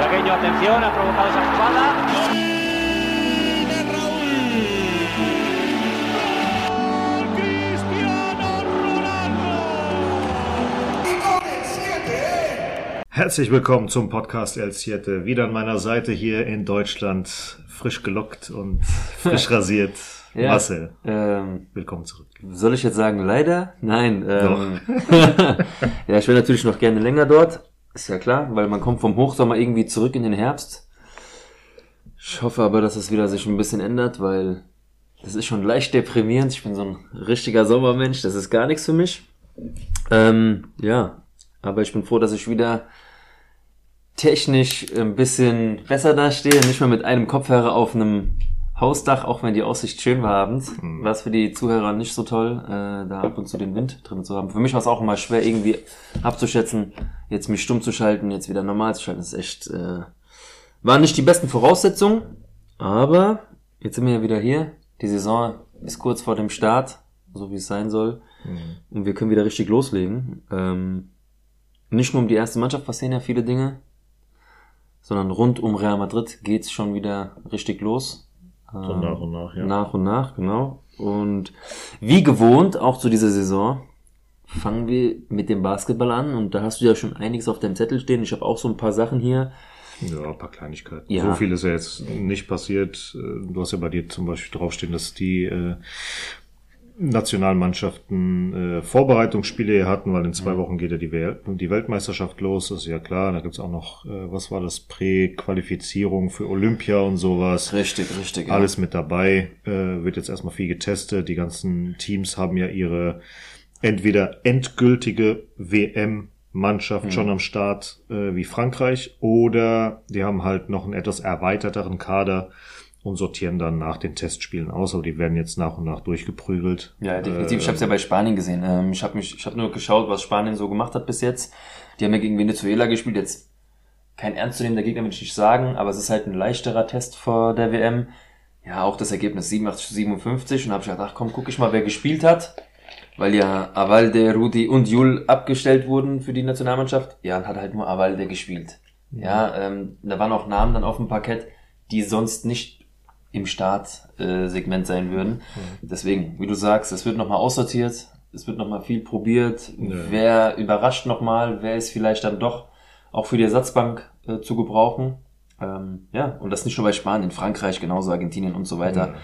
Tragueño, atención, ha provocado esa jugada. Herzlich willkommen zum Podcast El Siete. Wieder an meiner Seite hier in Deutschland, frisch gelockt und frisch rasiert. Ja, Marcel, Ähm, willkommen zurück. soll ich jetzt sagen, leider? Nein. Ähm, ja, ich wäre natürlich noch gerne länger dort. Ist ja klar, weil man kommt vom Hochsommer irgendwie zurück in den Herbst. Ich hoffe aber, dass es wieder sich ein bisschen ändert, weil das ist schon leicht deprimierend. Ich bin so ein richtiger Sommermensch. Das ist gar nichts für mich. Ähm, ja, aber ich bin froh, dass ich wieder technisch ein bisschen besser dastehe. Nicht mehr mit einem Kopfhörer auf einem Hausdach, auch wenn die Aussicht schön war abends. War es für die Zuhörer nicht so toll, äh, da ab und zu den Wind drin zu haben. Für mich war es auch immer schwer, irgendwie abzuschätzen, jetzt mich stumm zu schalten, jetzt wieder normal zu schalten. Das ist echt, äh, waren nicht die besten Voraussetzungen, aber jetzt sind wir ja wieder hier. Die Saison ist kurz vor dem Start, so wie es sein soll. Und wir können wieder richtig loslegen. Ähm, nicht nur um die erste Mannschaft passieren ja viele Dinge, sondern rund um Real Madrid geht's schon wieder richtig los. So nach und nach, ja. Nach und nach, genau. Und wie gewohnt, auch zu dieser Saison, fangen wir mit dem Basketball an. Und da hast du ja schon einiges auf deinem Zettel stehen. Ich habe auch so ein paar Sachen hier. Ja, ein paar Kleinigkeiten. Ja. So viel ist ja jetzt nicht passiert. Äh, Du hast ja bei dir zum Beispiel draufstehen, dass die äh, Nationalmannschaften äh, Vorbereitungsspiele hatten, weil in zwei Wochen geht ja die, Wel die Weltmeisterschaft los, das ist ja klar. Da gibt's auch noch, äh, was war das, Präqualifizierung für Olympia und sowas. Richtig, richtig. ja. Alles mit dabei, äh, wird jetzt erstmal viel getestet. Die ganzen Teams haben ja ihre entweder endgültige WM-Mannschaft schon am Start äh, wie Frankreich oder die haben halt noch einen etwas erweiterteren Kader und sortieren dann nach den Testspielen aus, aber die werden jetzt nach und nach durchgeprügelt. Ja, definitiv. ich habe es ja bei Spanien gesehen. Ähm, ich habe mich, ich habe nur geschaut, was Spanien so gemacht hat bis jetzt. Die haben ja gegen Venezuela gespielt. Jetzt kein ernstzunehmender Gegner, will ich nicht sagen, aber es ist halt ein leichterer Test vor der WM. Ja, auch das Ergebnis 87 zu 57 und habe ich gedacht, ach komm, guck ich mal, wer gespielt hat. Weil ja Avalde, Rudi und Jul abgestellt wurden für die Nationalmannschaft. Ja, und hat halt nur Avalde gespielt. Ja, ähm, da waren auch Namen dann auf dem Parkett, die sonst nicht im Startsegment Segment sein würden. Deswegen, wie du sagst, es wird nochmal aussortiert, es wird nochmal viel probiert. Wer überrascht nochmal, wer ist vielleicht dann doch auch für die Ersatzbank äh, zu gebrauchen. Ähm, ja, und das nicht nur bei Spanien, Frankreich, genauso Argentinien und so weiter.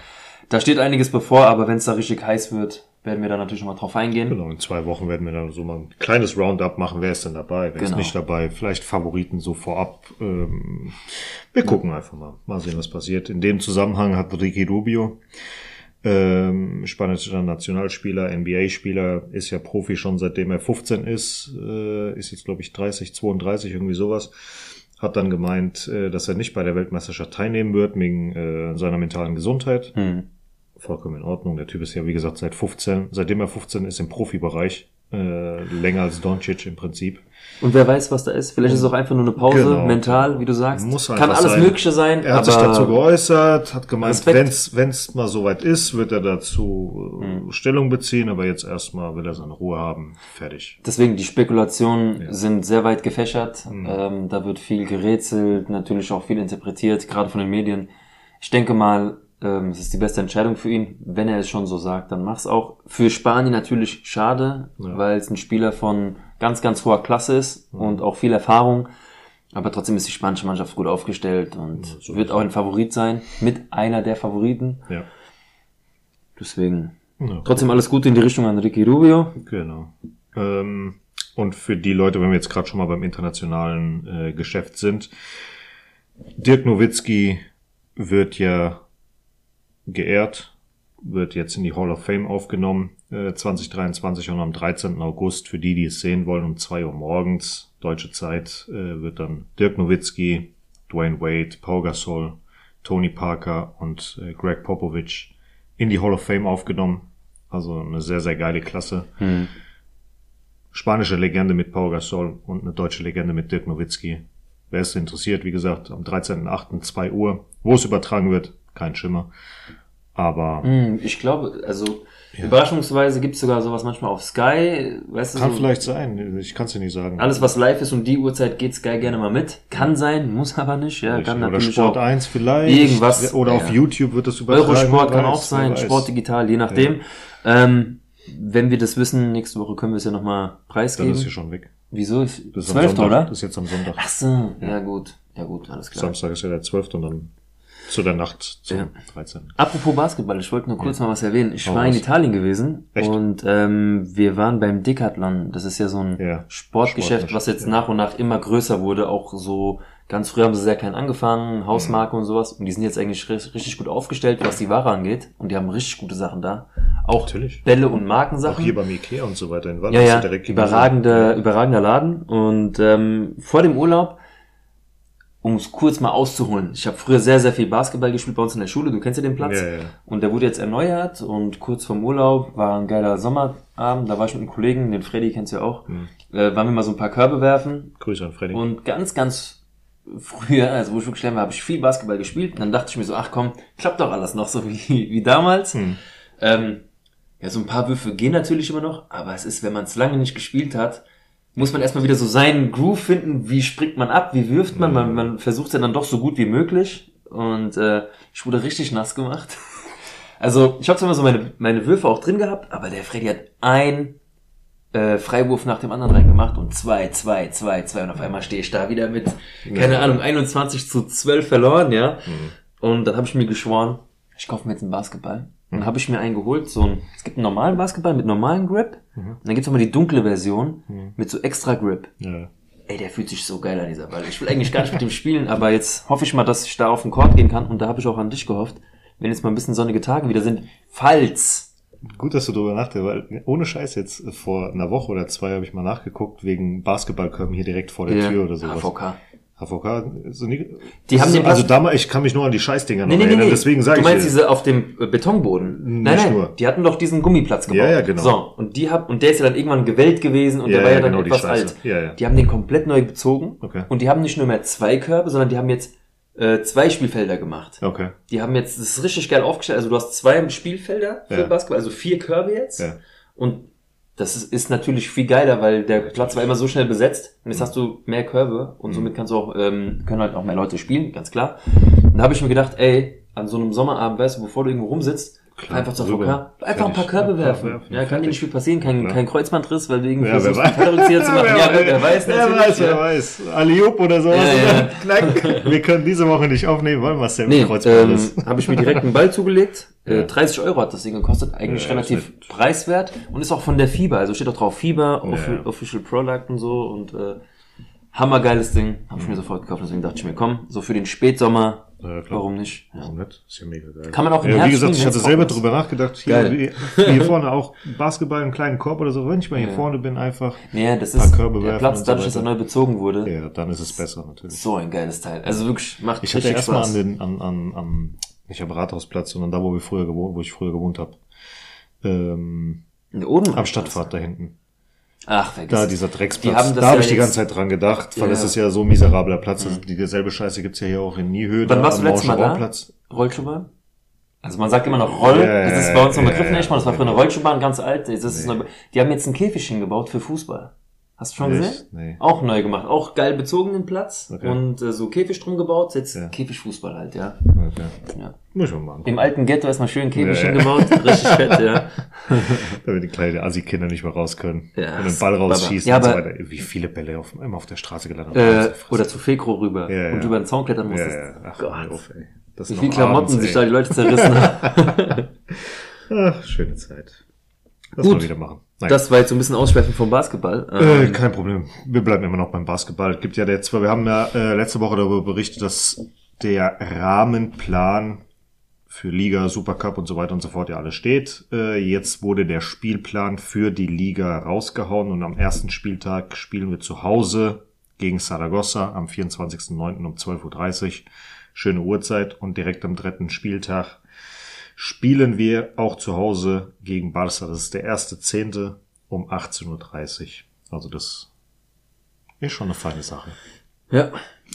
Da steht einiges bevor, aber wenn es da richtig heiß wird, werden wir da natürlich nochmal drauf eingehen. Genau, in zwei Wochen werden wir dann so mal ein kleines Roundup machen. Wer ist denn dabei? Wer ist Genau. nicht dabei? Vielleicht Favoriten so vorab. Ähm, wir gucken einfach mal. Mal sehen, was passiert. In dem Zusammenhang hat Ricky Rubio, ähm, spanischer Nationalspieler, NBA-Spieler, ist ja Profi schon seitdem er 15 ist, äh, ist jetzt glaube ich 30, 32, irgendwie sowas. Hat dann gemeint, äh, dass er nicht bei der Weltmeisterschaft teilnehmen wird, wegen äh, seiner mentalen Gesundheit Hm. Vollkommen in Ordnung. Der Typ ist ja, wie gesagt, seit 15, seitdem er 15 ist im Profibereich, äh, länger als Doncic im Prinzip. Und wer weiß, was da ist. Vielleicht ist es auch einfach nur eine Pause, Genau. mental, wie du sagst. Muss Kann einfach alles sein. Mögliche sein. Er hat sich dazu geäußert, hat gemeint, wenn es mal soweit ist, wird er dazu äh, Hm. Stellung beziehen, aber jetzt erstmal will er seine Ruhe haben. Fertig. Deswegen, die Spekulationen sind sehr weit gefächert. Mhm. Ähm, da wird viel gerätselt, natürlich auch viel interpretiert, gerade von den Medien. Ich denke mal, ähm, es ist die beste Entscheidung für ihn. Wenn er es schon so sagt, dann mach's auch. Für Spanien natürlich schade, weil es ein Spieler von ganz, ganz hoher Klasse ist und auch viel Erfahrung. Aber trotzdem ist die spanische Mannschaft gut aufgestellt und wird auch ein Favorit sein, mit einer der Favoriten. Ja. Deswegen, Ja. trotzdem alles Gute in die Richtung an Ricky Rubio. Genau. Ähm, und für die Leute, wenn wir jetzt gerade schon mal beim internationalen äh, Geschäft sind, Dirk Nowitzki wird ja geehrt, wird jetzt in die Hall of Fame aufgenommen, äh, 2023 und am 13. August, für die, die es sehen wollen, um 2 Uhr morgens, deutsche Zeit, äh, wird dann Dirk Nowitzki, Dwayne Wade, Paul Gasol, Tony Parker und äh, Greg Popovich in die Hall of Fame aufgenommen. Also eine sehr, sehr geile Klasse. Spanische Legende mit Paul Gasol und eine deutsche Legende mit Dirk Nowitzki. Wer ist interessiert, wie gesagt, am 13.08. 2 Uhr. Wo es übertragen wird, kein Schimmer. Aber Hm, ich glaube, also überraschungsweise gibt's sogar sowas manchmal auf Sky, weißt du, kann so, vielleicht sein. Ich kann es dir nicht sagen. alles was live ist um die Uhrzeit geht Sky gerne mal mit. Kann sein, muss aber nicht, ja, kann Oder natürlich Sport auch. 1 vielleicht. Irgendwas, Oder ja, auf ja. YouTube wird das übertragen. Eurosport kann auch sein. Sport digital, je nachdem. Ähm, wenn wir das wissen, nächste Woche können wir es ja nochmal Dann preisgeben. ist hier schon weg. Wieso? Ist Das ist am 12. Sonntag. oder? Das ist jetzt am Sonntag. Ach so, ja gut, ja gut, alles klar. Samstag ist ja der 12. und dann zu der Nacht zum Ja. 13. Apropos Basketball, ich wollte nur kurz mal was erwähnen. Ich Hau war in. Italien gewesen Echt? und ähm, wir waren beim Decathlon. Das ist ja so ein Ja. Sportgeschäft, was jetzt nach und nach immer größer wurde. Auch so ganz früh haben sie sehr klein angefangen, Hausmarke und sowas. Und die sind jetzt eigentlich ri- richtig gut aufgestellt, was die Ware angeht. Und die haben richtig gute Sachen da. Auch Natürlich. Bälle und Auch Markensachen. hier beim Ikea und so weiter in Wann Ja, ja, direkt überragender, überragender Laden. Und ähm, vor dem Urlaub, um es kurz mal auszuholen, ich habe früher sehr, sehr viel Basketball gespielt bei uns in der Schule, du kennst ja den Platz. Ja, ja. Und der wurde jetzt erneuert und kurz vorm Urlaub war ein geiler Sommerabend, da war ich mit einem Kollegen, den Freddy kennst du ja auch, Mhm. äh, waren wir mal so ein paar Körbe werfen Grüße an Freddy. und ganz, ganz früher, also wo ich wirklich war, habe ich viel Basketball gespielt. Und dann dachte ich mir so, ach komm, klappt doch alles noch so wie, wie damals. Hm. Ähm, ja, so ein paar Würfe gehen natürlich immer noch, aber es ist, wenn man es lange nicht gespielt hat, muss man erstmal wieder so seinen Groove finden, wie springt man ab, wie wirft man, man, man versucht es ja dann doch so gut wie möglich. Und äh, ich wurde richtig nass gemacht. Also ich habe zwar immer so meine, meine Würfe auch drin gehabt, aber der Freddy hat ein äh, Freiwurf nach dem anderen reingemacht und zwei, zwei, zwei, zwei und auf einmal stehe ich da wieder mit, keine Ahnung, 21 zu 12 verloren, ja. Und dann habe ich mir geschworen, ich kaufe mir jetzt einen Basketball. Und dann habe ich mir einen geholt, so ein, es gibt einen normalen Basketball mit normalem Grip und dann gibt's noch mal die dunkle Version mit so extra Grip. Ja. Ey, der fühlt sich so geil an, dieser Ball. Ich will eigentlich gar nicht mit dem spielen, aber jetzt hoffe ich mal, dass ich da auf den Court gehen kann und da habe ich auch an dich gehofft, wenn jetzt mal ein bisschen sonnige Tage wieder sind, falls Gut, dass du darüber nachdenkst, weil ohne Scheiß jetzt äh, vor einer Woche oder zwei habe ich mal nachgeguckt wegen Basketballkörben hier direkt vor der Ja, Tür oder sowas. HVK. HVK, so nie, Die haben so, den also damals, ich kann mich nur an die Scheißdinger noch Nee, nee, erinnern, nee. deswegen sage du ich meinst dir. diese auf dem äh, Betonboden? Nein, nein, nur. die hatten doch diesen Gummiplatz gebaut. Ja, ja, genau. So, und die hab, und der ist ja dann irgendwann gewellt gewesen und Ja, der war ja, ja dann genau, etwas alt. Ja, ja. Die haben den komplett neu bezogen Okay. und die haben nicht nur mehr zwei Körbe, sondern die haben jetzt äh, zwei Spielfelder gemacht. Okay. Die haben jetzt, das ist richtig geil aufgestellt, also du hast zwei Spielfelder für Ja. Basketball, also vier Körbe jetzt. Ja. Und das ist, ist natürlich viel geiler, weil der Platz war immer so schnell besetzt und jetzt hast du mehr Körbe und somit kannst du auch, ähm, können halt auch mehr Leute spielen, ganz klar. Und da habe ich mir gedacht, ey, an so einem Sommerabend, weißt du, bevor du irgendwo rumsitzt, Klar, einfach zur. VK, einfach ein paar. Körbe werfen. werfen, Ja, kann dir nicht viel passieren, kein, kein Kreuzbandriss, weil irgendwie Ja, wer versuchst, Fallrückzieher zu machen. Ja, wer weiß wer weiß, wer weiß. Aliup oder sowas. Ja, ja. Wir können diese Woche nicht aufnehmen, weil Marcel Nee, mit Kreuzband ähm, habe ich mir direkt einen Ball zugelegt. Ja. Äh, 30 Euro hat das Ding gekostet, eigentlich Ja, relativ preiswert und ist auch von der FIBA, also steht auch drauf FIBA. Official Product und so und äh, hammergeiles Ding, habe ich mir sofort gekauft, deswegen dachte ich mir, komm, so für den Spätsommer, Ja, warum nicht? Ja. Warum nicht? Ist ja mega geil. Kann man auch im ja, Wie Herbst gesagt, ich hatte selber drüber nachgedacht. Hier, wie, hier vorne auch Basketball, einen kleinen Korb oder so. Wenn ich mal hier Ja. vorne bin, einfach. Nee, das Paar ist Körbe der werfen Platz, und so dadurch, dass er neu bezogen wurde. Ja, dann ist es besser natürlich. So ein geiles Teil. Also wirklich, macht Ich hatte erstmal an den, an, an, an, nicht am Rathausplatz, sondern da, wo wir früher gewohnt, wo ich früher gewohnt habe. Ähm, In der Oden am Stadtpfad da hinten. Ach, vergiss Da, es. dieser Die Drecksplatz. haben das Da habe ja ich die jetzt- ganze Zeit dran gedacht, weil Ja. es ist ja so ein miserabler Platz. Also die dieselbe Scheiße gibt's ja hier auch in Niehöhe. Wann warst du letztes Mal da? Rollschuhbahn? Also man sagt immer noch Roll, Ja, das ist bei uns noch ja, Begriff ja, nicht mal, das war früher eine. Rollschuhbahn, ganz alt. Das ist Nee. neu, die haben jetzt einen Käfig hingebaut für Fußball. Hast du schon Nicht? gesehen? Nee. Auch neu gemacht, auch geil bezogen den Platz Okay. und äh, so Käfig drum gebaut, jetzt Ja. Käfigfußball halt, ja. Okay. ja. Muss ich mal machen. Im alten Ghetto erstmal schön Käfig Ja, ja. hingebaut, richtig fett, ja. Damit die kleinen Assi-Kinder nicht mehr raus können. Ja, und den Ball rausschießen Ja, und so weiter. Wie viele Bälle auf, immer auf der Straße gelandet Äh, oder zu Fekro rüber Ja, und ja. über den Zaun klettern ja, musstest. ja. Ach, Gott. auf, ey. Das Wie ist viel noch Klamotten abends, sich da die Leute zerrissen haben. Ach, schöne Zeit. Lass Gut. mal wieder machen. Nein. Das war jetzt so ein bisschen Ausschweifend vom Basketball. Äh, Ähm, kein Problem. Wir bleiben immer noch beim Basketball. Es gibt ja jetzt, wir haben ja äh, letzte Woche darüber berichtet, dass der Rahmenplan für Liga, Supercup und so weiter und so fort ja alles steht. Äh, jetzt wurde der Spielplan für die Liga rausgehauen und am ersten Spieltag spielen wir zu Hause gegen Saragossa am 24.09. um 12.30 Uhr. Schöne Uhrzeit und direkt am dritten Spieltag spielen wir auch zu Hause gegen Barca. Das ist der erste Zehnte um 18.30 Uhr. Also das ist schon eine feine Sache. Ja,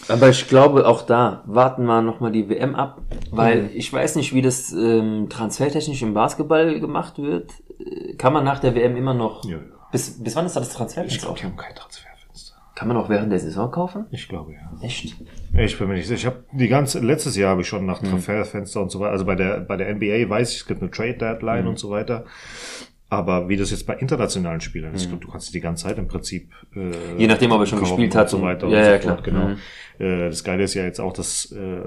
aber ich glaube auch da warten wir nochmal die WM ab, weil ich weiß nicht, wie das ähm, transfertechnisch im Basketball gemacht wird. Äh, Kann man nach der WM immer noch. Ja, ja. Bis, bis wann ist da das Ich Transferfenster? glaube, die haben kein Transferfenster. Kann man auch während der Saison kaufen? Ich glaube, ja. Echt? Ich bin mir nicht sicher. Ich habe die ganze letztes Jahr habe ich schon nach Transferfenster und so weiter. Also bei der bei der NBA weiß ich, es gibt eine Trade Deadline und so weiter. Aber wie das jetzt bei internationalen Spielern ist, ich glaube, du kannst die ganze Zeit im Prinzip äh, Je nachdem, ob er schon gespielt hat und so und- weiter ja, und ja, so fort. klar. Genau. Mhm. Äh, das Geile ist ja jetzt auch, dass äh,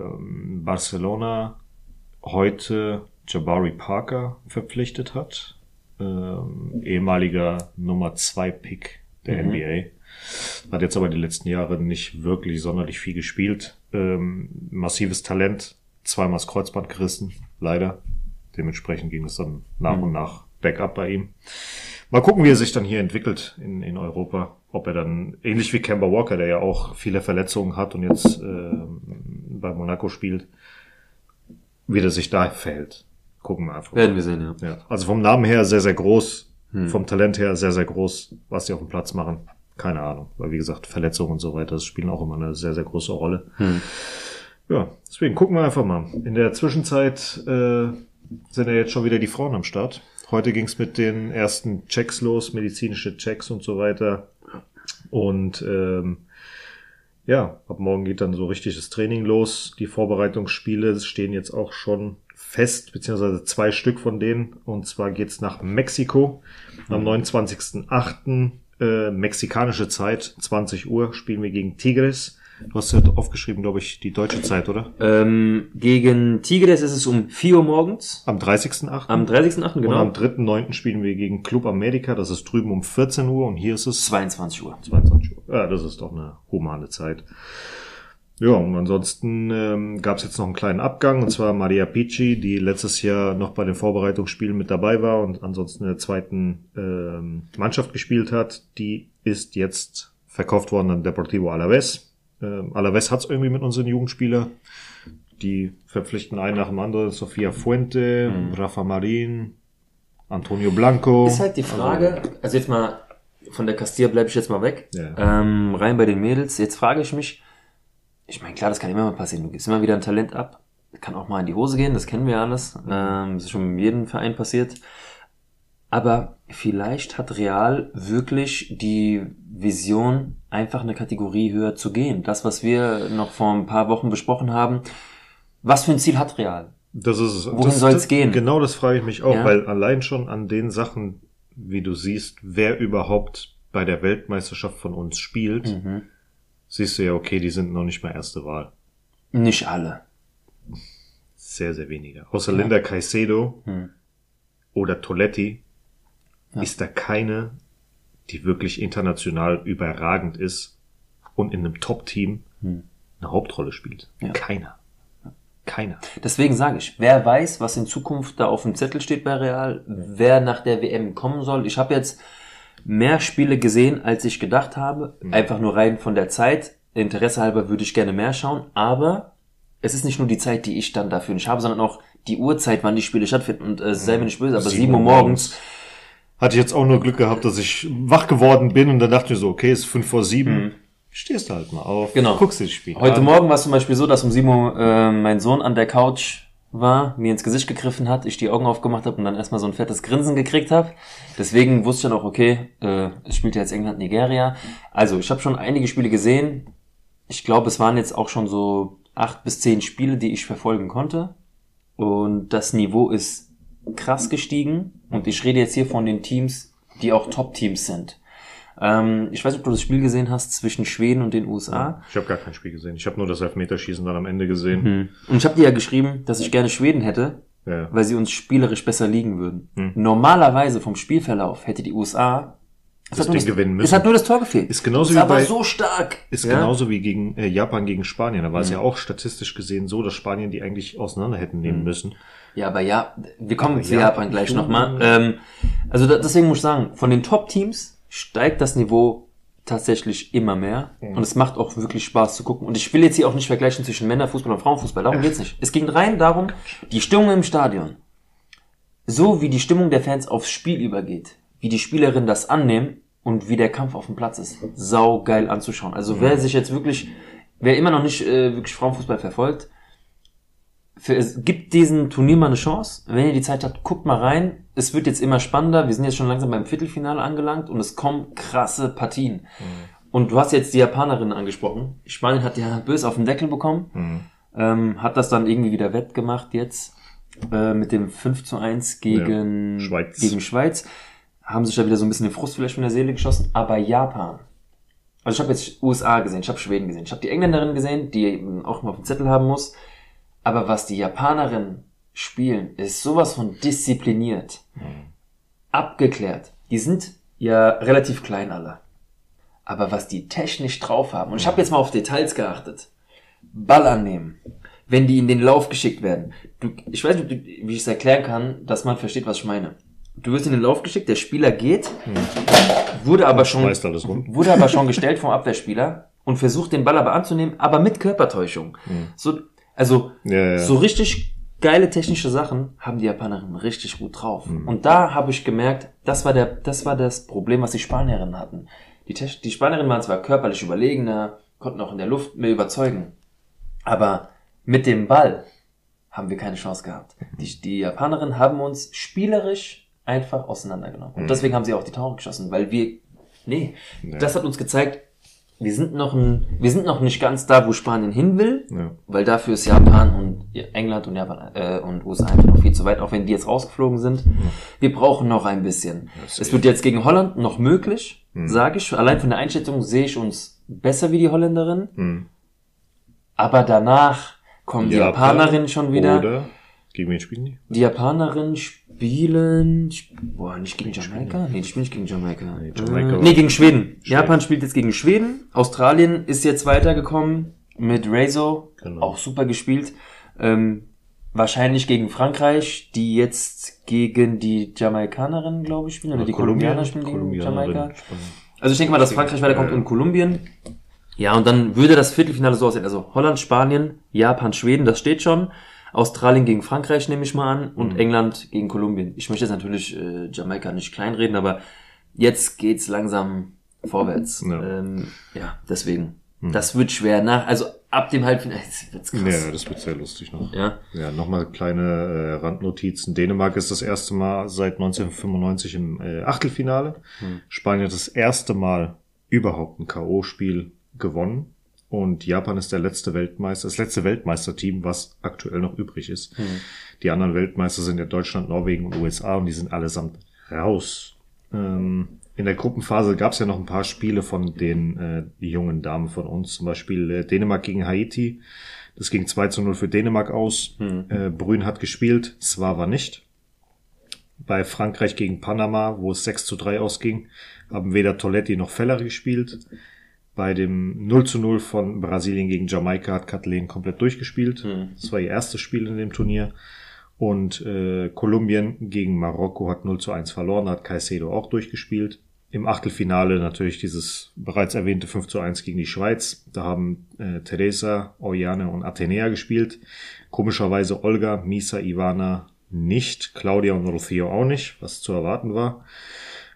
Barcelona heute Jabari Parker verpflichtet hat, ähm, ehemaliger Nummer zwei Pick der Mhm. NBA. Hat jetzt aber die letzten Jahre nicht wirklich sonderlich viel gespielt. Ähm, massives Talent, zweimal das Kreuzband gerissen, leider. Dementsprechend ging es dann nach und nach Backup bei ihm. Mal gucken, wie er sich dann hier entwickelt in, in Europa. Ob er dann, ähnlich wie Kemba Walker, der ja auch viele Verletzungen hat und jetzt ähm, bei Monaco spielt, wie der sich da verhält. Gucken wir einfach. Werden wir sehen, ja. Ja, also vom Namen her sehr, sehr groß, vom Talent her sehr, sehr groß. Was die auf dem Platz machen, keine Ahnung. Weil wie gesagt, Verletzungen und so weiter, das spielen auch immer eine sehr, sehr große Rolle. Ja, deswegen gucken wir einfach mal. In der Zwischenzeit äh, sind ja jetzt schon wieder die Frauen am Start. Heute ging's mit den ersten Checks los, medizinische Checks und so weiter. Und ähm, ja, ab morgen geht dann so richtig das Training los. Die Vorbereitungsspiele stehen jetzt auch schon fest, beziehungsweise zwei Stück von denen. Und zwar geht's nach Mexiko am 29.08. Äh, mexikanische Zeit, 20 Uhr, spielen wir gegen Tigres. Du hast ja aufgeschrieben, glaube ich, die deutsche Zeit, oder? Ähm, gegen Tigres ist es um 4 Uhr morgens. Am 30.08. Am 30.8. Und genau. am 3.9. spielen wir gegen Club America. Das ist drüben um 14 Uhr und hier ist es 22 Uhr. 22 Uhr. Ja, das ist doch eine humane Zeit. Ja, und ansonsten ähm, gab es jetzt noch einen kleinen Abgang, und zwar Maria Pici, die letztes Jahr noch bei den Vorbereitungsspielen mit dabei war und ansonsten in der zweiten ähm, Mannschaft gespielt hat. Die ist jetzt verkauft worden an Deportivo Alaves. Ähm, Alaves hat's irgendwie mit unseren Jugendspielern. Die verpflichten einen nach dem anderen. Sofia Fuente, Rafa Marin, Antonio Blanco. Ist halt die Frage, also jetzt mal, von der Castilla bleibe ich jetzt mal weg. Ja. Ähm, rein bei den Mädels. Jetzt frage ich mich, ich meine, klar, das kann immer mal passieren. Du gibst immer wieder ein Talent ab. Kann auch mal in die Hose gehen, das kennen wir alles. Ähm, das ist schon in jedem Verein passiert. Aber vielleicht hat Real wirklich die Vision, einfach eine Kategorie höher zu gehen. Das, was wir noch vor ein paar Wochen besprochen haben. Was für ein Ziel hat Real? Das ist es. Wohin soll's das- gehen? Genau das frage ich mich auch, Ja. weil allein schon an den Sachen, wie du siehst, wer überhaupt bei der Weltmeisterschaft von uns spielt, Mhm. Siehst du ja, okay, die sind noch nicht mal erste Wahl. Nicht alle. Sehr, sehr wenige. Außer Linda Caicedo Hm. oder Toletti ist da keine, die wirklich international überragend ist und in einem Top-Team eine Hauptrolle spielt. Hm. Ja. Keiner. Keiner. Deswegen sage ich, wer weiß, was in Zukunft da auf dem Zettel steht bei Real, wer nach der WM kommen soll. Ich habe jetzt mehr Spiele gesehen, als ich gedacht habe. Einfach nur rein von der Zeit. Interesse halber würde ich gerne mehr schauen, aber es ist nicht nur die Zeit, die ich dann dafür nicht habe, sondern auch die Uhrzeit, wann die Spiele stattfinden. Und äh, sei mir nicht böse, aber 7 Uhr morgens. Hatte ich jetzt auch nur Glück gehabt, dass ich wach geworden bin und dann dachte ich mir so, okay, es ist fünf vor sieben. Stehst du halt mal auf. Mhm. Genau. Guckst dir das Spiel Heute an. Morgen war es zum Beispiel so, dass um 7 Uhr äh, mein Sohn an der Couch war, mir ins Gesicht gegriffen hat, ich die Augen aufgemacht habe und dann erstmal so ein fettes Grinsen gekriegt habe. Deswegen wusste ich dann auch, okay, äh, es spielt ja jetzt England, Nigeria. Also ich habe schon einige Spiele gesehen. Ich glaube, es waren jetzt auch schon so acht bis zehn Spiele, die ich verfolgen konnte. Und das Niveau ist krass gestiegen. Und ich rede jetzt hier von den Teams, die auch Top-Teams sind. Ähm, ich weiß nicht, ob du das Spiel gesehen hast zwischen Schweden und den USA. Ich habe gar kein Spiel gesehen. Ich habe nur das Elfmeterschießen dann am Ende gesehen. Hm. Und ich habe dir ja geschrieben, dass ich gerne Schweden hätte, Ja. weil sie uns spielerisch besser liegen würden. Hm. Normalerweise vom Spielverlauf hätte die USA es Das hat Ding gewinnen müssen. Es hat nur das Tor gefehlt. Ist genauso es wie aber bei- so stark. Ist Ja? genauso wie gegen äh, Japan gegen Spanien. Da war Hm. es ja auch statistisch gesehen so, dass Spanien die eigentlich auseinander hätten nehmen Hm. müssen. Ja, aber ja, wir kommen zu Japan Japan gleich nochmal. Ähm, also da, deswegen muss ich sagen, von den Top-Teams steigt das Niveau tatsächlich immer mehr. Und es macht auch wirklich Spaß zu gucken. Und ich will jetzt hier auch nicht vergleichen zwischen Männerfußball und Frauenfußball. Darum geht's nicht. Es ging rein darum, die Stimmung im Stadion. So wie die Stimmung der Fans aufs Spiel übergeht, wie die Spielerinnen das annehmen und wie der Kampf auf dem Platz ist. Sau geil anzuschauen. Also wer sich jetzt wirklich wer immer noch nicht äh, wirklich Frauenfußball verfolgt, für, es gibt diesen Turnier mal eine Chance. Wenn ihr die Zeit habt, guckt mal rein. Es wird jetzt immer spannender. Wir sind jetzt schon langsam beim Viertelfinale angelangt und es kommen krasse Partien. Mhm. Und du hast jetzt die Japanerin angesprochen. Spanien hat ja böse auf den Deckel bekommen. Mhm. Ähm, hat das dann irgendwie wieder wettgemacht jetzt äh, mit dem 5 zu 1 gegen, ja, Schweiz. gegen Schweiz. Haben sich da wieder so ein bisschen den Frust vielleicht von der Seele geschossen. Aber Japan. Also ich habe jetzt USA gesehen, ich habe Schweden gesehen, ich habe die Engländerin gesehen, die eben auch mal auf dem Zettel haben muss. Aber was die Japanerinnen spielen, ist sowas von diszipliniert, mhm. abgeklärt. Die sind ja relativ klein alle. Aber was die technisch drauf haben, und ich habe jetzt mal auf Details geachtet. Ball annehmen, wenn die in den Lauf geschickt werden. Du, ich weiß nicht, wie ich es erklären kann, dass man versteht, was ich meine. Du wirst in den Lauf geschickt, der Spieler geht, hm. wurde aber schon, wurde aber schon gestellt vom Abwehrspieler und versucht den Ball aber anzunehmen, aber mit Körpertäuschung. Hm. So, also, ja, ja. so richtig geile technische Sachen haben die Japanerinnen richtig gut drauf. Mhm. Und da habe ich gemerkt, das war der, das war das Problem, was die Spanierinnen hatten. Die, die Spanierinnen waren zwar körperlich überlegener, konnten auch in der Luft mehr überzeugen, aber mit dem Ball haben wir keine Chance gehabt. Die, die Japanerinnen haben uns spielerisch einfach auseinandergenommen. Und mhm. deswegen haben sie auch die Tore geschossen, weil wir, nee, ja. das hat uns gezeigt, wir sind noch ein, wir sind noch nicht ganz da, wo Spanien hin will, ja. weil dafür ist Japan und England und Japan äh, und USA einfach noch viel zu weit, auch wenn die jetzt rausgeflogen sind. Ja. Wir brauchen noch ein bisschen. Es wird jetzt gegen Holland noch möglich, mhm. sage ich. Allein von der Einschätzung sehe ich uns besser wie die Holländerin. Mhm. Aber danach kommen die Japanerinnen schon wieder. Oder gegen wen spielen die? Die Japanerinnen spielen, boah, nicht gegen Jamaika? Nee, die spielen nicht gegen Jamaika. Nee, Jamaika äh, nee gegen Schweden. Schweden. Japan spielt jetzt gegen Schweden. Australien ist jetzt weitergekommen mit Rezo. Genau. Auch super gespielt. Ähm, wahrscheinlich gegen Frankreich, die jetzt gegen die Jamaikanerin, glaube ich, spielen. Oder, oder die Kolumbianer spielen gegen Jamaika. Also ich denke mal, dass Frankreich weiterkommt ja. und Kolumbien. Ja, und dann würde das Viertelfinale so aussehen. Also Holland, Spanien, Japan, Schweden, das steht schon. Australien gegen Frankreich nehme ich mal an und mhm. England gegen Kolumbien. Ich möchte jetzt natürlich äh, Jamaika nicht kleinreden, aber jetzt geht's langsam vorwärts. Ja, ähm, ja deswegen. Mhm. Das wird schwer nach, also ab dem Halbfinale wird's krass. Ja, das wird sehr lustig noch. Ja, ja nochmal kleine äh, Randnotizen. Dänemark ist das erste Mal seit 1995 im äh, Achtelfinale. Mhm. Spanien das erste Mal überhaupt ein K.O.-Spiel gewonnen. Und Japan ist der letzte Weltmeister, das letzte Weltmeisterteam, was aktuell noch übrig ist. Mhm. Die anderen Weltmeister sind ja Deutschland, Norwegen und USA und die sind allesamt raus. Ähm, in der Gruppenphase gab es ja noch ein paar Spiele von den äh, jungen Damen von uns, zum Beispiel äh, Dänemark gegen Haiti. Das ging 2 zu 0 für Dänemark aus. Mhm. Äh, Brün hat gespielt, zwar war nicht. Bei Frankreich gegen Panama, wo es 6 zu 3 ausging, haben weder Toletti noch Feller gespielt. Bei dem 0 zu 0 von Brasilien gegen Jamaika hat Kathleen komplett durchgespielt. Mhm. Das war ihr erstes Spiel in dem Turnier. Und äh, Kolumbien gegen Marokko hat 0 zu 1 verloren, hat Caicedo auch durchgespielt. Im Achtelfinale natürlich dieses bereits erwähnte 5 zu 1 gegen die Schweiz. Da haben äh, Teresa, Oriane und Athenea gespielt. Komischerweise Olga, Misa, Ivana nicht, Claudia und Rocío auch nicht, was zu erwarten war.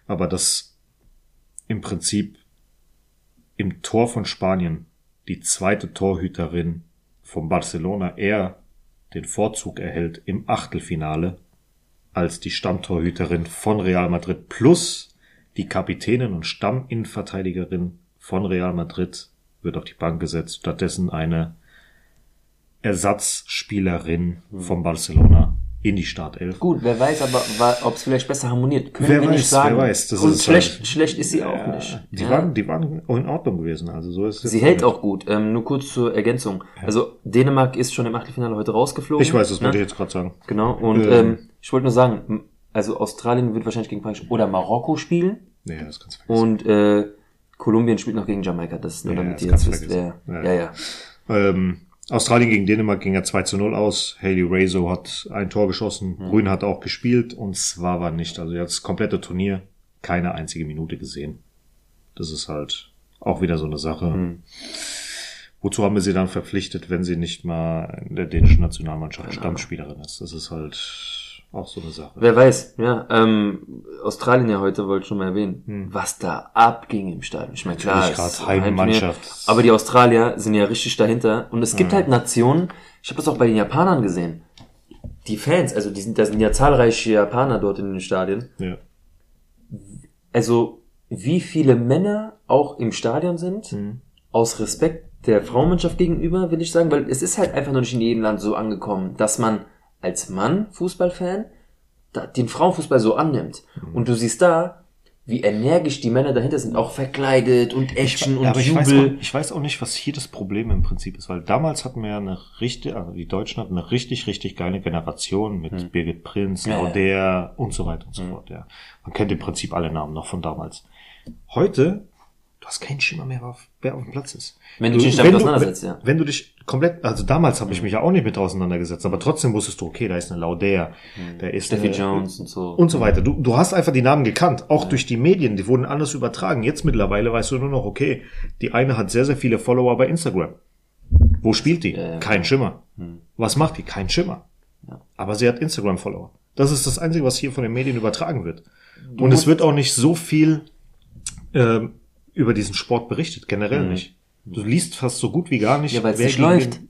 Aber das im Prinzip im Tor von Spanien die zweite Torhüterin von Barcelona eher den Vorzug erhält im Achtelfinale als die Stammtorhüterin von Real Madrid plus die Kapitänin und Stamminnenverteidigerin von Real Madrid wird auf die Bank gesetzt. Stattdessen eine Ersatzspielerin von Barcelona in die Startelf. Gut, wer weiß aber, ob es vielleicht besser harmoniert. Können wer wir weiß, nicht sagen. Wer weiß, das Und ist schlecht, halt, schlecht ist sie auch nicht. Die, ja. waren, die waren in Ordnung gewesen. Also so ist sie hält auch gut. Ähm, nur kurz zur Ergänzung. Ja. Also Dänemark ist schon im Achtelfinale heute rausgeflogen. Ich weiß, das ne? wollte ich jetzt gerade sagen. Genau. Und ähm, ähm, ich wollte nur sagen, also Australien wird wahrscheinlich gegen Frankreich oder Marokko spielen. Nee, das kannst du vergessen. Und äh, Kolumbien spielt noch gegen Jamaika. Das ist nur ja, damit ihr jetzt wisst, wer. Ja, ja. ja. Ähm, Australien gegen Dänemark ging ja 2 zu 0 aus. Haley Razo hat ein Tor geschossen. Mhm. Grün hat auch gespielt und Swava nicht. Also er hat das komplette Turnier keine einzige Minute gesehen. Das ist halt auch wieder so eine Sache. Mhm. Wozu haben wir sie dann verpflichtet, wenn sie nicht mal in der dänischen Nationalmannschaft genau. Stammspielerin ist? Das ist halt, Auch so eine Sache. Wer weiß, ja. Ähm, Australien ja heute wollte ich schon mal erwähnen, was da abging im Stadion. Ich meine, klar, ist Heimmannschaft. Heimturnier, Aber die Australier sind ja richtig dahinter. Und es gibt halt Nationen, ich habe das auch bei den Japanern gesehen. Die Fans, also die sind, da sind ja zahlreiche Japaner dort in den Stadien. Ja. Also, wie viele Männer auch im Stadion sind, aus Respekt der Frauenmannschaft gegenüber, will ich sagen, weil es ist halt einfach noch nicht in jedem Land so angekommen, dass man als Mann, Fußballfan, den Frauenfußball so annimmt. Und du siehst da, wie energisch die Männer dahinter sind, auch verkleidet und Action und aber ich weiß, Jubel. auch, ich weiß auch nicht, was hier das Problem im Prinzip ist, weil damals hatten wir ja eine richtig, also die Deutschen hatten eine richtig, richtig geile Generation mit Birgit Prinz, Hm. Ja, ja. Lauder und so weiter und so fort, ja. Man kennt im Prinzip alle Namen noch von damals. Heute, hast keinen Schimmer mehr, auf- wer auf dem Platz ist. Wenn du dich nicht damit auseinandersetzt, ja. Wenn du dich komplett, also damals habe ich mich ja auch nicht mit auseinandergesetzt, aber trotzdem wusstest du, okay, da ist eine Lauder, da ist Steffi Jones und so. und so weiter. Du, du hast einfach die Namen gekannt, auch durch die Medien, die wurden anders übertragen. Jetzt mittlerweile weißt du nur noch, okay, die eine hat sehr, sehr viele Follower bei Instagram. Wo spielt die? ja. Kein Schimmer. Was macht die? Kein Schimmer. Aber sie hat Instagram-Follower. Das ist das Einzige, was hier von den Medien übertragen wird. Und es wird auch nicht so viel ähm, über diesen Sport berichtet, generell nicht. Du liest fast so gut wie gar nicht. Ja, weil es nicht läuft.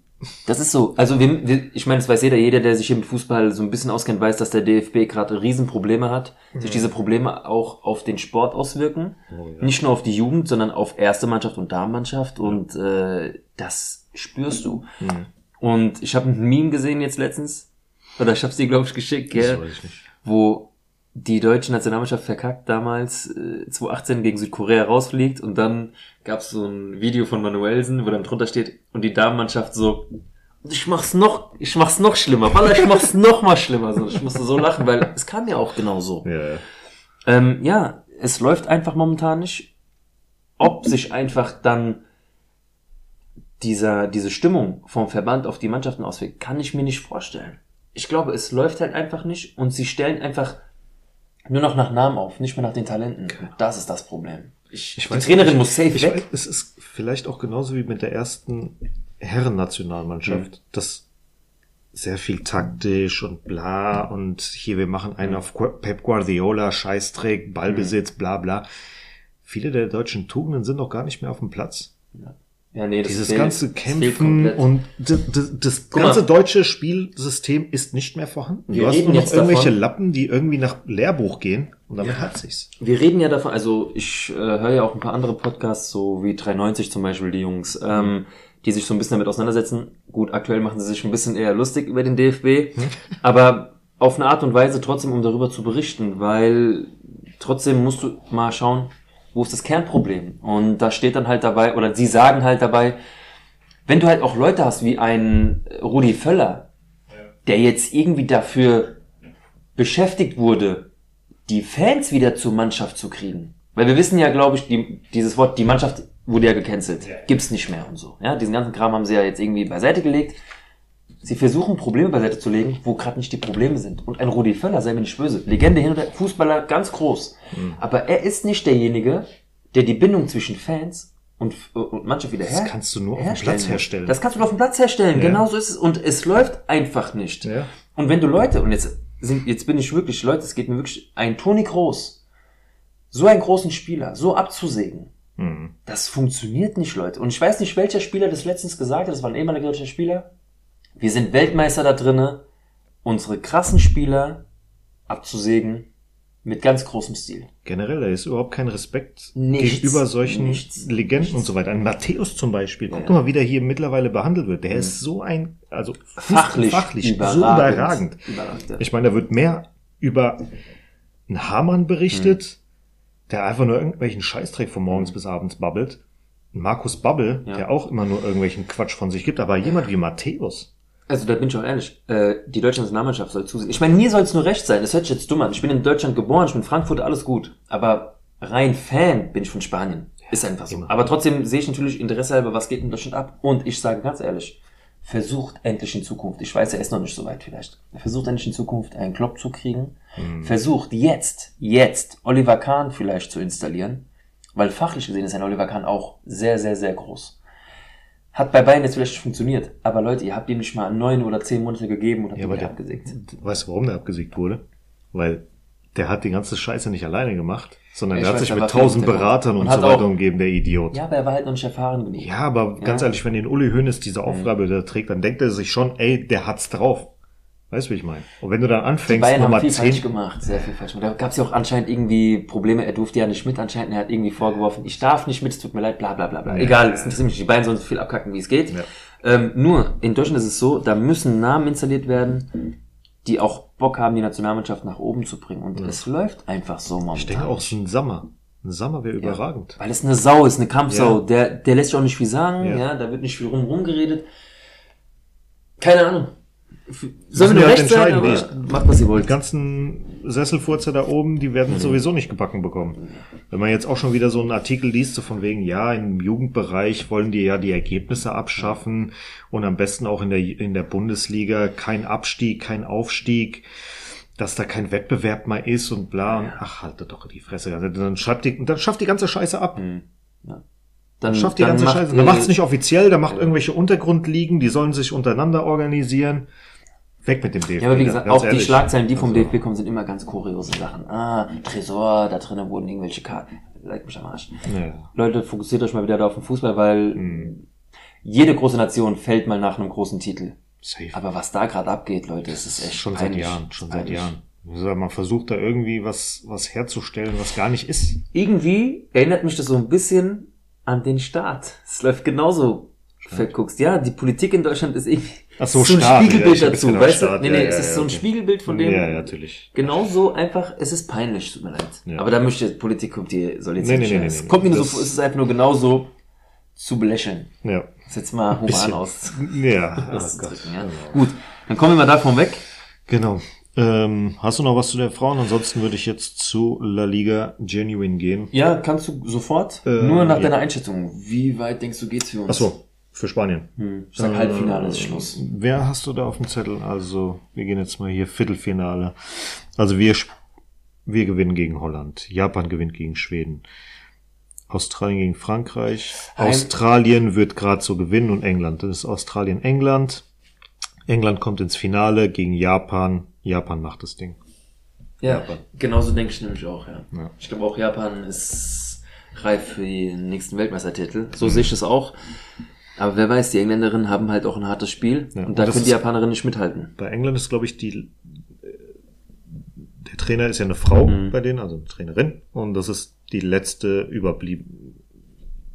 Das ist so. Also wir, wir, ich meine, das weiß jeder, jeder, der sich hier mit Fußball so ein bisschen auskennt, weiß, dass der DFB gerade Riesenprobleme hat. Sich diese Probleme auch auf den Sport auswirken. Nicht nur auf die Jugend, sondern auf erste Mannschaft und Damenmannschaft. Und äh, das spürst du. Und ich habe ein Meme gesehen jetzt letztens. Oder ich habe dir, glaube ich, geschickt, Das gell? weiß ich nicht. wo die deutsche Nationalmannschaft verkackt damals äh, 2018 gegen Südkorea rausfliegt und dann gab's so ein Video von Manuelsen, wo dann drunter steht und die Damenmannschaft so ich mach's noch ich mach's noch schlimmer, Wallah, ich mach's noch mal schlimmer, so ich musste so lachen, weil es kam ja auch genau so. Ja, ja. Ähm, ja, es läuft einfach momentan nicht. Ob sich einfach dann dieser, diese Stimmung vom Verband auf die Mannschaften auswirkt, kann ich mir nicht vorstellen. Ich glaube, es läuft halt einfach nicht und sie stellen einfach nur noch nach Namen auf, nicht mehr nach den Talenten. Und das ist das Problem. Ich, Ich die weiß Trainerin nicht. muss safe ich weg. Weiß, es ist vielleicht auch genauso wie mit der ersten Herrennationalmannschaft, Mhm. das sehr viel taktisch und bla und hier wir machen einen auf Gu- Pep Guardiola, Scheißdreck, Ballbesitz, Mhm. bla bla. Viele der deutschen Tugenden sind noch gar nicht mehr auf dem Platz. Ja, nee, das Dieses fehlt- ganze Kämpfen und das, das, ganze deutsche Spielsystem ist nicht mehr vorhanden. Wir du hast nur noch irgendwelche davon- Lappen, die irgendwie nach Lehrbuch gehen und damit hat sich's. Wir reden ja davon, also ich äh, höre ja auch ein paar andere Podcasts, so wie 390 zum Beispiel, die Jungs, ähm, die sich so ein bisschen damit auseinandersetzen. Gut, aktuell machen sie sich ein bisschen eher lustig über den DFB, aber auf eine Art und Weise trotzdem, um darüber zu berichten, weil trotzdem musst du mal schauen, wo ist das Kernproblem? Und da steht dann halt dabei, oder sie sagen halt dabei, wenn du halt auch Leute hast wie ein Rudi Völler, der jetzt irgendwie dafür beschäftigt wurde, die Fans wieder zur Mannschaft zu kriegen. Weil wir wissen ja, glaube ich, die, dieses Wort, die Mannschaft wurde ja gecancelt. Gibt's nicht mehr und so. Ja, diesen ganzen Kram haben sie ja jetzt irgendwie beiseite gelegt. Sie versuchen Probleme beiseite zu legen, wo gerade nicht die Probleme sind. Und ein Rudi Völler, sei mir nicht böse, Legende hin und her, Fußballer ganz groß. Aber er ist nicht derjenige, der die Bindung zwischen Fans und, und Mannschaft wieder her Das kannst du nur auf dem Platz herstellen. Das kannst du nur auf dem Platz herstellen. Ja. Genau so ist es. Und es läuft einfach nicht. Ja. Und wenn du Leute, und jetzt sind, jetzt bin ich wirklich, Leute, es geht mir wirklich, ein Toni Groß, so einen großen Spieler, so abzusägen, Mhm. das funktioniert nicht, Leute. Und ich weiß nicht, welcher Spieler das letztens gesagt hat, das war ein ehemaliger deutscher Spieler. Wir sind Weltmeister da drinne, unsere krassen Spieler abzusägen mit ganz großem Stil. Generell, da ist überhaupt kein Respekt Nichts. gegenüber solchen Nichts. Legenden und so weiter. Ein Matthäus zum Beispiel, guck Ja. mal, wie der hier mittlerweile behandelt wird. Der ist so ein, also Fachlich, fachlich so überragend. Überragend, ja. Ich meine, da wird mehr über einen Hamann berichtet, der einfach nur irgendwelchen Scheißdreck von morgens bis abends babbelt. Markus Babbel, Ja. der auch immer nur irgendwelchen Quatsch von sich gibt, aber jemand wie Matthäus. Also da bin ich auch ehrlich, äh, die deutsche Nationalmannschaft soll zusehen. Ich meine, mir soll es nur recht sein. Das hört sich jetzt dumm an. Ich bin in Deutschland geboren, ich bin in Frankfurt, alles gut. Aber rein Fan bin ich von Spanien. Ist einfach so. immer. Aber trotzdem sehe ich natürlich Interesse halber, was geht in Deutschland ab. Und ich sage ganz ehrlich, versucht endlich in Zukunft, ich weiß, er ist noch nicht so weit vielleicht, versucht endlich in Zukunft einen Klopp zu kriegen. Versucht jetzt, jetzt Oliver Kahn vielleicht zu installieren. Weil fachlich gesehen ist ein Oliver Kahn auch sehr, sehr, sehr groß. Hat bei Bayern jetzt vielleicht funktioniert. Aber Leute, ihr habt ihm nicht mal neun oder zehn Monate gegeben und habt Ja, ihn der, abgesägt. weißt du, warum der abgesägt wurde? Weil der hat die ganze Scheiße nicht alleine gemacht, sondern Ja, der hat weiß, sich mit tausend Beratern und und, so weiter umgeben, der Idiot. Ja, aber er war halt noch nicht erfahren genug. Ja, aber ganz Ja. ehrlich, wenn den Uli Hoeneß diese Aufgabe da trägt, dann denkt er sich schon, ey, der hat's drauf. Weißt du, wie ich meine? Und wenn du dann Die anfängst, Bayern haben viel falsch 10, gemacht, sehr viel falsch gemacht. Da gab es ja auch anscheinend irgendwie Probleme, er durfte ja nicht mit anscheinend, er hat irgendwie vorgeworfen, ich darf nicht mit, es tut mir leid, bla bla bla bla. Ja. Egal, es interessiert mich, nicht. die Bayern sollen so viel abkacken, wie es geht. Ja. Ähm, nur, in Deutschland ist es so, da müssen Namen installiert werden, die auch Bock haben, die Nationalmannschaft nach oben zu bringen. Und es läuft einfach so momentan. ich denke auch so ein Sommer. Ein Sommer wäre überragend. Weil es eine Sau ist, eine Kampfsau. Ja. Der, der lässt sich auch nicht viel sagen, Ja. ja, da wird nicht viel rum geredet. Keine Ahnung. Sollen wir halt recht sein, entscheiden, aber macht, was ihr wollt. Die ganzen Sesselfurzer da oben, die Mhm. werden sowieso nicht gebacken bekommen. Wenn man jetzt auch schon wieder so einen Artikel liest, so von wegen, ja, im Jugendbereich wollen die ja die Ergebnisse abschaffen und am besten auch in der, in der Bundesliga kein Abstieg, kein Aufstieg, dass da kein Wettbewerb mehr ist und bla. Und, ach, haltet doch die Fresse. Also Dann schafft die, dann schafft die ganze Scheiße ab. Dann, Schafft die dann ganze macht, Scheiße. Dann macht's nicht offiziell, da macht irgendwelche Untergrundligen, die sollen sich untereinander organisieren. Weg mit dem DFB. Ja, aber wie gesagt, ganz auch die ehrlich. Schlagzeilen, die vom Also- DFB kommen, sind immer ganz kuriose Sachen. Ah, Tresor, da drinnen wurden irgendwelche Karten. Leck mich am Arsch. Ja. Leute, fokussiert euch mal wieder da auf den Fußball, weil Hm. jede große Nation fällt mal nach einem großen Titel. Safe. Aber was da gerade abgeht, Leute, das ist echt schon peinlich. seit Jahren, schon ist seit peinlich. Jahren. Also Man versucht da irgendwie was, was herzustellen, was gar nicht ist. Irgendwie erinnert mich das so ein bisschen an den Staat. Es läuft genauso, verguckst. Ja, die Politik in Deutschland ist irgendwie Ach so, ist so ein ja, Spiegelbild hab dazu, gedacht weißt du? Nee, ja, nee, ja, es ist ja, so ein okay. Spiegelbild von dem. Ja, ja, natürlich. Genauso einfach, es ist peinlich, tut mir leid. Ja. Aber da möchte Politik kommt die, soll jetzt Nee, nicht, nee, nee, es nee, kommt mir nur so vor, es ist einfach nur genauso zu belächeln. Ja. Jetzt mal human aus. Ja, oh drücken, ja. Gut, dann kommen wir mal davon weg. Genau. Ähm, hast du noch was zu der Frauen? Ansonsten würde ich jetzt zu La Liga Genuine gehen. Ja, kannst du sofort. Äh, nur nach ja. deiner Einschätzung. Wie weit denkst du, geht's für uns? Ach so, für Spanien. Hm, ich sag Halbfinale ist Schluss. Wer hast du da auf dem Zettel? Also, wir gehen jetzt mal hier Viertelfinale. Also wir, wir gewinnen gegen Holland. Japan gewinnt gegen Schweden. Australien gegen Frankreich. Heim- Australien wird gerade so gewinnen und England. Das ist Australien, England. England kommt ins Finale gegen Japan. Japan macht das Ding. Ja, Japan. genauso denke ich nämlich auch, ja. Ja. Ich glaube auch Japan ist reif für den nächsten Weltmeistertitel. So sehe ich das auch. Aber wer weiß, die Engländerinnen haben halt auch ein hartes Spiel Ja, und und da können die Japanerinnen nicht mithalten. Bei England ist, glaube ich, die äh, der Trainer ist ja eine Frau Mhm. bei denen, also eine Trainerin. Und das ist die letzte Überblieb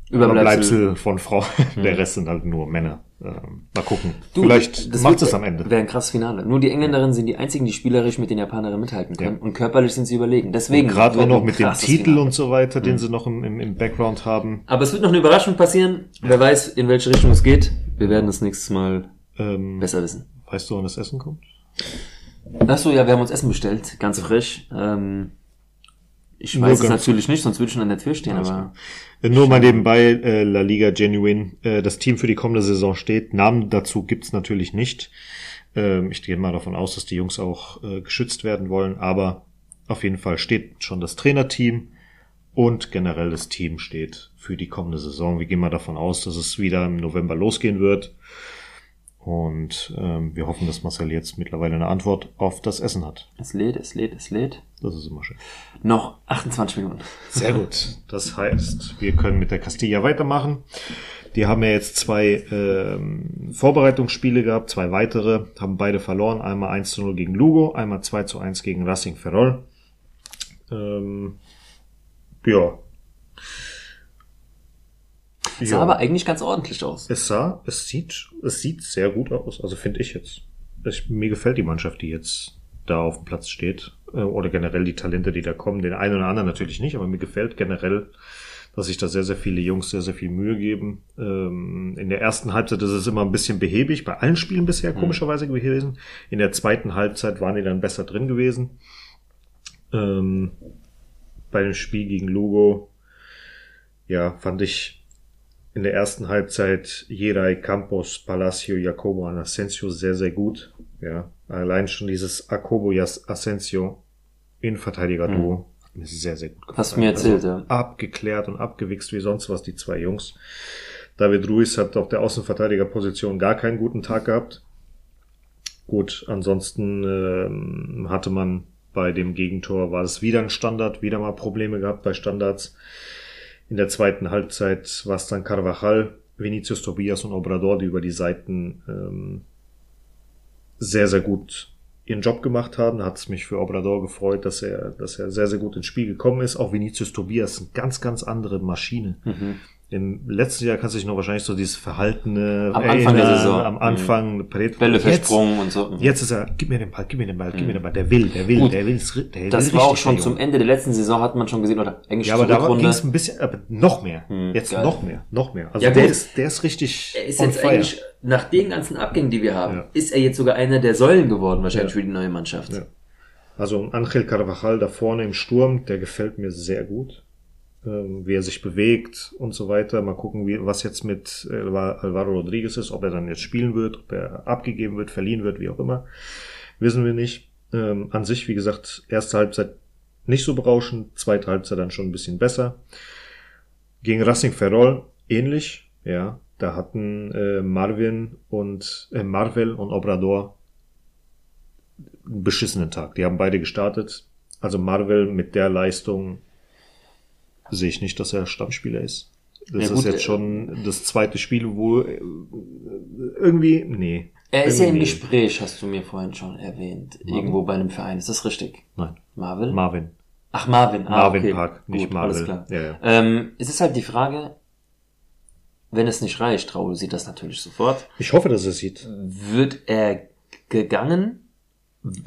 Überbleibsel. Überbleibsel von Frau. Der Rest sind halt nur Männer. Ähm, mal gucken. Du, Vielleicht das macht es am Ende. Wäre ein krasses Finale. Nur die Engländerinnen sind die einzigen, die spielerisch mit den Japanerinnen mithalten können. Ja. Und körperlich sind sie überlegen. Deswegen. Gerade auch noch mit dem Titel Finale. und so weiter, Mhm. den sie noch im, im, im Background haben. Aber es wird noch eine Überraschung passieren. Wer weiß, in welche Richtung es geht. Wir werden es nächstes Mal Ähm, besser wissen. weißt du, wann das Essen kommt? Ach so, ja, wir haben uns Essen bestellt. Ganz frisch. Ähm, ich Nur weiß es ganz- natürlich nicht, sonst würde ich schon an der Tür stehen, aber. Nur mal nebenbei, äh, La Liga Genuine, äh, das Team für die kommende Saison steht. Namen dazu gibt's natürlich nicht. Ähm, ich gehe mal davon aus, dass die Jungs auch äh, geschützt werden wollen, aber auf jeden Fall steht schon das Trainerteam und generell das Team steht für die kommende Saison. Wir gehen mal davon aus, dass es wieder im November losgehen wird. Und ähm, wir hoffen, dass Marcel jetzt mittlerweile eine Antwort auf das Essen hat. Es lädt, es lädt, es lädt. Das ist immer schön. Noch 28 Minuten. Sehr gut. Das heißt, wir können mit der Castilla weitermachen. Die haben ja jetzt zwei ähm, Vorbereitungsspiele gehabt, zwei weitere, haben beide verloren. Einmal 1 zu 0 gegen Lugo, einmal 2 zu 1 gegen Racing Ferrol. Ähm, ja. Sah aber eigentlich ganz ordentlich aus. Es sah, es sieht, es sieht sehr gut aus. Also finde ich jetzt. Ich, mir gefällt die Mannschaft, die jetzt da auf dem Platz steht. Äh, Oder generell die Talente, die da kommen. Den einen oder anderen natürlich nicht, aber mir gefällt generell, dass sich da sehr, sehr viele Jungs sehr, sehr viel Mühe geben. Ähm, in der ersten Halbzeit ist es immer ein bisschen behäbig, bei allen Spielen bisher komischerweise gewesen. In der zweiten Halbzeit waren die dann besser drin gewesen. Ähm, bei dem Spiel gegen Lugo, ja, fand ich in der ersten Halbzeit Jerai, Campos, Palacio, Jacobo und Asensio sehr, sehr gut. Ja, allein schon dieses Jacobo Jas- Asensio Innenverteidiger-Duo hat mir sehr, sehr gut gefallen. Hast du mir erzählt, also, ja. Abgeklärt und abgewichst wie sonst was, die zwei Jungs. David Ruiz hat auf der Außenverteidigerposition gar keinen guten Tag gehabt. Gut, ansonsten ähm, hatte man bei dem Gegentor war es wieder ein Standard, wieder mal Probleme gehabt bei Standards. In der zweiten Halbzeit war es dann Carvajal, Vinicius Tobias und Obrador, die über die Seiten ähm, sehr, sehr gut ihren Job gemacht haben. Da hat es mich für Obrador gefreut, dass er, dass er sehr, sehr gut ins Spiel gekommen ist. Auch Vinicius Tobias, eine ganz, ganz andere Maschine. Mhm. Im letzten Jahr kannst du dich noch wahrscheinlich so dieses verhaltene Am Anfang der Saison. am Anfang mhm. Bälle versprungen und so. Jetzt ist er, gib mir den Ball, gib mir den Ball, gib mir den Ball. Der will, der will, Gut. der will, der will Das war auch schon zum. Ende der letzten Saison hat man schon gesehen, oder eigentlich Ja, aber da ging es ein bisschen, aber noch mehr. Hm, Jetzt geil. noch mehr, noch mehr. Also Ja, der ist, der ist richtig. Er ist on jetzt fire. eigentlich, nach den ganzen Abgängen, die wir haben, Ja. ist er jetzt sogar einer der Säulen geworden, wahrscheinlich Ja. für die neue Mannschaft. Ja. Also Angel Carvajal da vorne im Sturm, der gefällt mir sehr gut. Ähm, wie er sich bewegt und so weiter. Mal gucken, wie, was jetzt mit Alvaro Rodriguez ist, ob er dann jetzt spielen wird, ob er abgegeben wird, verliehen wird, wie auch immer. Wissen wir nicht. Ähm, an sich, wie gesagt, erste Halbzeit nicht so berauschend, zweite Halbzeit dann schon ein bisschen besser. Gegen Racing Ferrol ähnlich, ja. Da hatten äh, Marvin und äh, Marvel und Obrador einen beschissenen Tag. Die haben beide gestartet. Also Marvel mit der Leistung sehe ich nicht, dass er Stammspieler ist. Das Ja, gut, ist jetzt äh, schon das zweite Spiel, wo äh, irgendwie, nee. Er ist ja im. Gespräch, hast du mir vorhin schon erwähnt. Irgendwo bei einem Verein. Ist das richtig? Nein, Marvel? Marvin. Ach, Marvin. Ah, Marvin okay. Park, nicht Gut, Marvel. Alles klar. Ja, ja. Ähm, es ist halt die Frage, wenn es nicht reicht, Raul sieht das natürlich sofort, Ich hoffe, dass er sieht. wird er gegangen?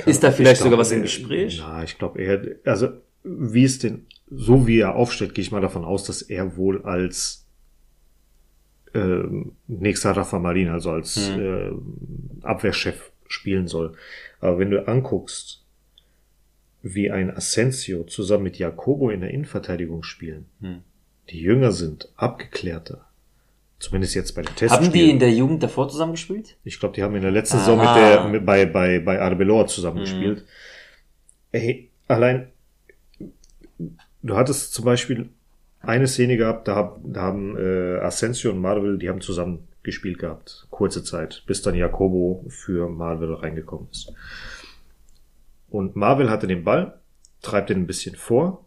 Ist da vielleicht Ich sogar was im Gespräch? Na, ich glaube eher, also wie es denn, so wie er aufstellt, gehe ich mal davon aus, dass er wohl als ähm, nächster Rafa Marin, also als Hm. äh, Abwehrchef spielen soll. Aber wenn du anguckst, wie ein Asensio zusammen mit Jacobo in der Innenverteidigung spielen, Hm. die jünger sind, abgeklärter, zumindest jetzt bei den Haben Testspielen. die in der Jugend davor zusammengespielt? Ich glaube, die haben in der letzten Saison mit Aha. der, mit, bei, bei, bei Arbeloa zusammengespielt. Mhm. Ey, allein, du hattest zum Beispiel eine Szene gehabt, da, da haben äh, Asensio und Marvel, die haben zusammen gespielt gehabt, kurze Zeit, bis dann Jacobo für Marvel reingekommen ist. Und Marvel hatte den Ball, treibt den ein bisschen vor,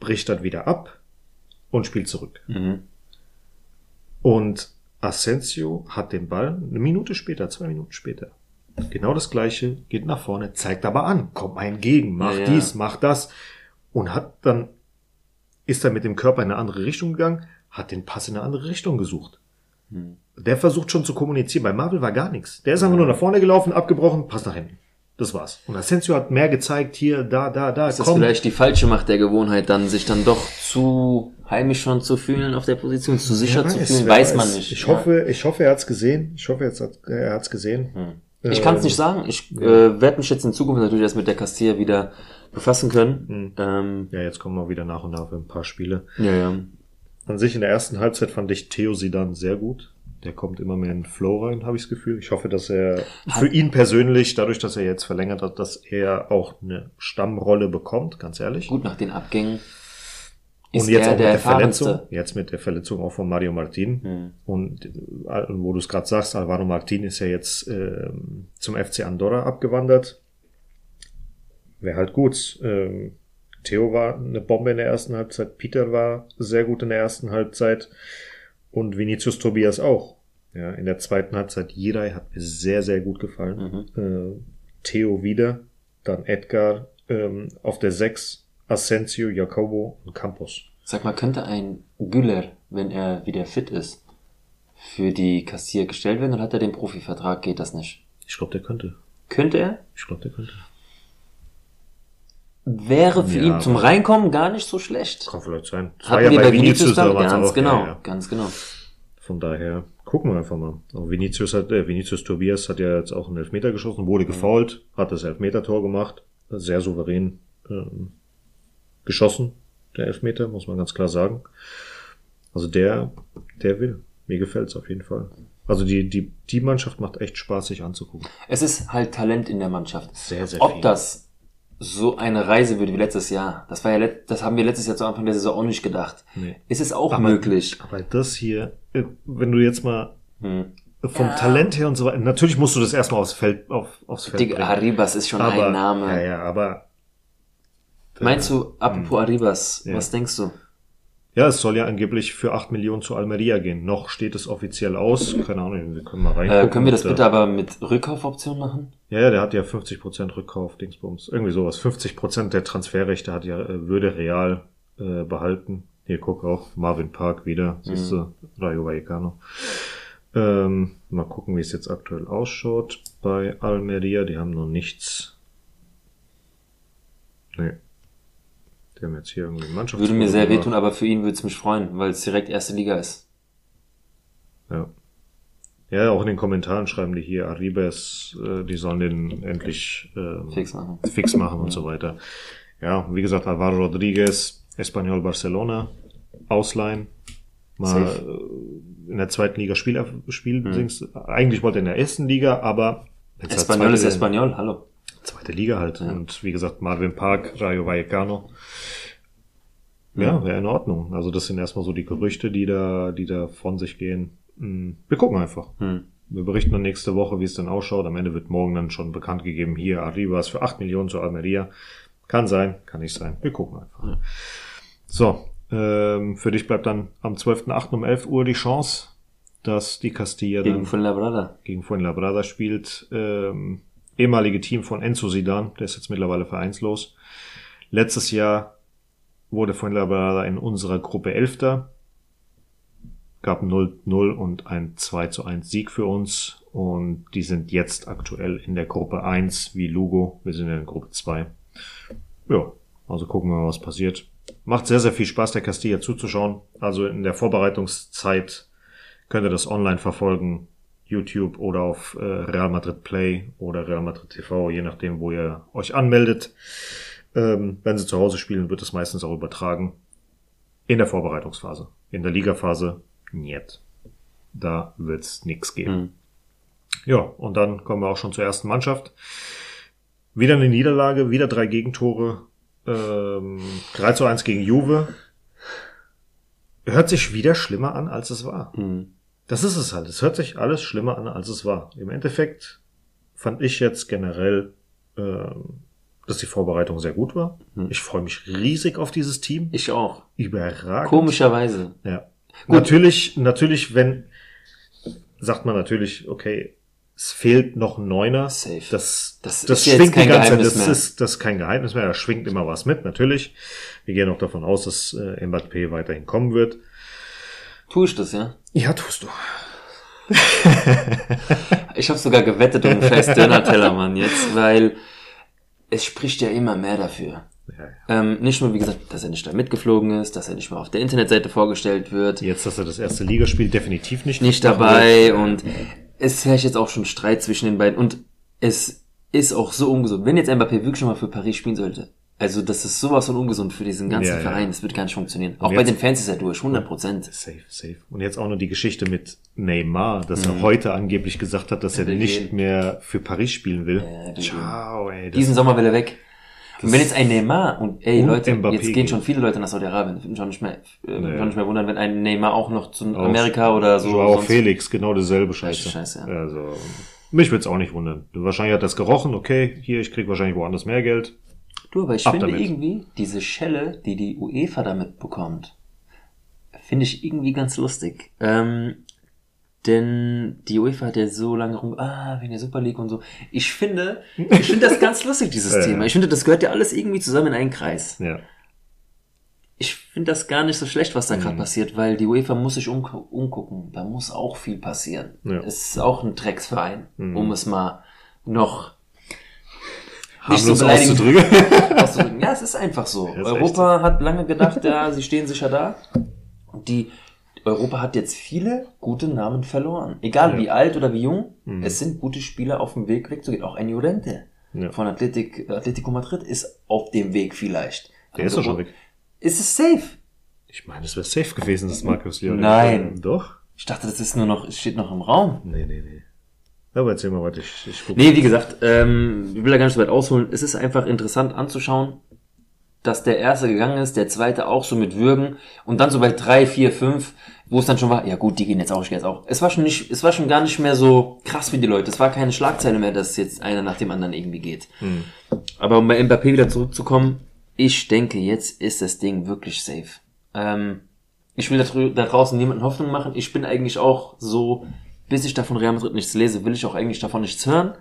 bricht dann wieder ab und spielt zurück. Mhm. Und Asensio hat den Ball eine Minute später, zwei Minuten später. Genau das gleiche, geht nach vorne, zeigt aber an, kommt mal entgegen, mach Ja, ja. dies, mach das. Und hat dann, ist er mit dem Körper in eine andere Richtung gegangen, hat den Pass in eine andere Richtung gesucht. Hm. Der versucht schon zu kommunizieren. Bei Marvel war gar nichts. Der ist einfach nur nach vorne gelaufen, abgebrochen, Pass nach hinten. Das war's. Und Asensio hat mehr gezeigt, hier, da, da, da, Ist das vielleicht die falsche Macht der Gewohnheit, dann sich dann doch zu heimisch schon zu fühlen auf der Position, zu sicher Wer zu weiß, fühlen, weiß, man nicht. Ich Ja. hoffe, ich hoffe, er hat's gesehen. Ich hoffe, er hat's- er hat's gesehen. Hm. Ich kann es Ähm, nicht sagen. Ich äh, werde mich jetzt in Zukunft natürlich erst mit der Castilla wieder befassen können. Hm. Ähm, Ja, jetzt kommen wir wieder nach und nach ein paar Spiele. ja, ja. An sich in der ersten Halbzeit fand ich Theo Sidan sehr gut. Der kommt immer mehr in den Flow rein, habe ich das Gefühl. Ich hoffe, dass er für ihn persönlich, dadurch, dass er jetzt verlängert hat, dass er auch eine Stammrolle bekommt, ganz ehrlich. Gut, nach den Abgängen ist und jetzt auch der mit der Verletzung, erfahrenste. jetzt mit der Verletzung auch von Mario Martin. Hm. Und äh, wo du es gerade sagst, Alvaro Martin ist ja jetzt ähm, zum FC Andorra abgewandert. Wäre halt gut. Ähm, Theo war eine Bombe in der ersten Halbzeit, Peter war sehr gut in der ersten Halbzeit und Vinicius Tobias auch. Ja, in der zweiten Halbzeit Jirai hat mir sehr, sehr gut gefallen. Äh, Theo wieder, dann Edgar ähm, auf der 6, Asensio, Jacobo und Campos. Sag mal, könnte ein Güller, wenn er wieder fit ist, für die Kassier gestellt werden oder hat er den Profivertrag? Geht das nicht? Ich glaube, der könnte. Könnte er? Ich glaube, der könnte. Wäre für Ja, ihn zum Reinkommen gar nicht so schlecht. Kann vielleicht sein. Das Hatten wir bei Vinicius dann? damals Ganz auch, genau, ja, ja. ganz genau. Von daher gucken wir einfach mal. Auch Vinicius hat, äh, Vinicius Tobias hat ja jetzt auch einen Elfmeter geschossen, wurde gefault, hat das Elfmeter-Tor gemacht, sehr souverän ähm, geschossen, der Elfmeter, muss man ganz klar sagen. Also der, der will. Mir gefällt's auf jeden Fall. Also die, die, die Mannschaft macht echt Spaß, sich anzugucken. Es ist halt Talent in der Mannschaft. Sehr, sehr Ob viel. das so eine Reise wird wie letztes Jahr. Das war ja, das haben wir letztes Jahr zu Anfang der Saison auch nicht gedacht. Nee. Ist es auch möglich? Aber das hier, äh, wenn du jetzt mal Hm. vom Talent her und so weiter, natürlich musst du das erstmal aufs Feld, auf, aufs Feld Digga, Arribas ist schon aber, ein Name. Ja, ja, aber. Meinst du, apropos Arribas, Ja. was denkst du? Ja, es soll ja angeblich für 8 Millionen zu Almeria gehen. Noch steht es offiziell aus. Keine Ahnung, wir können mal reingucken. Äh, können wir das bitte aber mit Rückkaufoption machen? Ja, ja, der hat ja 50% Rückkauf, Dingsbums. Irgendwie sowas. 50% der Transferrechte hat ja, äh, würde Real äh, behalten. Hier, guck auch, Marvin Park wieder. Siehst du, Rayo Vallecano. Ähm, mal gucken, wie es jetzt aktuell ausschaut bei Almeria. Die haben noch nichts. Nee. Die haben jetzt hier irgendwie einen Mannschafts Würde mir sehr wehtun, aber für ihn würde es mich freuen, weil es direkt erste Liga ist. Ja. Ja, auch in den Kommentaren schreiben die hier, Arribas, äh, die sollen den endlich ähm, Fix machen. fix machen und so weiter. Ja, wie gesagt, Alvaro Rodriguez, Espanyol Barcelona, ausleihen. Mal Safe. äh, in der zweiten Liga Spiel, spielen. Dings. Eigentlich wollte er in der ersten Liga, aber Espanyol ist Espanyol, hallo. Zweite Liga halt. Und wie gesagt, Marvin Park, Rayo Vallecano. Ja, wäre in Ordnung. Also das sind erstmal so die Gerüchte, die da, die da von sich gehen. Hm, Wir gucken einfach. Hm. Wir berichten dann nächste Woche, wie es dann ausschaut. Am Ende wird morgen dann schon bekannt gegeben, hier Arribas für 8 Millionen zu Almeria. Kann sein, kann nicht sein. Wir gucken einfach. So, ähm, für dich bleibt dann am 12.8. um 11 Uhr die Chance, dass die Castilla Gegen dann Fuenlabrada. gegen Fuenlabrada spielt. Ähm, ehemalige Team von Enzo Sidan, der ist jetzt mittlerweile vereinslos. Letztes Jahr wurde Fuenlabrada in unserer Gruppe Elfter. Gab 0-0 und ein 2 zu 1 Sieg für uns. Und die sind jetzt aktuell in der Gruppe 1 wie Lugo. Wir sind in der Gruppe 2. Ja, also gucken wir mal, was passiert. Macht sehr, sehr viel Spaß, der Castilla zuzuschauen. Also in der Vorbereitungszeit könnt ihr das online verfolgen. YouTube oder auf äh, Real Madrid Play oder Real Madrid TV, je nachdem, wo ihr euch anmeldet. Ähm, wenn sie zu Hause spielen, wird es meistens auch übertragen. In der Vorbereitungsphase. In der Ligaphase, niet. Da wird's nix geben. Hm. Ja, und dann kommen wir auch schon zur ersten Mannschaft. Wieder eine Niederlage, wieder drei Gegentore. Ähm, 3 zu 1 gegen Juve. Hört sich wieder schlimmer an, als es war. Hm. Das ist es halt. Es hört sich alles schlimmer an, als es war. Im Endeffekt fand ich jetzt generell, ähm, dass die Vorbereitung sehr gut war. Ich freue mich riesig auf dieses Team. Ich auch. Überragend. Komischerweise. Ja. Natürlich, natürlich, wenn, sagt man natürlich, okay, es fehlt noch ein Neuner. Safe. Das, Das das, schwingt kein die ganze Zeit. Geheimnis Das mehr. ist, das ist kein Geheimnis mehr. Da schwingt immer was mit, natürlich. Wir gehen auch davon aus, dass äh, Mbappé weiterhin kommen wird. Tu ich das, ja? Ja, tust du. Ich habe sogar gewettet um einen scheiß Döner-Teller, Mann, jetzt, weil es spricht ja immer mehr dafür. Ja, ja. Ähm, nicht nur, wie gesagt, dass er nicht da mitgeflogen ist, dass er nicht mal auf der Internetseite vorgestellt wird, Jetzt, dass er das erste Ligaspiel definitiv nicht nicht dabei wird. und es herrscht jetzt auch schon Streit zwischen den beiden und es ist auch so ungesund. Wenn jetzt Mbappé wirklich schon mal für Paris spielen sollte, also das ist sowas von ungesund für diesen ganzen Ja, ja. Verein, das wird gar nicht funktionieren. Auch jetzt- bei den Fans ist er durch, 100 Prozent. Safe, safe. Und jetzt auch nur die Geschichte mit Neymar, dass er heute angeblich gesagt hat, dass er Mhm. will nicht gehen. mehr für Paris spielen will. Ja, Ciao, ey. Diesen Sommer will er weg. Und wenn jetzt ein Neymar und ey Und Leute, Mbappé jetzt gehen schon viele Leute nach Saudi-Arabien, würden schon nicht mehr, äh, Naja. nicht mehr wundern, wenn ein Neymar auch noch zu Auch Amerika oder so. Joao sonst- Felix, genau dasselbe Scheiße. Scheiße, ja. Also, mich würde es auch nicht wundern. Wahrscheinlich hat das gerochen, okay, hier, ich krieg wahrscheinlich woanders mehr Geld. Du, aber ich Ab finde damit. irgendwie diese Schelle, die die UEFA damit bekommt, finde ich irgendwie ganz lustig. Ähm, denn die UEFA hat ja so lange rum, ah, wegen der Super League und so. Ich finde, ich finde das ganz lustig, dieses Ja. Thema. Ich finde, das gehört ja alles irgendwie zusammen in einen Kreis. Ja. Ich finde das gar nicht so schlecht, was da Mhm. gerade passiert, weil die UEFA muss sich um, umgucken. Da muss auch viel passieren. Ja. Mhm. Es ist auch ein Drecksverein, um es mal noch Harmlos so beleidigend auszudrücken. auszudrücken. Ja, es ist einfach so. ist Europa hat lange gedacht, ja, sie stehen sicher da. Die Europa hat jetzt viele gute Namen verloren. Egal Ja. wie alt oder wie jung, Mhm. es sind gute Spieler auf dem Weg wegzugehen. Auch ein Llorente Ja. von Athletic, Atletico Madrid ist auf dem Weg vielleicht. Der ist doch schon weg. Ist es safe? Ich meine, es wäre safe gewesen, dass Markus Leon. Nein. Doch? Ich dachte, das ist nur noch, es steht noch im Raum. Nee, nee, nee. Aber erzähl mal, was ich, ich guck. Nee, wie gesagt, ähm, ich will da gar nicht so weit ausholen. Es ist einfach interessant anzuschauen, dass der erste gegangen ist, der zweite auch so mit Würgen und dann so bei drei, vier, fünf, wo es dann schon war, ja gut, die gehen jetzt auch, ich gehe jetzt auch. Es war schon nicht, es war schon gar nicht mehr so krass für die Leute. Es war keine Schlagzeile mehr, dass jetzt einer nach dem anderen irgendwie geht. Aber um bei Mbappé wieder zurückzukommen, ich denke, jetzt ist das Ding wirklich safe. Ähm, ich will da draußen niemanden Hoffnung machen. Ich bin eigentlich auch so, bis ich davon Real Madrid nichts lese, will ich auch eigentlich davon nichts hören.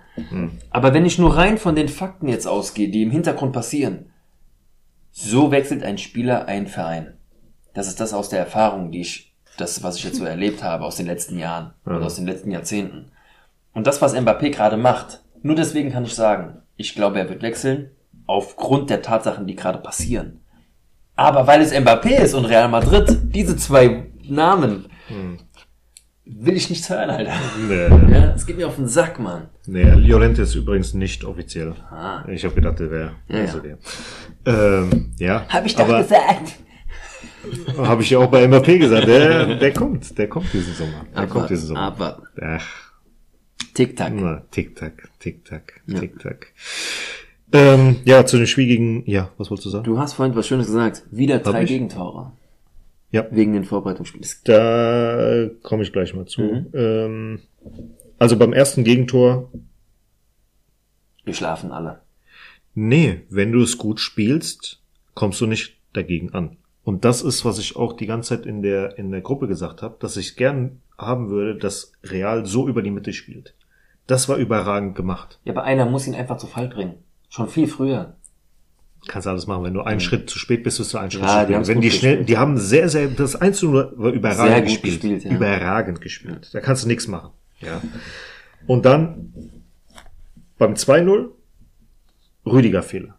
Aber wenn ich nur rein von den Fakten jetzt ausgehe, die im Hintergrund passieren, so wechselt ein Spieler einen Verein. Das ist das aus der Erfahrung, die ich, das, was ich jetzt so erlebt habe aus den letzten Jahren oder aus den letzten Jahrzehnten. Und das, was Mbappé gerade macht, nur deswegen kann ich sagen, ich glaube, er wird wechseln, aufgrund der Tatsachen, die gerade passieren. Aber weil es Mbappé ist und Real Madrid, diese zwei Namen, will ich nichts hören, Alter. Nee, Ja, es geht mir auf den Sack, Mann. nee, Llorente ist übrigens nicht offiziell. Ah. Ich habe gedacht, der wäre Ja, also ja. der. Ähm, ja, Hab ich doch gesagt. habe ich ja auch bei Mbappé gesagt. Der, der kommt, der kommt diesen Sommer. Der kommt Abwarten, diesen Sommer. abwarten. Ach, Tick-Tack. Tick-Tack, Tick-Tack, Tick-Tack. Ähm, ja, zu den schwierigen, ja, was wolltest du sagen? Du hast vorhin was Schönes gesagt. Wieder drei? Gegentore. Ja. Wegen den Vorbereitungsspielen. Da komme ich gleich mal zu. Mhm. Ähm, also beim ersten Gegentor, Wir schlafen alle. nee, wenn du es gut spielst, kommst du nicht dagegen an. Und das ist, was ich auch die ganze Zeit in der, in der Gruppe gesagt habe, dass ich gern haben würde, dass Real so über die Mitte spielt. Das war überragend gemacht. Ja, aber einer muss ihn einfach zu Fall bringen. Schon viel früher. Kannst alles machen. Wenn du einen Schritt zu spät bist, bist du einen Schritt Mhm. Ja, zu spät. Wenn die schnell, gespielt. die haben sehr, sehr, das 1 zu 0 war überragend gespielt. gespielt, ja. Überragend gespielt. Da kannst du nichts machen. Ja. Und dann beim 2-0 Rüdiger Fehler.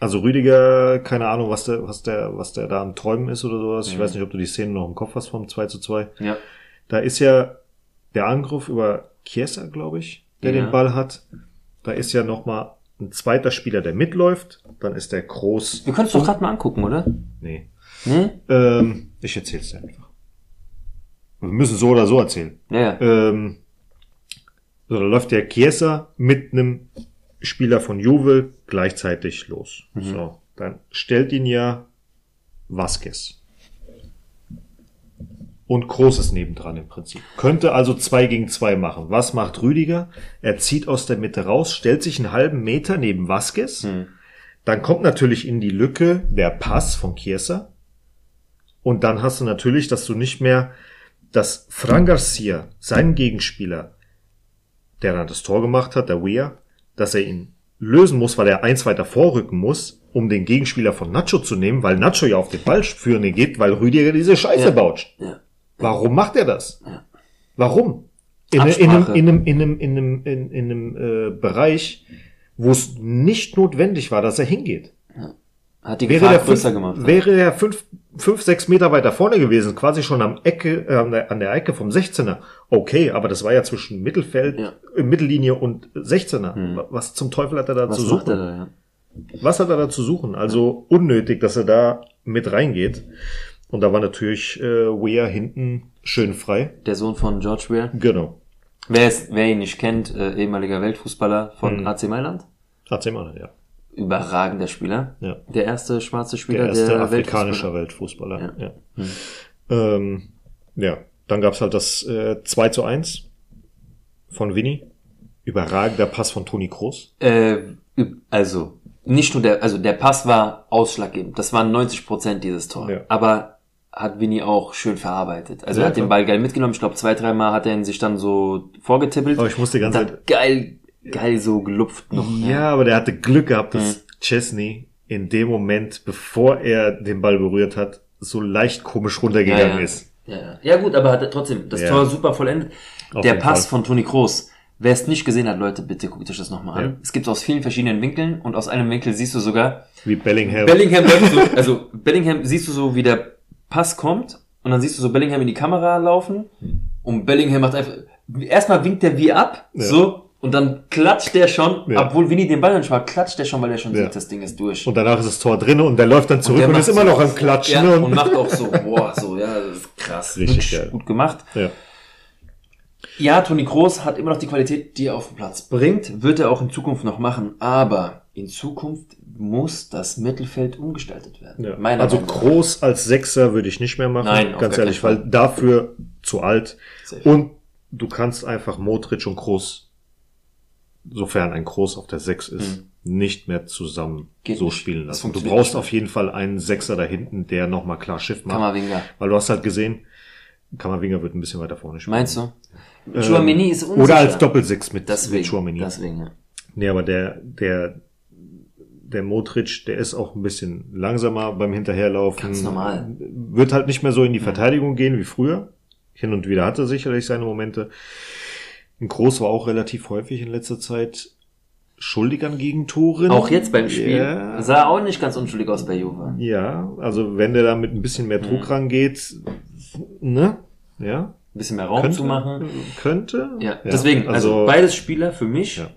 Also Rüdiger, keine Ahnung, was der, was der, was der da am Träumen ist oder sowas. Ich weiß nicht, ob du die Szene noch im Kopf hast vom 2 zu 2. Ja. Da ist ja der Angriff über Chiesa, glaube ich, der Ja. den Ball hat. Da ist ja noch mal ein zweiter Spieler, der mitläuft. Dann ist der Groß. Wir können es doch gerade mal angucken, oder? Nee. Ne? Ähm, ich erzähl's dir einfach. Wir müssen so oder so erzählen. Ja. Ähm, so, da läuft der Chiesa mit einem Spieler von Juve gleichzeitig los. So, dann stellt ihn ja Vasquez. Und Großes nebendran im Prinzip. Könnte also zwei gegen zwei machen. Was macht Rüdiger? Er zieht aus der Mitte raus, stellt sich einen halben Meter neben Vasquez. Dann kommt natürlich in die Lücke der Pass von Chiesa. Und dann hast du natürlich, dass du nicht mehr, dass Fran Garcia, seinen Gegenspieler, der dann das Tor gemacht hat, der Weir, dass er ihn lösen muss, weil er eins weiter vorrücken muss, um den Gegenspieler von Nacho zu nehmen, weil Nacho ja auf den Ballführende geht, weil Rüdiger diese Scheiße Ja. baut. Ja. Warum macht er das? Warum? In, in, in, einem, in einem, in einem, in, in einem äh, Bereich, wo es nicht notwendig war, dass er hingeht. Hat die Wäre Gefahr er fünf, größer gemacht. ja. wäre er fünf, fünf, sechs Meter weiter vorne gewesen, quasi schon am Ecke, äh, an, der, an der Ecke vom 16er. Okay, aber das war ja zwischen Mittelfeld, Ja. äh, Mittellinie und 16er. Wa- Was zum Teufel hat er da Was zu suchen? er da, ja? Was hat er da zu suchen? Also unnötig, dass er da mit reingeht. Und da war natürlich äh, Weir hinten schön frei. Der Sohn von George Weah. Genau. Wer, es, wer ihn nicht kennt, äh, ehemaliger Weltfußballer von Mhm. AC Mailand. Erzähl mal, ja. Überragender Spieler. Ja. Der erste schwarze Der Spieler erste der afrikanische Weltfußballer. Weltfußballer. Ja. Ähm, ja. Dann gab's halt das äh, 2 zu 1 von Vinny. Überragender Pass von Toni Kroos. Äh, also, nicht nur der, also der Pass war ausschlaggebend. Das waren 90 Prozent dieses Tor. Ja. Aber hat Vinny auch schön verarbeitet. Also Ja, er hat den. Ball geil mitgenommen. Ich glaube, zwei, dreimal hat er ihn sich dann so vorgetippelt. Aber ich musste die ganze dann geil, geil so gelupft noch. Ja, aber der hatte Glück gehabt, dass Chesney in dem Moment, bevor er den Ball berührt hat, so leicht komisch runtergegangen ja, ja. ist. Ja, ja. ja gut, aber hat er trotzdem das Ja. Tor super vollendet. Auf der Pass Fall. von Toni Kroos. Wer es nicht gesehen hat, Leute, bitte guckt euch das nochmal an. Ja. Es gibt aus vielen verschiedenen Winkeln und aus einem Winkel siehst du sogar, Wie Bellingham. Bellingham läuft so, also Bellingham siehst du so, wie der Pass kommt und dann siehst du so Bellingham in die Kamera laufen und Bellingham macht einfach, erstmal winkt der wie ab, Ja. so, und dann klatscht der schon, Ja. obwohl Vinny den Ball nicht war, klatscht der schon, weil er schon Ja. sieht, das Ding ist durch. und danach ist das Tor drin und der läuft dann zurück und, macht ist immer so- noch am Klatschen. Ja, und, und macht auch so, boah, so, ja, krass. Richtig geil. gut gemacht. ja. Ja, Toni Kroos hat immer noch die Qualität, die er auf den Platz bringt, wird er auch in Zukunft noch machen, aber in Zukunft muss das Mittelfeld umgestaltet werden. Ja. Meiner Also Meinung nach. Groß als Sechser würde ich nicht mehr machen, Nein, ganz ehrlich, weil dafür zu alt. Safe. Und du kannst einfach Modric und Groß, sofern ein Groß auf der Sechs ist, nicht mehr zusammen Mhm. Geht so spielen lassen. Du brauchst auf jeden Fall einen Sechser da hinten, der nochmal klar Schiff macht. Kammerwinger. Weil du hast halt gesehen, Kammerwinger wird ein bisschen weiter vorne spielen. Meinst du? Chouameni ist unsicher. Ähm, Oder als Doppelsechs mit, Deswegen, mit Chouameni. deswegen, ja. Nee, aber der, der, der Modric, der ist auch ein bisschen langsamer beim Hinterherlaufen. Ganz normal. Wird halt nicht mehr so in die Verteidigung gehen wie früher. Hin und wieder hat er sicherlich seine Momente. Ein Groß war auch relativ häufig in letzter Zeit schuldig an Gegentoren. Auch jetzt beim Spiel Ja, sah auch nicht ganz unschuldig aus bei Juve. ja, also wenn der da mit ein bisschen mehr Mhm. Druck rangeht, ne? Ja. Ein bisschen mehr Raum Könnte, zu machen. Könnte. Ja, deswegen, also, beides Spieler für mich. Ja.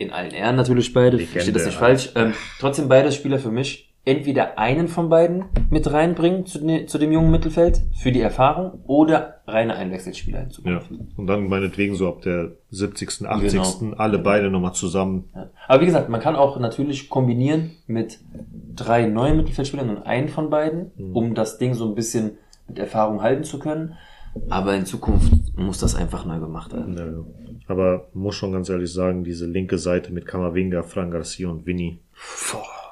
In allen Ehren natürlich beide, Legende, versteht das nicht ja. falsch. Ähm, trotzdem beides Spieler für mich. Entweder einen von beiden mit reinbringen zu, ne, zu dem jungen Mittelfeld für die Erfahrung oder reine Einwechselspieler in Ja, Zukunft. und dann meinetwegen so ab der 70., 80. Genau. alle beide nochmal zusammen. Ja. Aber wie gesagt, man kann auch natürlich kombinieren mit drei neuen Mittelfeldspielern und einen von beiden, Mhm. um das Ding so ein bisschen mit Erfahrung halten zu können. Aber in Zukunft muss das einfach neu gemacht werden. Ja, ja. Aber muss schon ganz ehrlich sagen, diese linke Seite mit Kamavinga, Fran Garcia und Vinny,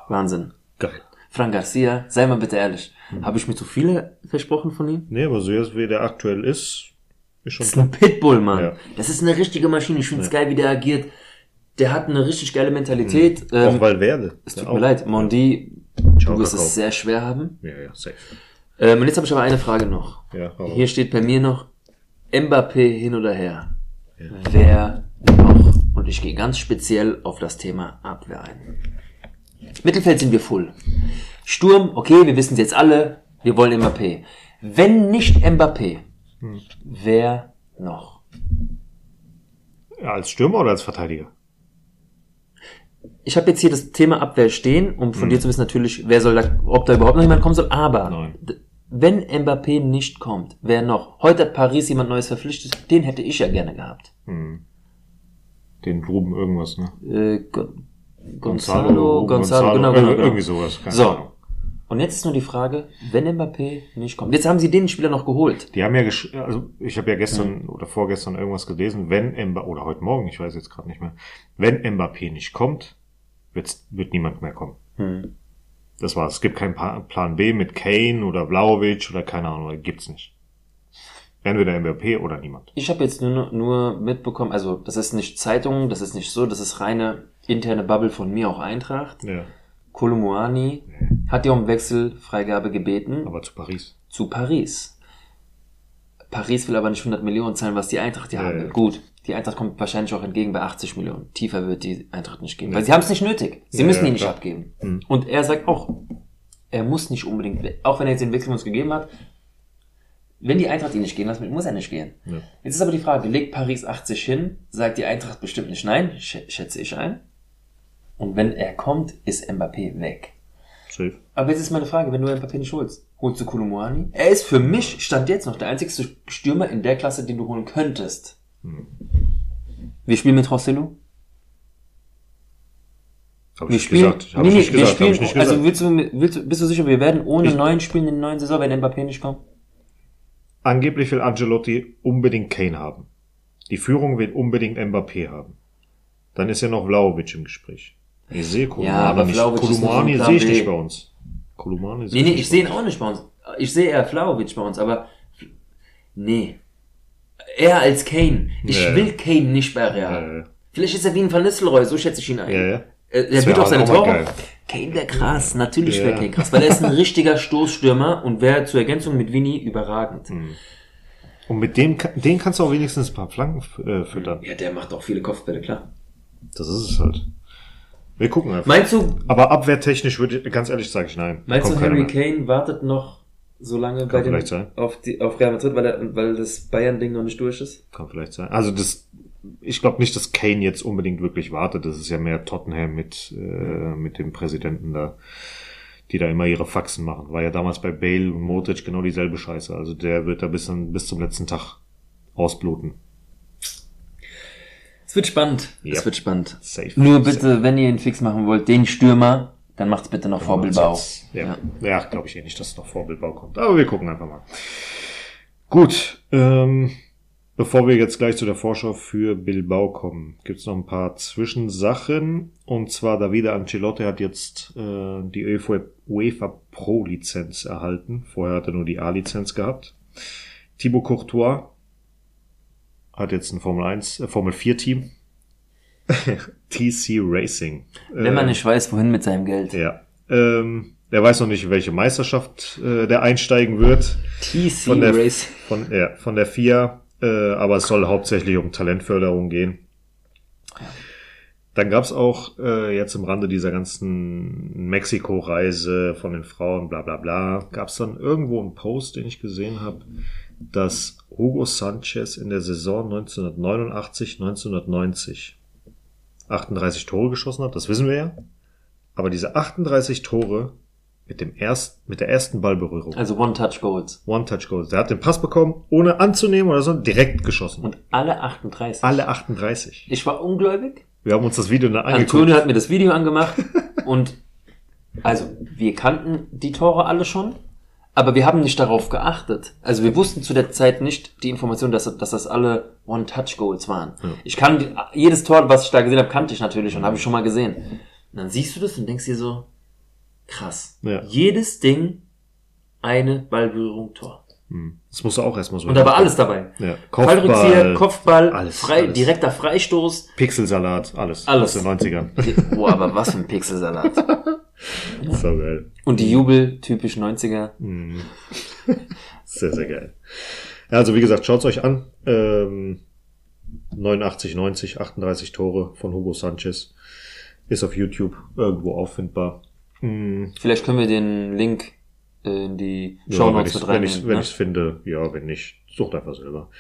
Wahnsinn. geil. Frank Garcia, sei mal bitte ehrlich. Habe ich mir zu viele versprochen von ihm? Nee, aber so jetzt wie der aktuell ist, ist schon Das ist ein Pitbull, Mann. Ja. Das ist eine richtige Maschine. Ich finde es geil, wie der agiert. Der hat eine richtig geile Mentalität. Ähm, Auch Valverde. es Ja, tut auch. mir leid, Mondi, Ciao, du wirst es sehr schwer haben. Ja, ja, safe. Ähm, und jetzt habe ich aber eine Frage noch. Ja, aber Hier steht bei mir noch Mbappé hin oder her. Wer noch? Und ich gehe ganz speziell auf das Thema Abwehr ein. Mittelfeld sind wir full. Sturm, okay, wir wissen es jetzt alle, wir wollen Mbappé. Wenn nicht Mbappé, wer noch? ja, als Stürmer oder als Verteidiger? Ich habe jetzt hier das Thema Abwehr stehen, um von dir zu wissen natürlich, wer soll da, ob da überhaupt noch jemand kommen soll. Aber Nein. Wenn Mbappé nicht kommt, wer noch? Heute hat Paris jemand Neues verpflichtet, den hätte ich ja gerne gehabt. Den Ruben irgendwas, ne? Äh, Go Gonzalo, Gonzalo, genau, Ir- genau, genau. Irgendwie sowas. keine So. Ahnung. Und jetzt ist nur die Frage, wenn Mbappé nicht kommt. Jetzt haben sie den Spieler noch geholt. Die haben ja, gesch also ich habe ja gestern oder vorgestern irgendwas gelesen, wenn Mbappé, oder heute Morgen, ich weiß jetzt gerade nicht mehr, wenn Mbappé nicht kommt, wird's, wird niemand mehr kommen. Hm. Das war's. Es gibt keinen Plan B mit Kane oder Vlaovic oder keine Ahnung, gibt's nicht. Entweder Mbappé oder niemand. Ich habe jetzt nur, nur mitbekommen, also das ist nicht Zeitung, das ist nicht so, das ist reine interne Bubble von mir, auch Eintracht. Ja, Kolumuani hat ja um Wechselfreigabe gebeten aber zu Paris. zu Paris. Paris will aber nicht 100 Millionen zahlen, was die Eintracht ja Ja, haben. Gut, die Eintracht kommt wahrscheinlich auch entgegen bei 80 Millionen. Tiefer wird die Eintracht nicht gehen, weil sie haben es nicht nötig. Sie Ja, müssen ja, ihn nicht klar. abgeben. Mhm. Und er sagt auch, er muss nicht unbedingt, auch wenn er jetzt den Wechsel uns gegeben hat, wenn die Eintracht ihn nicht gehen lässt, muss er nicht gehen. Ja. Jetzt ist aber die Frage, legt Paris 80 hin, sagt die Eintracht bestimmt nicht nein, sch- schätze ich ein. Und wenn er kommt, ist Mbappé weg. Safe. Aber jetzt ist meine Frage, wenn du Mbappé nicht holst, holst du Kolumuani? Er ist für mich, stand jetzt noch, der einzigste Stürmer in der Klasse, den du holen könntest. Wir spielen mit Rosselló? Hab Wir ich spielen, nicht gesagt. Hab nee, ich nee, nicht wir gesagt. Spielen, also willst du, willst du, bist du sicher, wir werden ohne Ich- neuen spielen in der neuen Saison, wenn Mbappé nicht kommt? Angeblich will Angelotti unbedingt Kane haben. Die Führung will unbedingt Mbappé haben. Dann ist ja noch Vlaovic im Gespräch. Ich sehe Kolumani aber nicht. Kolumani sehe ich nicht bei uns. Kolumani Nee, sehe nee, nicht ich sehe ihn auch nicht bei uns. Ich sehe eher Flauwitsch bei uns, aber nee. Er als Kane. Ich Ja, will Kane nicht bei Real. Vielleicht ist er wie ein Van Nistelrooy, so schätze ich ihn ein. Ja, ja. Er, wird auch seine auch Tore. Kane wäre krass, natürlich wäre Kane krass, weil er ist ein richtiger Stoßstürmer und wäre zur Ergänzung mit Vinny überragend. Und mit dem, den kannst du auch wenigstens ein paar Flanken äh, füttern. Ja, der macht auch viele Kopfbälle, klar. Das ist es halt. Wir gucken einfach. Meinst du, Aber abwehrtechnisch würde ich, ganz ehrlich sage ich nein. Meinst du Harry. Kane wartet noch so lange bei dem, vielleicht sein. auf, die, auf Real Madrid, weil, er, weil das Bayern-Ding noch nicht durch ist? Kann vielleicht sein. Also das, ich glaube nicht, dass Kane jetzt unbedingt wirklich wartet. Das ist ja mehr Tottenham mit, äh, mit dem Präsidenten da, die da immer ihre Faxen machen. War ja damals bei Bale und Modric genau dieselbe Scheiße. Also der wird da bis, bis zum letzten Tag ausbluten. Es wird spannend. Ja. Es wird spannend. Safe. Nur bitte, wenn ihr ihn fix machen wollt, den Stürmer, dann macht's bitte noch vor Bilbao. Ja, ja. glaube ich eh nicht, dass es noch vor Bilbao kommt. Aber wir gucken einfach mal. Gut, ähm, bevor wir jetzt gleich zu der Vorschau für Bilbao kommen, gibt's noch ein paar Zwischensachen. Und zwar Davide Ancelotti hat jetzt äh, die UEFA, UEFA Pro Lizenz erhalten. Vorher hat er nur die A-Lizenz gehabt. Thibaut Courtois hat jetzt ein Formel 1, äh, Formel 4 Team. TC Racing. Wenn man Äh, nicht weiß, wohin mit seinem Geld. ja. Ähm, der weiß noch nicht, welche Meisterschaft äh, der einsteigen wird. TC Von der, Race. von, ja, von der FIA. Äh, aber es soll hauptsächlich um Talentförderung gehen. Dann gab's auch äh, jetzt im Rande dieser ganzen Mexiko-Reise von den Frauen, bla bla bla, gab's dann irgendwo einen Post, den ich gesehen habe, dass Hugo Sanchez in der Saison 1989, 1990 38 Tore geschossen hat, das wissen wir ja. Aber diese 38 Tore mit dem erst, mit der ersten Ballberührung, Also One-Touch-Goals. One-Touch-Goals, der hat den Pass bekommen, ohne anzunehmen oder so, direkt geschossen. Und alle 38. Alle 38. Ich war ungläubig. Wir haben uns das Video dann angeguckt. Antonio hat mir das Video angemacht und also wir kannten die Tore alle schon, aber wir haben nicht darauf geachtet. Also wir wussten zu der Zeit nicht die Information, dass, dass das alle One-Touch-Goals waren. Ich kann jedes Tor, was ich da gesehen habe, kannte ich natürlich und habe ich schon mal gesehen. Und dann siehst du das und denkst dir so, krass. Ja. Jedes Ding eine Ballberührung Tor. Das musst du auch erstmal so. Und da war alles dabei. Ja. Fallrückzieher, Kopfball, Kopfball, alles, frei, alles. direkter Freistoß. Pixelsalat, alles. Alles. Aus den 90ern. Boah, aber was für ein Pixelsalat. so geil. Und die Jubel, typisch 90er. Sehr, sehr geil. Ja, also wie gesagt, schaut's euch an. Ähm, 89, 90, 38 Tore von Hugo Sanchez. Ist auf YouTube irgendwo auffindbar. Vielleicht können wir den Link in die Ja, Show wenn Notes ich's, mit wenn ich's, wenn ne? finde, ja, wenn nicht, sucht einfach selber.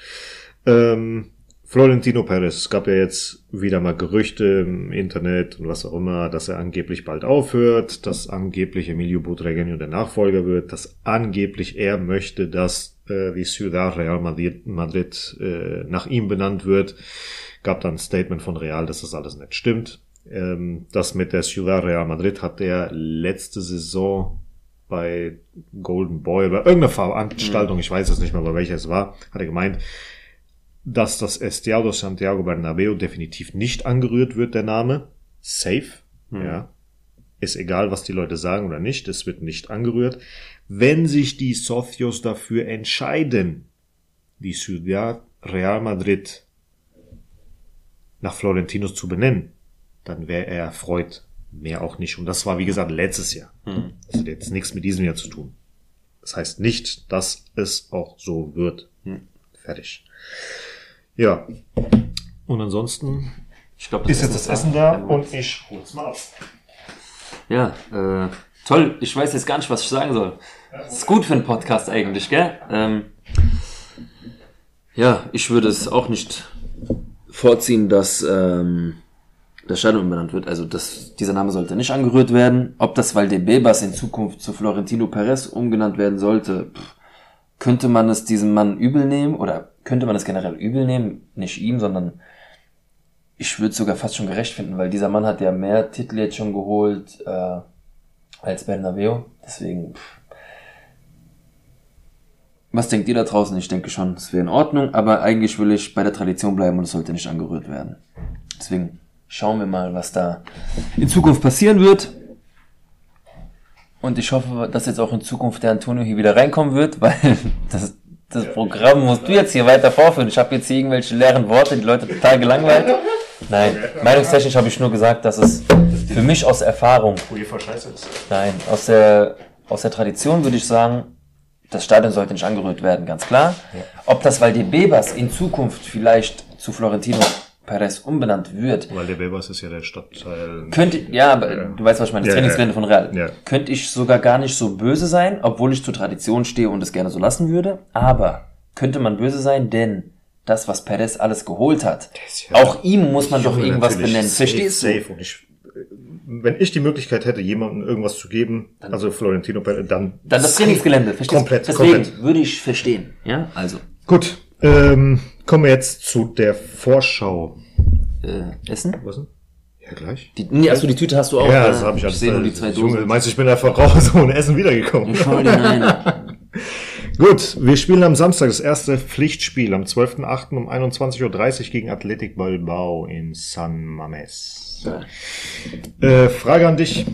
Ähm, Florentino Perez, es gab ja jetzt wieder mal Gerüchte im Internet und was auch immer, dass er angeblich bald aufhört, dass angeblich Emilio Butragueño der Nachfolger wird, dass angeblich er möchte, dass äh, die Ciudad Real Madrid, Madrid äh, nach ihm benannt wird. Gab dann ein Statement von Real, dass das alles nicht stimmt. Ähm, das mit der Ciudad Real Madrid hat er letzte Saison bei Golden Boy oder irgendeiner Veranstaltung, ich weiß es nicht mehr, bei welcher es war, hat er gemeint, dass das Estadio Santiago Bernabeu definitiv nicht angerührt wird, der Name. Safe. Ja. Ist egal, was die Leute sagen oder nicht, es wird nicht angerührt. Wenn sich die Socios dafür entscheiden, die Ciudad Real Madrid nach Florentinos zu benennen, dann wäre er erfreut. Mehr auch nicht. Und das war, wie gesagt, letztes Jahr. Das hat jetzt nichts mit diesem Jahr zu tun. Das heißt nicht, dass es auch so wird. Fertig. Ja. Und ansonsten Ich glaube, ist jetzt das Essen da und ich hol's mal ab. Ja, äh, toll. Ich weiß jetzt gar nicht, was ich sagen soll. Das ist gut für einen Podcast eigentlich, gell? Ähm, ja, ich würde es auch nicht vorziehen, dass ähm, das Stadion umbenannt wird. Also das, dieser Name sollte nicht angerührt werden. Ob das Valdebebas in Zukunft zu Florentino Perez umgenannt werden sollte, pff, könnte man es diesem Mann übel nehmen oder könnte man es generell übel nehmen? Nicht ihm, sondern ich würde sogar fast schon gerecht finden, weil dieser Mann hat ja mehr Titel jetzt schon geholt äh, als Bernabeu. Deswegen, pff. was denkt ihr da draußen? Ich denke schon, es wäre in Ordnung, aber eigentlich will ich bei der Tradition bleiben und es sollte nicht angerührt werden. Deswegen schauen wir mal, was da in Zukunft passieren wird. Und ich hoffe, dass jetzt auch in Zukunft der Antonio hier wieder reinkommen wird, weil das, das Programm musst du jetzt hier weiter vorführen. Ich habe jetzt hier irgendwelche leeren Worte, die Leute total gelangweilt. Nein, meinungstechnisch habe ich nur gesagt, dass es für mich aus Erfahrung, UEFA scheiße ist. nein, aus der, aus der Tradition würde ich sagen, das Stadion sollte nicht angerührt werden, ganz klar. Ob das Valdebebas in Zukunft vielleicht zu Florentino Perez umbenannt wird, Weil der Bebas ist ja der Stadtteil. könnte, ja, aber du weißt, was ich meine, das Ja, Trainingsgelände ja. von Real. Ja. Könnte ich sogar gar nicht so böse sein, obwohl ich zur Tradition stehe und es gerne so lassen würde. Aber könnte man böse sein, denn das, was Perez alles geholt hat, ja- auch ihm muss man doch irgendwas benennen. Safe, Verstehst du? Safe. Und ich, wenn ich die Möglichkeit hätte, jemandem irgendwas zu geben, also Florentino Perez, dann. Dann das Trainingsgelände, verstehst Komplett, du? Deswegen komplett. würde ich verstehen. Ja, also. Gut. Ähm, kommen wir jetzt zu der Vorschau. Äh, Essen? Was denn? Ja, gleich. Die, nee, achso, die Tüte hast du auch. ja, ne? das habe ich alles. Ich sehe nur die zwei Junge, Dosen. meinst du, ich bin einfach raus ohne Essen wiedergekommen? Schau dir rein. Gut, wir spielen am Samstag das erste Pflichtspiel am 12.08. um 21.30 Uhr gegen Athletic Bilbao in San Mames. Äh, Frage an dich.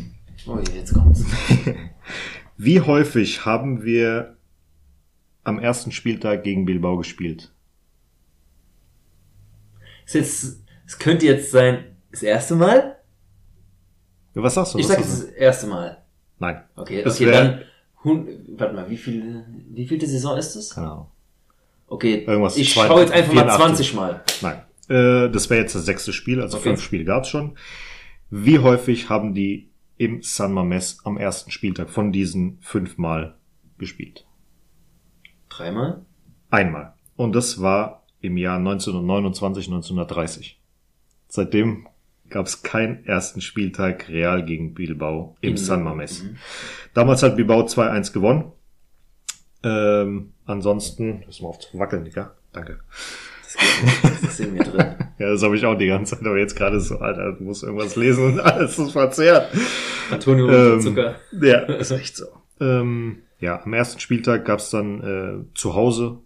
Oh, jetzt kommt's. Wie häufig haben wir am ersten Spieltag gegen Bilbao gespielt? Ist jetzt, es könnte jetzt sein, das erste Mal? Was sagst du? Ich Was sag, es ist das erste Mal. Nein. Okay, Das okay, dann, hun, warte mal, wie viel, wie vielte Saison ist es? Ahnung. Okay, Irgendwas ich schaue jetzt einfach mal 84. 20 Mal. Nein. Äh, das wäre jetzt das sechste Spiel, also Okay. fünf Spiele gab's schon. Wie häufig haben die im San Mames am ersten Spieltag von diesen fünfmal gespielt? Dreimal? Einmal. Und das war im Jahr 1929, 1930. Seitdem gab es keinen ersten Spieltag Real gegen Bilbao im In- San Mames. Mhm. Damals hat Bilbao 2-1 gewonnen. Ähm, ansonsten, lass mal auf zu wackeln, Digga. Danke. Das, geht nicht, das ist in mir drin. Ja, das habe ich auch die ganze Zeit, aber jetzt gerade so, Alter, du musst irgendwas lesen und alles ist verzerrt. Antonio Ähm, Zucker. Ja, ist echt so. Ähm, ja, am ersten Spieltag gab's dann äh, zu Hause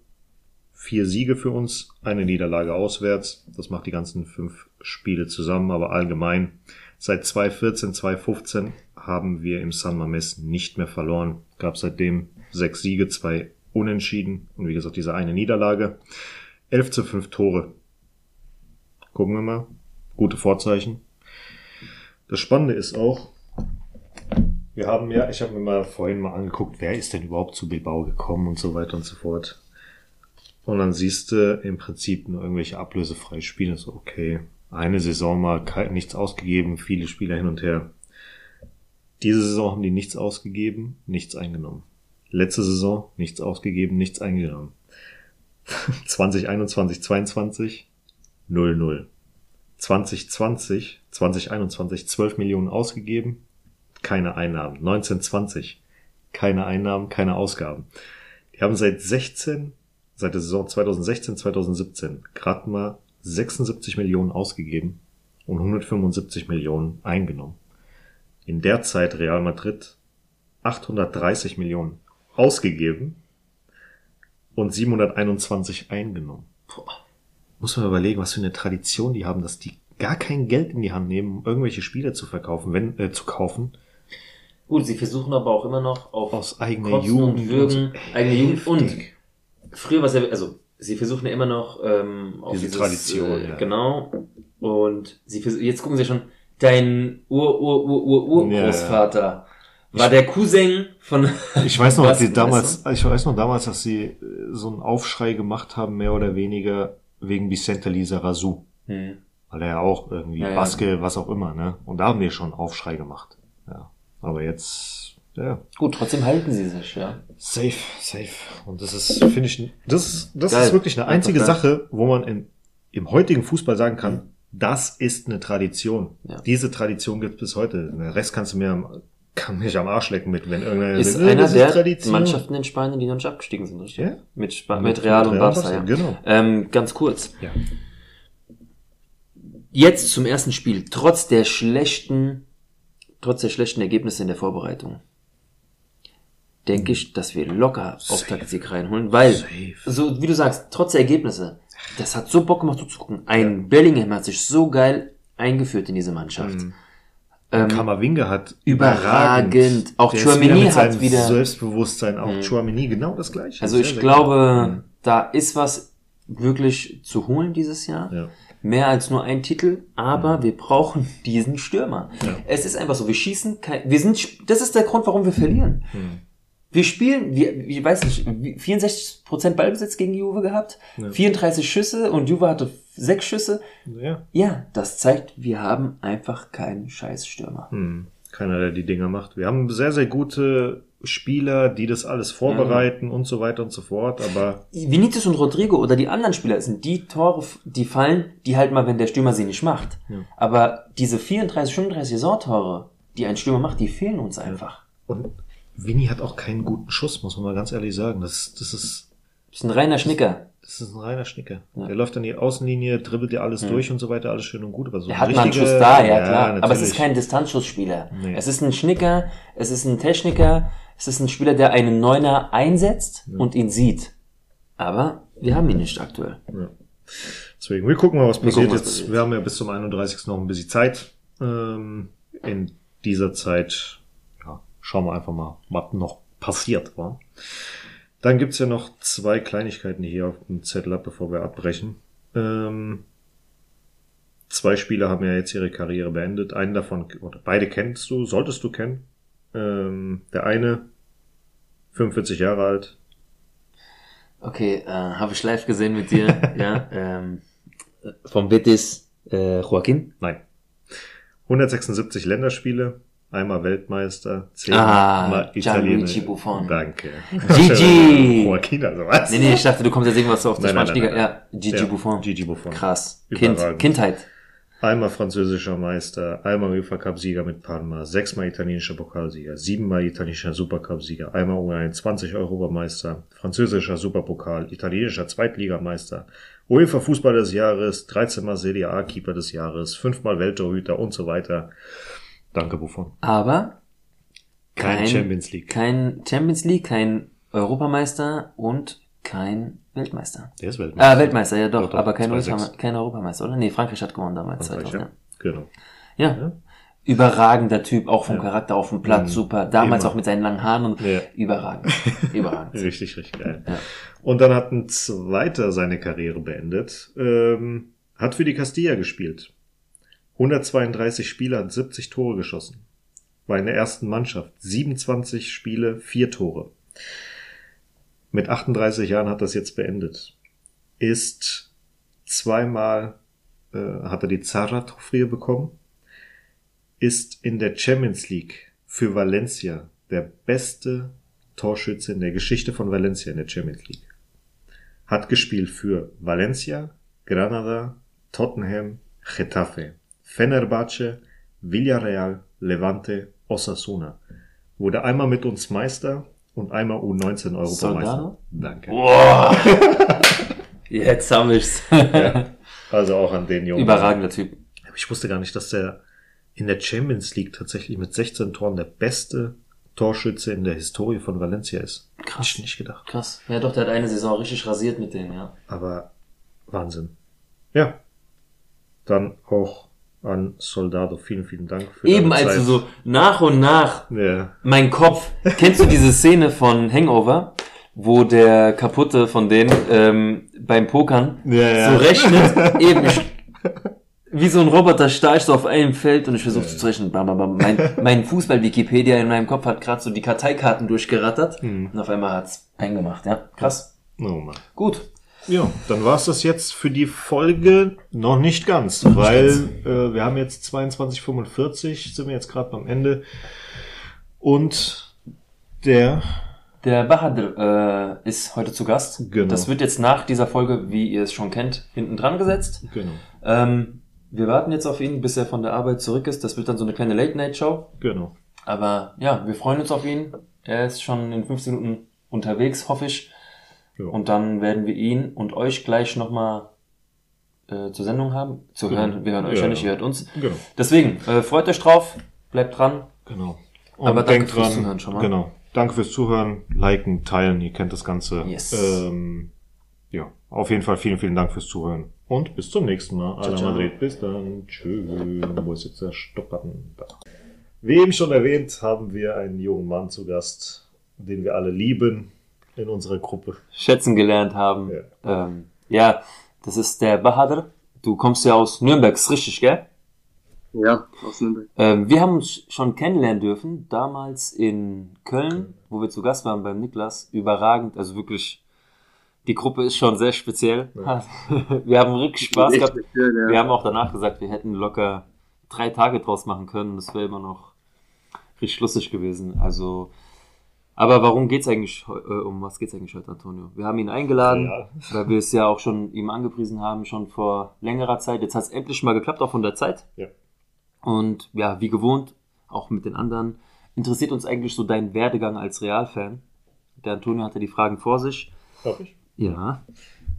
vier Siege für uns, eine Niederlage auswärts. Das macht die ganzen fünf Spiele zusammen, aber allgemein seit 2014, 2015 haben wir im San Mames nicht mehr verloren. Gab seitdem sechs Siege, zwei Unentschieden und wie gesagt diese eine Niederlage. 11 zu 5 Tore. Gucken wir mal. Gute Vorzeichen. Das Spannende ist auch, wir haben ja, ich habe mir mal vorhin mal angeguckt, wer ist denn überhaupt zu Bilbao gekommen und so weiter und so fort. Und dann siehst du im Prinzip nur irgendwelche ablösefreie Spiele. So, okay, eine Saison mal nichts ausgegeben, viele Spieler hin und her. Diese Saison haben die nichts ausgegeben, nichts eingenommen. Letzte Saison nichts ausgegeben, nichts eingenommen. 2021, 22 0-0. 2020, 2021 12 Millionen ausgegeben, keine Einnahmen. 1920 keine Einnahmen, keine Ausgaben. Die haben seit 16, seit der Saison 2016, 2017 gerade mal 76 Millionen ausgegeben und 175 Millionen eingenommen. In der Zeit Real Madrid 830 Millionen ausgegeben und 721 eingenommen. Boah. Muss man überlegen, was für eine Tradition die haben, dass die gar kein Geld in die Hand nehmen, um irgendwelche Spiele zu verkaufen, wenn, äh, zu kaufen. Gut, sie versuchen aber auch immer noch auf Aus eigener Kosten Jugend und Würgen, eigene Jugend und. Früher war es ja, also sie versuchen ja immer noch ähm, auf Diese dieses, Tradition, äh, ja. genau. Und sie jetzt gucken sie schon, dein Ur Ur Ur Ur Urgroßvater war der Cousin von Ich weiß noch, dass sie damals, ich weiß noch damals, dass sie äh, so einen Aufschrei gemacht haben, mehr oder weniger wegen Vicente Lizarazu. Hm. Weil er ja auch irgendwie Ja, ja. Baske, was auch immer, ne? Und da haben die schon Aufschrei gemacht. Ja. Aber jetzt, ja, Gut, trotzdem halten sie sich, ja. safe, safe. Und das ist, finde ich, das, das Geil. ist wirklich eine einzige. Sache, wo man in, im heutigen Fußball sagen kann, das ist eine Tradition. Ja. Diese Tradition gibt es bis heute. Den Rest kannst du mir am, kann mich am Arsch lecken mit, wenn irgendeiner Ist sagt, einer das der Tradition. Mannschaften in Spanien, die noch nicht abgestiegen sind, richtig? Ja. Mit, Spa Mit- mit Real und Real Barca, Barca, ja. genau. Ähm, ganz kurz. Ja. Jetzt zum ersten Spiel, trotz der schlechten, trotz der schlechten Ergebnisse in der Vorbereitung, denke ich, dass wir locker auf Taktik reinholen, weil, Safe. so wie du sagst, trotz der Ergebnisse, das hat so Bock gemacht zuzugucken. Ein Bellingham hat sich so geil eingeführt in diese Mannschaft. Mhm. Ähm, Kammerwinger hat Überragend. Auch Der ist Tchouaméni wieder hat wieder- Selbstbewusstsein, auch Mhm. Chouameni, genau das gleiche. also ich glaube, gut. da ist was wirklich zu holen dieses Jahr. Mhm. Ja. Mehr als nur ein Titel, aber wir brauchen diesen Stürmer. Ja. Es ist einfach so, wir schießen kein, wir sind, das ist der Grund, warum wir verlieren. Mhm. Wir spielen, wir, ich weiß nicht, wie- 64% Ballbesitz gegen Juve gehabt, Ja. 34 Schüsse und Juve hatte sechs Schüsse. ja. Ja, das zeigt, wir haben einfach keinen Scheißstürmer. Hm. Keiner, der die Dinger macht. Wir haben sehr, sehr gute Spieler, die das alles vorbereiten und so weiter und so fort, aber Vinicius und Rodrigo oder die anderen Spieler sind die Tore, die fallen, die halt mal, wenn der Stürmer sie nicht macht. Ja. Aber diese 34, 35 Saisontore, die ein Stürmer macht, die fehlen uns einfach. und Vinny hat auch keinen guten Schuss, muss man mal ganz ehrlich sagen. Das, das ist Das ist ein reiner Schnicker. Das ist ein reiner Schnicker. Ja. Der läuft an die Außenlinie, dribbelt dir alles Ja. durch und so weiter, alles schön und gut. Aber so Er hat mal einen Schuss da, ja, klar. Aber es natürlich. ist kein Distanzschussspieler. Nee. Es ist ein Schnicker, es ist ein Techniker, es ist ein Spieler, der einen Neuner einsetzt und ihn sieht. Aber wir haben ihn nicht aktuell. Ja. Deswegen, wir gucken mal, was Wir passiert gucken, was jetzt. passiert. Wir haben ja bis zum 31. noch ein bisschen Zeit. Ähm, in dieser Zeit, ja, schauen wir einfach mal, was noch passiert war. Dann gibt's ja noch zwei Kleinigkeiten, hier auf dem Zettel habe, bevor wir abbrechen. Ähm, zwei Spieler haben ja jetzt ihre Karriere beendet. Einen davon, oder beide kennst du, solltest du kennen. Ähm, der eine, 45 Jahre alt, Okay, äh, habe ich live gesehen mit dir, ja. Ähm, äh, vom Betis äh, Joaquin. Nein. 176 Länderspiele, einmal Weltmeister, Ah, zehnmal Gianluigi Italiener. Buffon. Danke. Gigi! Joaquin, also was? Nee, nee, ich dachte, du kommst jetzt irgendwas auf der Nein, nein, spanischen Liga. Ja, Gigi Ja, Buffon. Gigi Buffon. Krass. Kind. Kindheit. Einmal französischer Meister, einmal UEFA Cup Sieger mit Parma, sechsmal italienischer Pokalsieger, siebenmal italienischer Supercup Sieger, einmal U21 Europameister, französischer Superpokal, italienischer Zweitligameister, UEFA Fußball des Jahres, 13 mal Serie A Keeper des Jahres, fünfmal Welttorhüter und so weiter. Danke Buffon. Aber Kein, Kein- Champions League. kein Champions League, kein Europameister und kein Weltmeister. Der ist Weltmeister. Ah, Weltmeister, ja doch, Doch, doch, aber kein, 2-6. Europama kein Europameister, oder? Nee, Frankreich hat gewonnen damals. Frankreich, 2000, ja. Genau. ja. ja. Überragender Typ, auch vom Ja. Charakter auf dem Platz, Mhm. super. Damals Immer. auch mit seinen langen Haaren und Ja. überragend. Überragend. Richtig, richtig geil. Ja. Und dann hat ein zweiter seine Karriere beendet, ähm, hat für die Castilla gespielt. 132 Spiele, hat 70 Tore geschossen. War in der ersten Mannschaft. 27 Spiele, 4 Tore. Mit 38 Jahren hat das jetzt beendet. Ist zweimal, äh, hat er die Zara-Trophäe bekommen. Ist in der Champions League für Valencia der beste Torschütze in der Geschichte von Valencia in der Champions League. Hat gespielt für Valencia, Granada, Tottenham, Getafe, Fenerbahce, Villarreal, Levante, Osasuna. Wurde einmal mit uns Meister und einmal U19 Europameister. Soldado? Danke. Boah. Jetzt haben wir's. Also auch an den Jungen. Überragender Typ. Aber Ich wusste gar nicht, dass der in der Champions League tatsächlich mit 16 Toren der beste Torschütze in der Historie von Valencia ist. Krass. Hätte ich nicht gedacht. Krass. Ja doch, der hat eine Saison richtig rasiert mit denen, ja. Aber Wahnsinn. Ja. Dann auch an Soldado. Vielen, vielen Dank für Eben deine als du so nach und nach Ja. mein Kopf. Kennst du diese Szene von Hangover, wo der kaputte von denen ähm, beim Pokern Ja, ja. so rechnet, eben wie so ein Roboter starr ich so auf einem Feld und ich versuche zu rechnen. Bam, bam, bam. Mein, mein Fußball-Wikipedia in meinem Kopf hat gerade so die Karteikarten durchgerattert Mhm. und auf einmal hat's Peng gemacht, ja. Krass. Oh Mann. Gut. Ja, dann war's das jetzt für die Folge noch nicht ganz, weil Äh, wir haben jetzt 22:45, sind wir jetzt gerade beim Ende und der Der Bahadur äh, ist heute zu Gast. Genau. Das wird jetzt nach dieser Folge, wie ihr es schon kennt, hinten dran gesetzt. genau, Ähm, wir warten jetzt auf ihn, bis er von der Arbeit zurück ist. Das wird dann so eine kleine Late-Night-Show. genau. Aber ja, wir freuen uns auf ihn. Er ist schon in 15 Minuten unterwegs, hoffe ich. Ja. Und dann werden wir ihn und euch gleich nochmal äh, zur Sendung haben. Zu Genau. hören. Wir hören euch Ja, ja, nicht, ihr hört uns. Genau. Deswegen, äh, freut euch drauf, bleibt dran. Genau. Aber danke fürs Zuhören schon mal. Genau. Danke fürs Zuhören, liken, teilen, ihr kennt das Ganze. Yes. Ähm, ja, auf jeden Fall vielen, vielen Dank fürs Zuhören. Und bis zum nächsten Mal. Ciao, ciao. Madrid. Bis dann. Tschüss. Wo ist jetzt der Stoppbutton? Da. Wie eben schon erwähnt, haben wir einen jungen Mann zu Gast, den wir alle lieben in unserer Gruppe. Schätzen gelernt haben. Ja, ähm, ja das ist der Bahadur. Du kommst ja aus Nürnberg, ist richtig, gell? Ja, aus Nürnberg. Ähm, wir haben uns schon kennenlernen dürfen, damals in Köln, wo wir zu Gast waren beim Niklas. Überragend, also wirklich, die Gruppe ist schon sehr speziell. wir haben richtig Spaß gehabt. speziell, ja. Wir haben auch danach gesagt, wir hätten locker drei Tage draus machen können. Das wäre immer noch richtig lustig gewesen. Also, aber warum geht's eigentlich, äh, um was geht's eigentlich heute, Antonio? Wir haben ihn eingeladen, Ja. weil wir es ja auch schon ihm angepriesen haben, schon vor längerer Zeit. Jetzt hat es endlich mal geklappt, auch von der Zeit. Ja. Und ja, wie gewohnt, auch mit den anderen, interessiert uns eigentlich so dein Werdegang als Realfan. Der Antonio hatte die Fragen vor sich. Darf ich? Ja.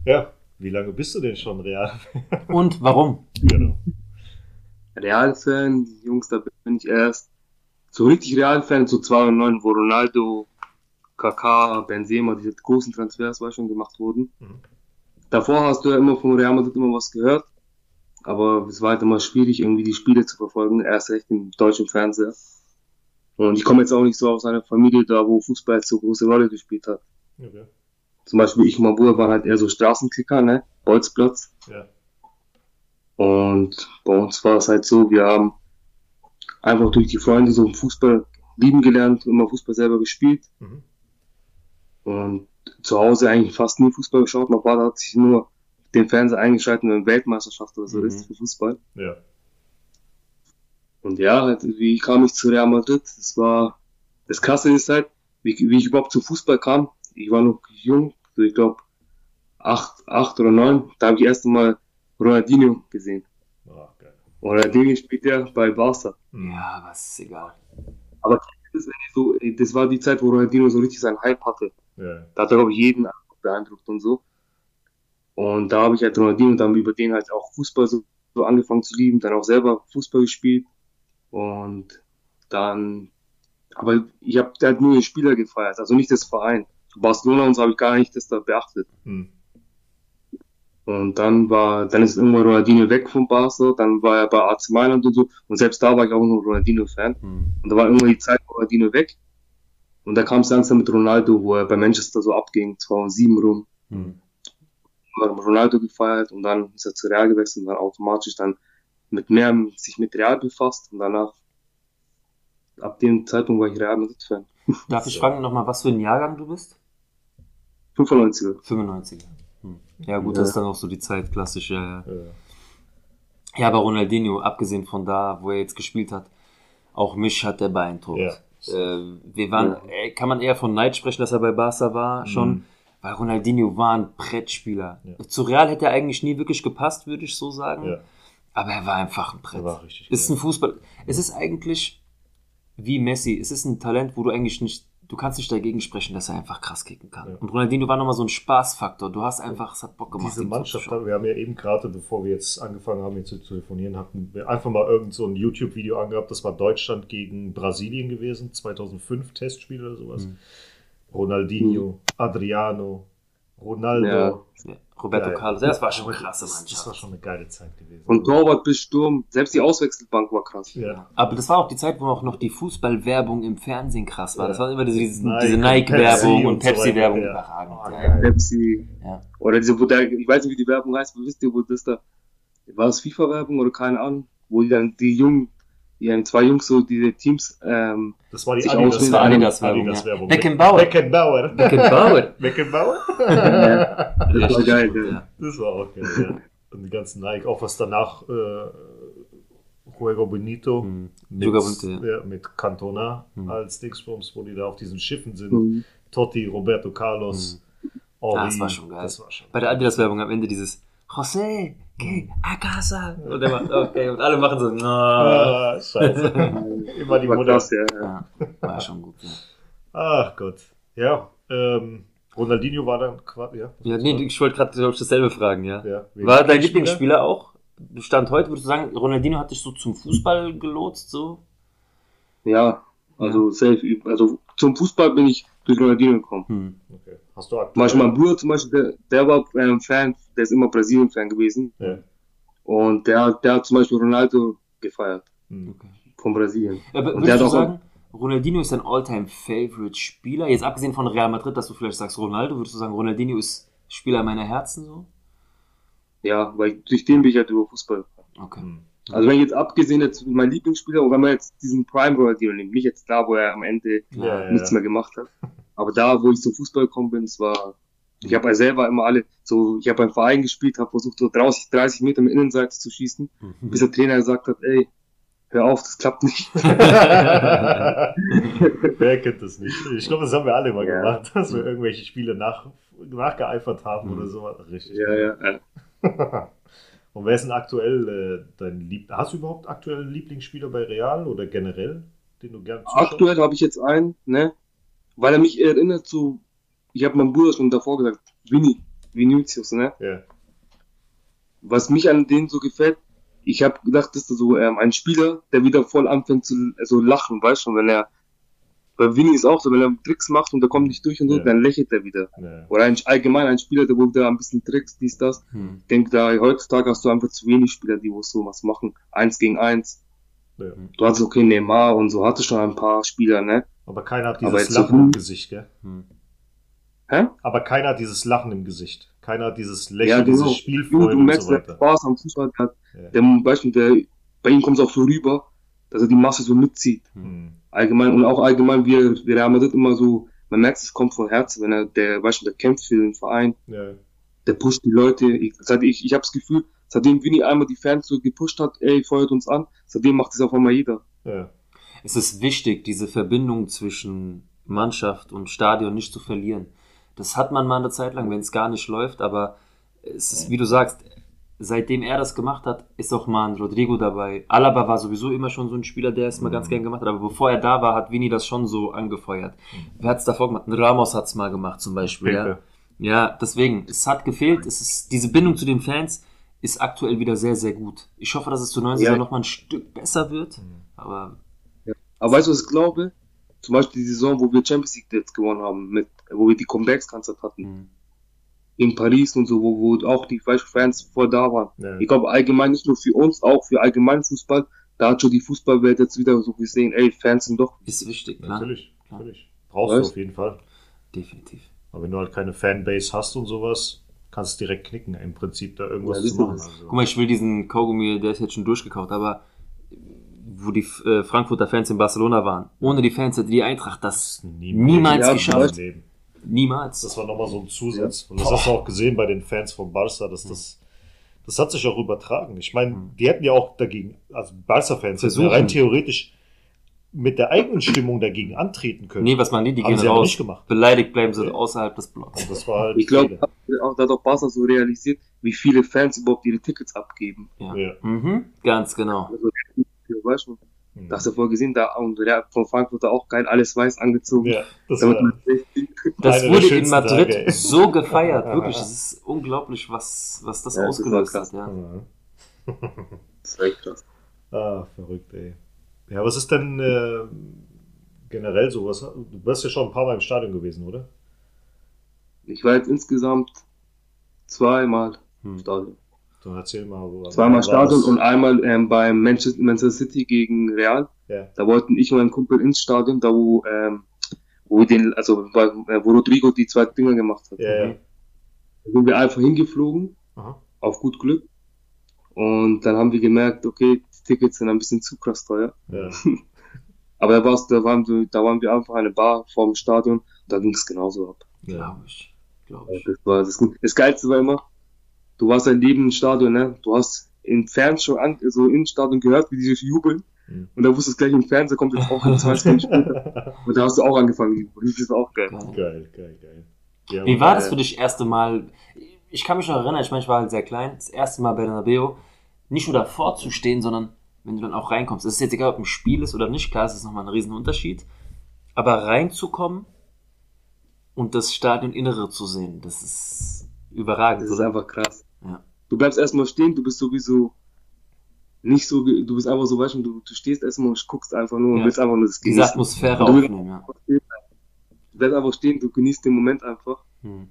Ja. Wie lange bist du denn schon real? Und warum? genau. Real-Fan, die Jungs, da bin ich erst so richtig Real-Fan, so 2009, wo Ronaldo, Kaká, Benzema, diese großen Transfers war schon gemacht wurden. Mhm. Davor hast du ja immer vom Real Madrid immer was gehört, aber es war halt immer schwierig, irgendwie die Spiele zu verfolgen, erst recht im deutschen Fernseher. Und ich komme jetzt auch nicht so aus einer Familie da, wo Fußball so große Rolle gespielt hat. Okay. Zum Beispiel ich und mein Bruder waren halt eher so Straßenkicker, ne? Bolzplatz. Ja. Und bei uns war es halt so, wir haben einfach durch die Freunde so Fußball lieben gelernt, immer Fußball selber gespielt Mhm. Und zu Hause eigentlich fast nie Fußball geschaut. Mein Vater hat sich nur den Fernseher eingeschaltet, wenn Weltmeisterschaft oder so Mhm. ist für Fußball. Ja. Und ja, halt, wie kam ich zu Real Madrid? Das war, das Krasse ist halt, wie, wie ich überhaupt zu Fußball kam. Ich war noch jung, so ich glaube acht, acht oder neun. Da habe ich erst einmal Ronaldinho gesehen. Ah, geil. Ronaldinho spielt ja bei Barca. Mhm. Ja, was ist egal. Das, ist so, das war die Zeit, wo Ronaldinho so richtig seinen Hype hatte. Ja. Da hat er, glaube ich, jeden beeindruckt und so. Und da habe ich halt Ronaldinho dann über den halt auch Fußball so, so angefangen zu lieben, dann auch selber Fußball gespielt. Und dann, aber ich habe halt nur den Spieler gefeiert, also nicht das Verein. Barcelona und so habe ich gar nicht das da beachtet. Mhm. Und dann war, dann ist irgendwann Ronaldinho weg von Barca, dann war er bei AC Mailand und so. Und selbst da war ich auch noch Ronaldinho-Fan. Hm. Und da war irgendwann die Zeit Ronaldinho weg. Und da kam es langsam mit Ronaldo, wo er bei Manchester so abging, 2007 rum. Hm. Hat Ronaldo gefeiert und dann ist er zu Real gewechselt und dann automatisch dann mit mehr sich mit Real befasst und danach ab dem Zeitpunkt war ich Real Madrid Fan. Darf ich fragen nochmal, was für ein Jahrgang du bist? 95er. 95er. Hm. Ja gut, Ja. das ist dann auch so die Zeit, klassisch. Ja, ja. Aber Ronaldinho, abgesehen von da, wo er jetzt gespielt hat, auch mich hat der beeindruckt. Ja. Äh, wir waren, äh, kann man eher von Neid sprechen, dass er bei Barca war, schon, Mhm. weil Ronaldinho war ein Brettspieler. Ja. Zu Real hätte er eigentlich nie wirklich gepasst, würde ich so sagen. Ja. Aber er war einfach ein Brett. Er war richtig ist geil. ein Fußball. Es ist eigentlich wie Messi. Es ist ein Talent, wo du eigentlich nicht, du kannst nicht dagegen sprechen, dass er einfach krass kicken kann. Ja. Und Ronaldinho war nochmal so ein Spaßfaktor. Du hast einfach, es hat Bock gemacht. Diese Mannschaft, zuzuschauen. wir haben ja eben gerade, bevor wir jetzt angefangen haben, hier zu telefonieren, hatten wir einfach mal irgend so ein YouTube-Video angehabt. Das war Deutschland gegen Brasilien gewesen, 2005 Testspiel oder sowas. Mhm. Ronaldinho, Adriano, Ronaldo. Ja. Ja. Roberto Geil. Carlos, ja, das war schon eine Das- krasse Das war Mannschaft. schon eine geile Zeit gewesen. Von Torwart bis Sturm, selbst die Auswechselbank war krass. ja. Aber das war auch die Zeit, wo auch noch die Fußballwerbung im Fernsehen krass war. Ja. Das war immer diese, diese, Nike, diese Pepsi Nike-Werbung und und Pepsi-Werbung ja. überragend. Ja, geil. Pepsi. ja. Oder diese, wo der, ich weiß nicht, wie die Werbung heißt, aber wisst ihr, wo das da, war das FIFA-Werbung oder keine Ahnung, wo die dann die Jungen, die haben zwei Jungs so diese Teams, ähm, Das war die Sich Adidas. Das war Adidas-Werbung. Adidas-Werbung. Ja. Beckenbauer. Beckenbauer. Beckenbauer. Beckenbauer? das war geil, gut, ja. Das war auch geil, ja. Und die ganzen Nike, auch was danach äh, Juego Bonito Hm. mit, Bonito, ja. mit Cantona Hm. als Dingsbums, wo die da auf diesen Schiffen sind. Mhm. Totti, Roberto Carlos, Henri. Ah, das war schon geil. Das war schon Bei der Adidas-Werbung am Ende dieses José, geh a casa. Und, der macht, okay, und alle machen so, no. Ah, scheiße. Immer die War Mutter. krass, ja. ja. Ja, war schon gut. Ja, Ach Gott. Ja, ähm, Ronaldinho war dann quasi, ja. ja nee, ich wollte gerade glaub ich, dasselbe fragen, ja. ja War dein Lieblingsspieler? Lieblingsspieler auch? Stand heute, würdest du sagen, Ronaldinho hat dich so zum Fußball gelotst, so? Ja, also safe. Also zum Fußball bin ich durch Ronaldinho gekommen. Hm. Hast du aktuell? Zum Beispiel mein Bruder zum Beispiel, der, der war ähm, Fan, der ist immer Brasilien-Fan gewesen. Ja. Und der, der hat zum Beispiel Ronaldo gefeiert Hm. Okay. von Brasilien. Aber Und der würdest du hat auch- sagen, Ronaldinho ist dein All-Time-Favorite-Spieler? Jetzt abgesehen von Real Madrid, dass du vielleicht sagst Ronaldo, würdest du sagen, Ronaldinho ist Spieler meiner Herzen so? Ja, weil durch den bin ich halt über Fußball. Okay. Hm. Also wenn ich jetzt abgesehen jetzt mein Lieblingsspieler, und wenn man jetzt diesen Prime Ronaldinho nimmt, nicht jetzt da, wo er am Ende ja, nichts ja. mehr gemacht hat, aber da, wo ich zum Fußball gekommen bin, es war, ich habe ja selber immer alle, so, ich habe beim Verein gespielt, habe versucht so 30, 30 Meter mit Innenseite zu schießen, Mhm. bis der Trainer gesagt hat, ey, hör auf, das klappt nicht. Wer kennt das nicht? Ich glaube, das haben wir alle mal Ja. gemacht, dass wir irgendwelche Spiele nach, nachgeeifert haben Mhm. oder so. Richtig. ja, ja, ja. Und wer ist denn aktuell äh, dein Lieb Hast du überhaupt aktuell einen Lieblingsspieler bei Real oder generell, den du gerne zuschaust? Aktuell habe ich jetzt einen, ne, weil er mich erinnert zu, ich habe meinem Bruder schon davor gesagt, Winnie. Vinicius, ne? Ja. Was mich an denen so gefällt, ich habe gedacht, das ist so ähm, ein Spieler, der wieder voll anfängt zu also lachen, weißt du, wenn er bei Vini ist auch so, wenn er Tricks macht und der kommt nicht durch und so, Ja. dann lächelt er wieder. Ja. Oder ein, allgemein ein Spieler, der wo wieder ein bisschen Tricks, dies, das. Hm. Ich denke, da heutzutage hast du einfach zu wenig Spieler, die wo so was machen. Eins gegen eins. Ja. Du hattest okay Neymar und so hatte schon ein paar Spieler, ne? Aber keiner hat dieses jetzt so Lachen im. Gesicht, gell? Hm. Hä? Aber keiner hat dieses Lachen im Gesicht. Keiner hat dieses Ja, Lächeln, genau. diese Du, Spielfreude du und merkst, so der weiter. Spaß am Fußball hat. Ja. Der, Beispiel, der, bei ihm kommt es auch so rüber, dass er die Masse so mitzieht. Hm. Allgemein und auch allgemein, wie, er- wie Real Madrid immer so, man merkt, es kommt von Herzen, wenn er, der, weißt du, der kämpft für den Verein, Ja. der pusht die Leute. Ich, seit ich, ich habe das Gefühl, seitdem Vinny einmal die Fans so gepusht hat, ey, feuert uns an, seitdem macht es auf einmal jeder. Ja. Es ist wichtig, diese Verbindung zwischen Mannschaft und Stadion nicht zu verlieren. Das hat man mal eine Zeit lang, wenn es gar nicht läuft, aber es ist, wie du sagst, seitdem er das gemacht hat, ist auch mal ein Rodrigo dabei. Alaba war sowieso immer schon so ein Spieler, der es mal ganz gern gemacht hat, aber bevor er da war, hat Vini das schon so angefeuert. Wer hat es davor gemacht? Ramos hat es mal gemacht zum Beispiel. Ja. Ja, deswegen, es hat gefehlt. Es ist, diese Bindung zu den Fans ist aktuell wieder sehr, sehr gut. Ich hoffe, dass es zur neuen Ja. Saison noch mal ein Stück besser wird, aber Aber weißt du, was ich glaube? Zum Beispiel die Saison, wo wir Champions League jetzt gewonnen haben, mit, wo wir die Comebacks ganze Zeit hatten, hm. in Paris und so, wo, wo auch die Fans voll da waren. Ja. Ich glaube allgemein nicht nur für uns, auch für allgemeinen Fußball, da hat schon die Fußballwelt jetzt wieder so gesehen, ey, Fans sind doch ist wichtig, klar. Natürlich, natürlich. Brauchst Weißt? du auf jeden Fall. Definitiv. Aber wenn du halt keine Fanbase hast und sowas, kannst du direkt knicken, im Prinzip da irgendwas Ja, zu machen. Also. Guck mal, ich will diesen Kaugummi, der ist jetzt schon durchgekauft, aber wo die äh, Frankfurter Fans in Barcelona waren, ohne die Fans hätte die Eintracht das niemals Ja, geschafft. Leben. Niemals. Das war nochmal so ein Zusatz. Und das hast du auch gesehen bei den Fans von Barca, dass das, das hat sich auch übertragen. Ich meine, die hätten ja auch dagegen, also Barca-Fans hätten ja rein theoretisch mit der eigenen Stimmung dagegen antreten können. Nee, was man die, die Haben gehen raus. nicht gemacht. Beleidigt bleiben sie Ja. außerhalb des Blocks. Und das war halt Ich glaube, da hat auch Barca so realisiert, wie viele Fans überhaupt ihre Tickets abgeben. Ja. Ja. Mhm, ganz genau. Also, weißt du, Mhm. da hast du voll gesehen, da und der von Frankfurt auch geil, alles weiß angezogen. ja, das Damit war, Das wurde in Madrid Tage, so gefeiert. Wirklich, es ist unglaublich, was, was das Ja, das ausgelöst war hat. Ja. Ja. Das war echt krass. Ah, verrückt, ey. Ja, was ist denn äh, generell so? Was, du bist ja schon ein paar Mal im Stadion gewesen, oder? Ich war jetzt insgesamt zweimal im Hm. Stadion. Dann erzähl mal. Wo, Zweimal Stadion und einmal ähm, beim Manchester, Manchester City gegen Real. Ja. Da wollten ich und mein Kumpel ins Stadion, da wo, ähm, wo den, also wo Rodrigo die zwei Dinger gemacht hat. Ja, ja. Da sind wir einfach hingeflogen, Aha. auf gut Glück. Und dann haben wir gemerkt, okay, die Tickets sind ein bisschen zu krass teuer. ja. Aber da, war's, da, waren wir, da waren wir einfach eine Bar vorm Stadion, da ging es genauso ab. ja. Glaube ich. Glaube ich. Das war das, das Geilste war immer, du warst ein Leben im Stadion, ne? Du hast im Fernsehen schon an, so im Stadion gehört, wie die sich jubeln. Mhm. Und da wusstest du gleich im Fernsehen kommt jetzt auch in 20 Minuten später. Und da hast du auch angefangen. Das ist auch geil. Geil. Geil, geil. Ja, Wie war das für dich erste Mal? Ich kann mich noch erinnern, ich meine, ich war halt sehr klein, das erste Mal bei Bernabeu, nicht nur davor zu stehen, sondern wenn du dann auch reinkommst. Es ist jetzt egal, ob ein Spiel ist oder nicht, klar, es ist nochmal ein Riesenunterschied. Aber reinzukommen und das Stadioninnere zu sehen, das ist überragend. Das ist oder? einfach krass. Du bleibst erstmal stehen, du bist sowieso nicht so, du bist einfach so, weißt du, du, du stehst erstmal und guckst einfach nur und Ja. willst einfach nur das Diese genießen. Atmosphäre Und du- aufnehmen, ja. Du bleibst einfach stehen, du genießt den Moment einfach. Hm.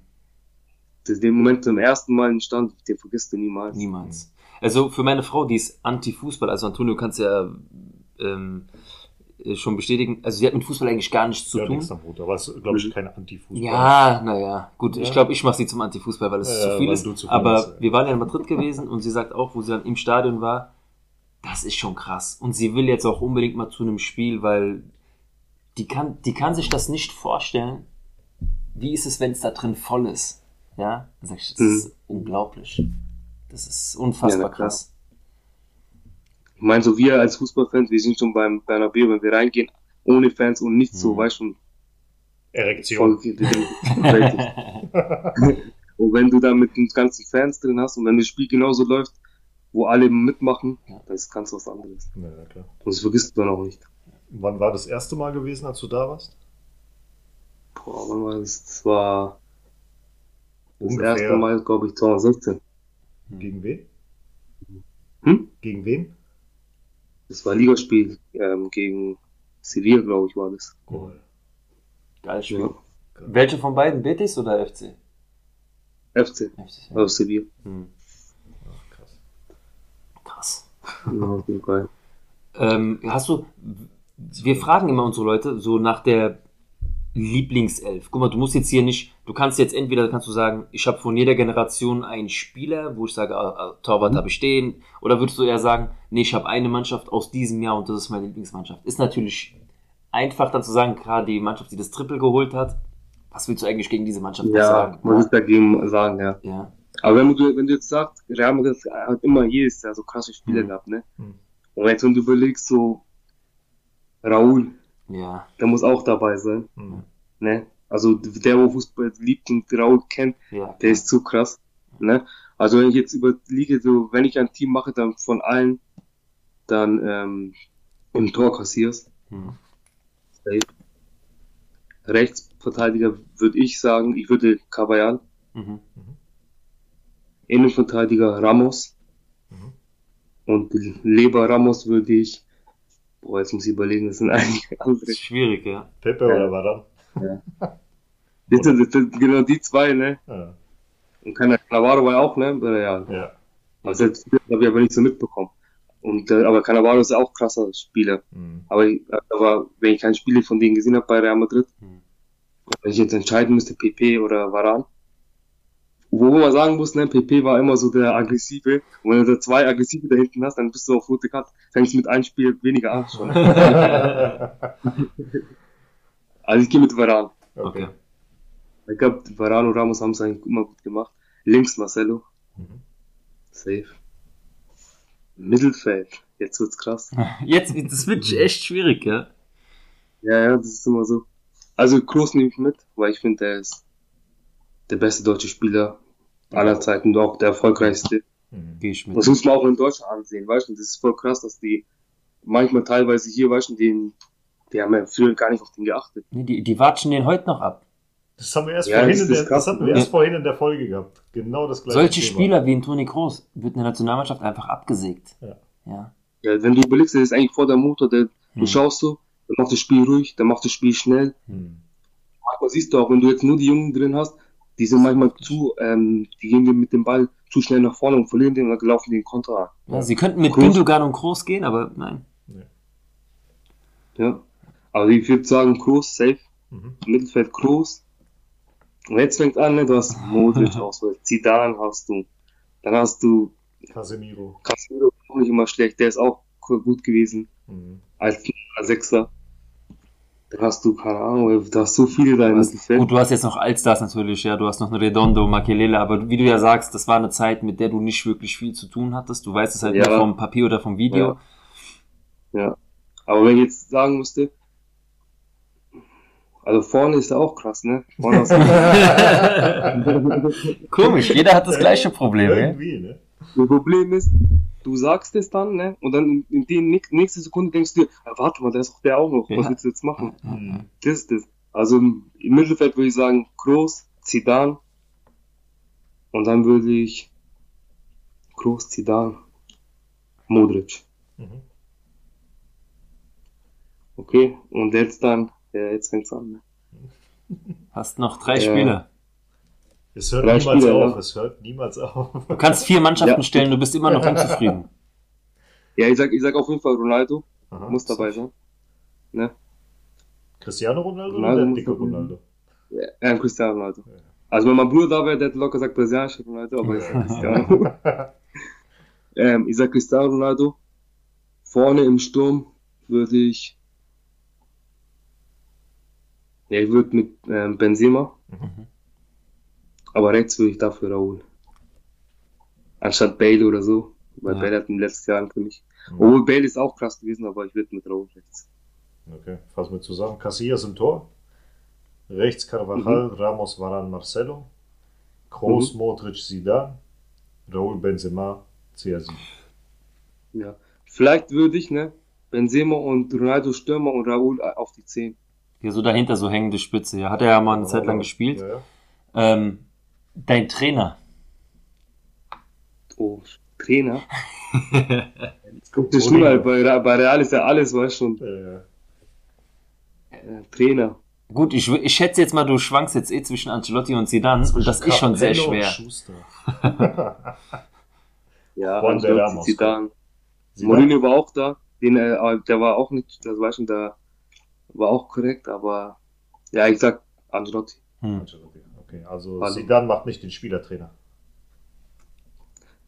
Das, den Moment zum ersten Mal in Stand, den vergisst du niemals. Niemals. Also für meine Frau, die ist Anti-Fußball, also Antonio kannst ja ähm, äh, schon bestätigen, also sie hat mit Fußball eigentlich gar nichts zu ja, tun. nichts am Hut. Aber es ist, glaube ich, keine Antifußball. Ja, naja, gut, ich Ja. glaube, ich mache sie zum Antifußball, weil es Ja, zu viel ist. zu viel Aber ja. wir waren ja in Madrid gewesen und sie sagt auch, wo sie dann im Stadion war, das ist schon krass. Und sie will jetzt auch unbedingt mal zu einem Spiel, weil die kann, die kann sich das nicht vorstellen. Wie ist es, wenn es da drin voll ist? Ja, dann sag ich, das Mhm. ist unglaublich. Das ist unfassbar krass. Ich meine, so wir als Fußballfans, wir sind schon beim Bernabeu, wenn wir reingehen, ohne Fans und nichts so, Mhm. weißt du, Erektion. Und wenn du da mit den ganzen Fans drin hast und wenn das Spiel genauso läuft, wo alle mitmachen, Ja. das ist ganz was anderes. Ja, klar. Und das vergisst du dann auch nicht. Wann war das erste Mal gewesen, als du da warst? Boah, wann war das? Das war Das Ungefähr. erste Mal, glaube ich, 2016. Gegen wen? Hm? Gegen wen? Das war ein Ligaspiel ähm, gegen Sevilla, glaube ich, war das. Cool. Geiles Spiel. Ja. Welche von beiden? Betis oder FC? FC, FC. also Sevilla. Hm. Ach, krass. Krass. Ja, auf jeden Fall. Ähm, hast du, wir fragen immer unsere Leute so nach der Lieblingself. Guck mal, du musst jetzt hier nicht, du kannst jetzt entweder kannst du sagen, ich habe von jeder Generation einen Spieler, wo ich sage, ah, ah, Torwart habe ich stehen, oder würdest du eher sagen, nee, ich habe eine Mannschaft aus diesem Jahr und das ist meine Lieblingsmannschaft. Ist natürlich einfach dann zu sagen, gerade die Mannschaft, die das Triple geholt hat, was willst du eigentlich gegen diese Mannschaft Ja, sagen? muss ich dagegen sagen, ja. Ja. Aber wenn du, wenn du jetzt sagst, Real Madrid hat immer jedes Jahr so krasse Spieler Mhm. gehabt, ne? Mhm. Und jetzt, wenn du überlegst, so Raúl, Ja. der muss auch dabei sein, Hm. ne? Also der, wo Fußball liebt und Raúl kennt, Ja. der ist zu krass, ne? Also wenn ich jetzt überlege, so wenn ich ein Team mache, dann von allen, dann ähm, im Tor kassierst, Hm. safe. Rechtsverteidiger würde ich sagen, ich würde Caballal, Mhm. Innenverteidiger Ramos Mhm. und Leber Ramos würde ich, boah, jetzt muss ich überlegen, das sind einige Das andere. ist schwierig, ja. Pepe Ja. oder Varan? Das sind, das sind genau die zwei, ne? Ja. Und keiner Cannavaro war ja auch, ne? Real. ja. Also das habe ich aber nicht so mitbekommen. Und, äh, aber Cannavaro ist ja auch krasser Spieler. Hm. Aber, ich- aber wenn ich keine Spiele von denen gesehen habe bei Real Madrid, Hm. wenn ich jetzt entscheiden müsste, PP oder Varan, wo man sagen muss, ne, PP war immer so der Aggressive. Und wenn du da zwei Aggressive da hinten hast, dann bist du auf rote Karte. Fängst mit einem Spiel weniger an schon. Also ich gehe mit Varan. Okay. Ich glaube, Varan und Ramos haben es eigentlich immer gut gemacht. Links Marcelo. Mhm. Safe. Mittelfeld. Jetzt wird's krass. Jetzt, das wird echt schwierig, ja. Ja, ja, das ist immer so. Also Kroos nehme ich mit, weil ich finde, der ist der beste deutsche Spieler aller Zeiten und auch der erfolgreichste. Hm. Gehe ich mit. Das muss man auch in Deutschland ansehen, weißt du? Das ist voll krass, dass die manchmal teilweise hier, weißt du, den, die haben ja früher gar nicht auf den geachtet. Nee, die, die watschen den heute noch ab. Das haben wir erst Ja, vorhin, das in der, das hatten wir ne? erst vorhin in der Folge gehabt. Genau das gleiche. Solche Thema. Spieler wie ein Toni Kroos wird in der Nationalmannschaft einfach abgesägt. Ja. Ja. Ja, wenn du überlegst, der ist eigentlich vor der Motor, der, du Hm. schaust so, der macht das Spiel ruhig, der macht das Spiel schnell. Hm. Manchmal siehst du auch, wenn du jetzt nur die Jungen drin hast, die sind manchmal zu, ähm, die gehen dir mit dem Ball zu schnell nach vorne und verlieren den und dann laufen die in Konter an. ja. Sie könnten mit Kroos. Gündogan und Kroos gehen, aber nein. Ja. Aber ich würde sagen, Kroos, safe. Mhm. Mittelfeld Kroos. Und jetzt fängt an, ne? Du hast Modric Auswahl, Zidane hast du. Dann hast du Casemiro. Casemiro, auch nicht immer schlecht, der ist auch gut gewesen. Mhm. Als Sechser. Dann hast du, keine Ahnung, da hast so viele da im Du hast, Mittelfeld. gut, du hast jetzt noch Allstars natürlich, ja. Du hast noch einen Redondo, Makelele, aber wie du ja sagst, das war eine Zeit, mit der du nicht wirklich viel zu tun hattest. Du weißt es halt Ja. nur vom Papier oder vom Video. Ja. Aber wenn ich jetzt sagen müsste, also vorne ist er auch krass, ne? Vorne Komisch, jeder hat das gleiche Problem. Irgendwie, ne? Das Problem ist, du sagst es dann, ne? Und dann in, nächsten nächste Sekunde denkst du dir, ah, warte mal, da ist auch der auch noch. Was Ja. willst du jetzt machen? Mhm. Das ist das. Also im Mittelfeld würde ich sagen, Kroos, Zidane. Und dann würde ich Kroos, Zidane, Modric. Mhm. Okay? Und jetzt dann, ja, jetzt fängt's an. Ne? Hast noch drei Ja. Spieler. Es hört Drei niemals Spieler, auf. ja. Es hört niemals auf. Du kannst vier Mannschaften Ja. stellen, du bist immer noch unzufrieden. Ja, ich sag, ich sag auf jeden Fall Ronaldo, Aha. muss dabei sein. Ne? Cristiano Ronaldo, Ronaldo oder dicke dabei sein. Ronaldo? Ja, Cristiano Ronaldo. Ja. Also wenn mein Bruder da wäre, der hätte locker gesagt brasilianischer Ronaldo, aber ich sag Cristiano. ähm, ich sag Cristiano Ronaldo. Vorne im Sturm würde ich. Ja, ich würde mit ähm, Benzema. Mhm. Aber rechts würde ich dafür Raúl. Anstatt Bale oder so. Weil Ja. Bale hat in den letzten Jahren für mich. Mhm. Obwohl Bale ist auch krass gewesen, aber ich würde mit Raúl rechts. Okay, fassen wir zusammen. Casillas im Tor. Rechts Carvajal, Mhm. Ramos, Varane, Marcelo. Kroos, Modric, Zidane. Raúl Benzema, CR7. Ja. Vielleicht würde ich, ne? Benzema und Ronaldo Stürmer und Raúl auf die 10. Hier so dahinter, so hängende Spitze. Ja, hat er ja mal eine Zeit lang gespielt. Ja, ja. Ähm, Dein Trainer. Oh, Trainer. Jetzt kommt das schlimmer, bei, bei Real ist ja alles, weißt du schon. Äh, Trainer. Gut, ich, ich schätze jetzt mal, du schwankst jetzt eh zwischen Ancelotti und Zidane und das ist schon sehr Capello schwer. Schuster. Ja, Juan Ancelotti. Zidane. Zidane? Mourinho war auch da. Den, äh, der war auch nicht, das war schon, der war auch korrekt, aber ja, ich sag Ancelotti. Hm. Okay, also Hallo. Zidane macht nicht den Spielertrainer.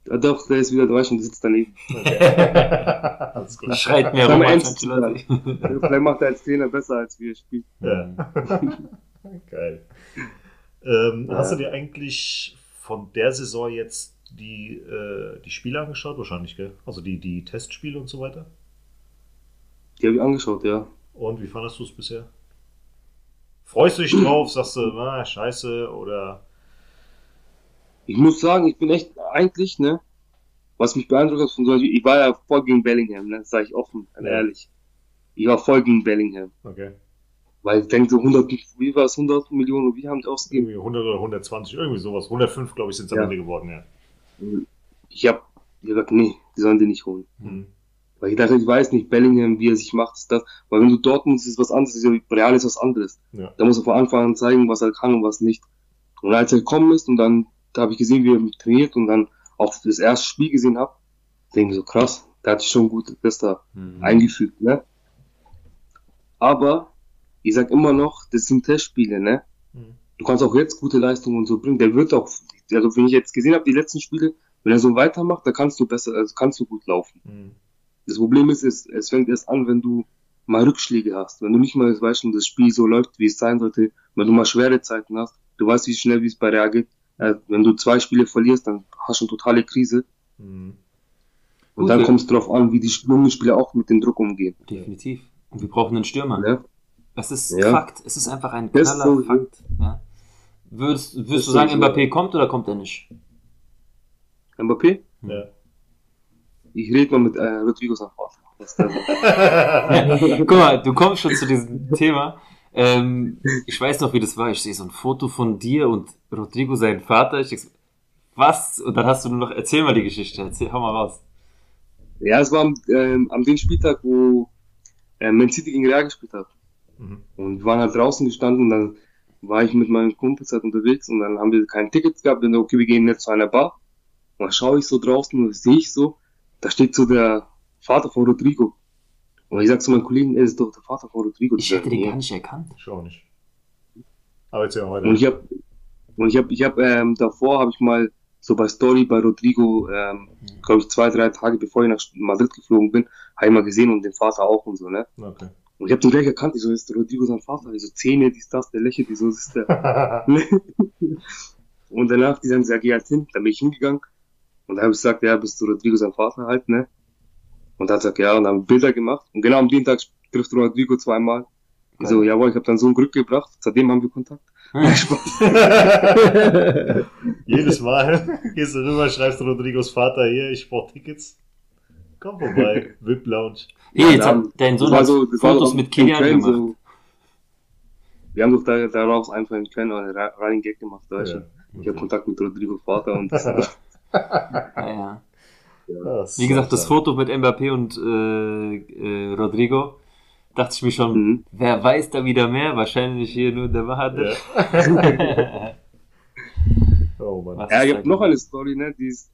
Ja, doch, der ist wieder, schon, der sitzt daneben. Alles klar. Schreit Beim rum als Ernst- Ancelotti. Vielleicht macht er als Trainer besser, als wir spielen. Ja. Geil. Ähm, Ja. Hast du dir eigentlich von der Saison jetzt die, äh, die Spiele angeschaut? Wahrscheinlich, gell? Also die, die Testspiele und so weiter? Die habe ich angeschaut, ja. Und wie fandest du es bisher? Freust du dich drauf? Sagst du, ah, scheiße, oder Ich muss sagen, ich bin echt eigentlich, ne, was mich beeindruckt hat von solchen, ich war ja voll gegen Bellingham, ne, sage ich offen und ehrlich. Ich war voll gegen Bellingham. okay. Weil ich denke so 100, wie war es, 100 Millionen, wie haben die ausgegeben? Irgendwie 100 oder 120, irgendwie sowas. 105, glaube ich, sind es am Ja. Ende geworden, ja. Ich habe gesagt, nee, die sollen die nicht holen. Mhm. Weil ich dachte, ich weiß nicht, Bellingham, wie er sich macht, ist das. Weil wenn du Dortmund ist, ist was anderes, ist ja Real ist was anderes. Ja. Da muss er von Anfang an zeigen, was er kann und was nicht. Und als er gekommen ist und dann, da habe ich gesehen, wie er trainiert und dann auch das erste Spiel gesehen habe, denke ich so krass, der hat sich schon gut das da Hm. eingefügt, ne? Aber ich sag immer noch, das sind Testspiele, ne? Mhm. Du kannst auch jetzt gute Leistungen und so bringen. Der wird auch, also wenn ich jetzt gesehen habe, die letzten Spiele, wenn er so weitermacht, da kannst du besser, also kannst du gut laufen. Mhm. Das Problem ist, es, es fängt erst an, wenn du mal Rückschläge hast. Wenn du nicht mal weißt, und das Spiel so läuft, wie es sein sollte, wenn du mal schwere Zeiten hast, du weißt, wie schnell, wie es bei Real geht. Äh, wenn du zwei Spiele verlierst, dann hast du eine totale Krise. Mhm. Und Gut, dann ja. kommt es darauf an, wie die jungen Spieler auch mit dem Druck umgehen. Definitiv. Und wir brauchen einen Stürmer. Ne? Es ist Ja. Fakt. Es ist einfach ein Das knaller so, Fakt. Ja. Würdest, würdest du sagen. Mbappé kommt oder kommt er nicht? Mbappé? Ja. Ich rede mal mit äh, Rodrigo der Guck mal, du kommst schon zu diesem Thema. Ähm, ich weiß noch, wie das war. Ich sehe so ein Foto von dir und Rodrigo, sein Vater. Ich denk so, was? Und dann hast du nur noch, erzähl mal die Geschichte. Erzähl, hau mal raus. ja, es war am, ähm, am dem Spieltag, wo äh, Man City gegen Real gespielt hat. Mhm. Und wir waren halt draußen gestanden und dann war ich mit meinen Kumpels halt unterwegs und dann haben wir kein Ticket gehabt. Und dann, okay, wir gehen jetzt zu einer Bar. Und dann schaue ich so draußen und sehe ich so, da steht so der Vater von Rodrigo. Und ich sag zu meinen Kollegen, er ist doch der Vater von Rodrigo. Ich Die hätte den gar nicht erkannt. Ich auch nicht. Aber jetzt ja heute. Und ich habe und ich habe ich habe ähm, davor habe ich mal so bei Story bei Rodrigo, ähm, glaube ich zwei drei Tage bevor ich nach Madrid geflogen bin, habe ich mal gesehen und den Vater auch und so ne. Okay. Und ich habe den gleich erkannt. Ich so ist Rodrigo sein Vater. Ich so Zähne, dies das, der lächelt, die so ist der. und danach die sagen, sag geh halt hin. Dann bin ich hingegangen und da habe ich gesagt, ja, bist du Rodrigo sein Vater halt ne. Und er hat gesagt, ja, und haben Bilder gemacht. Und genau am dem Tag trifft Rodrigo zweimal. Ich so, jawohl, ich habe dann so ein Glück gebracht. Seitdem haben wir Kontakt. Jedes Mal gehst du rüber, schreibst du Rodrigos Vater hier, ich brauche Tickets. Komm vorbei, VIP Lounge. Hey, jetzt hat dein Sohn so- Fotos mit Kilian gemacht. so- Wir haben doch da, daraus einfach in Köln einen Ra- Running Gag gemacht. Weißt du? Ja. Ich habe Kontakt mit Rodrigos Vater und Ja, ja. Ja, Wie gesagt, das Foto. Mit Mbappé und äh, äh, Rodrigo, dachte ich mir schon, Mhm. wer weiß da wieder mehr? Wahrscheinlich hier nur der Wahrheit. Ja. Oh Mann. Was Ja, ich habe noch eine Story, ne, die ist,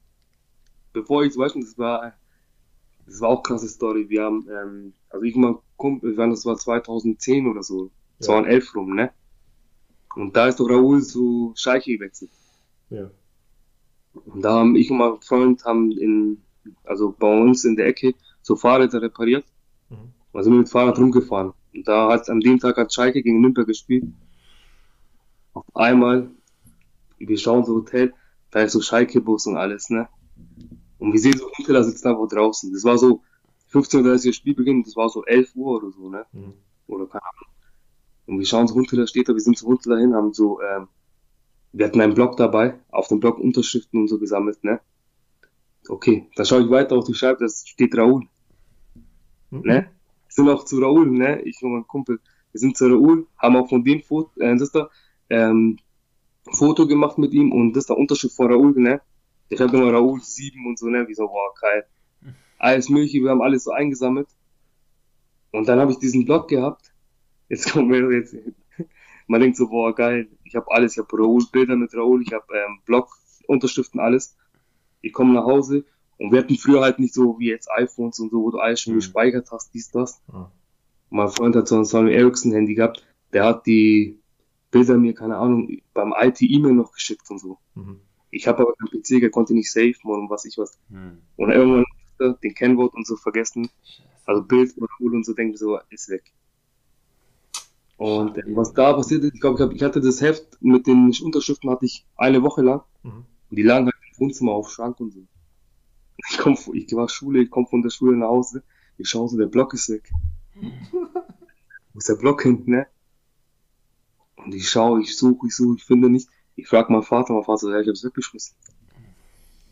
bevor ich weiß nicht, das war, das war auch krasse Story. Wir haben, ähm, also ich und mein Kumpel, wir waren, das war 2010 oder so, Ja. 2011 rum, ne? Und da ist doch Raoul zu Schalke gewechselt. Ja. Und da haben ich und mein Freund haben in, also bei uns in der Ecke so Fahrräder repariert. Mhm. Also mit Fahrrad rumgefahren. Und da hat an dem Tag hat Schalke gegen Nürnberg gespielt. Auf einmal, wir schauen so Hotel, da ist so Schalke-Bus und alles, ne? Und wir sehen so Huntela sitzt einfach draußen. Das war so 15.30 Uhr Spielbeginn, das war so 11 Uhr oder so, ne? Mhm. Oder keine Ahnung. Und wir schauen so Huntela steht da, wir sind zu Huntela hin, haben so, ähm, wir hatten einen Block dabei, auf dem Block Unterschriften und so gesammelt, ne? Okay, dann schaue ich weiter auf die Scheibe, da steht Raoul, Mhm. ne? Wir sind auch zu Raoul, ne? Ich und mein Kumpel, wir sind zu Raoul, haben auch von dem Foto, äh, das da, ähm, Foto gemacht mit ihm und das ist der Unterschied von Raoul, ne? Ich habe immer Raoul 7 und so, ne? Wie so, boah, geil. Alles mögliche, wir haben alles so eingesammelt. Und dann habe ich diesen Blog gehabt. Jetzt kommt mir jetzt, man denkt so, boah, geil, ich habe alles, ich habe Raoul Bilder mit Raoul, ich habe ähm, Blog, Unterschriften, alles. Ich komme nach Hause und wir hatten früher halt nicht so wie jetzt iPhones und so, wo du alles schon Mhm. gespeichert hast, dies, das. Ah. Mein Freund hat so ein Sony Ericsson Handy gehabt, der hat die Bilder mir, keine Ahnung, beim IT-E-Mail noch geschickt und so. Mhm. Ich habe aber keinen PC, der konnte nicht safe und was ich was. Hm. Und irgendwann den Kennwort und so vergessen. Also Bild oder Raoul und so, denke ich so, ist weg. Und Schade. was da passiert ist, ich glaube, ich, hatte das Heft mit den Unterschriften hatte ich eine Woche lang. Mhm. Und die lagen halt im Wohnzimmer auf Schrank und so. Ich komm, ich war Schule, ich komme von der Schule nach Hause, ich schaue so, der Block ist weg. Wo ist der Block hinten, ne? Und ich schaue, ich suche, ich suche, ich finde nicht. Ich frage meinen Vater, mein Vater sagt, ja, ich hab's weggeschmissen.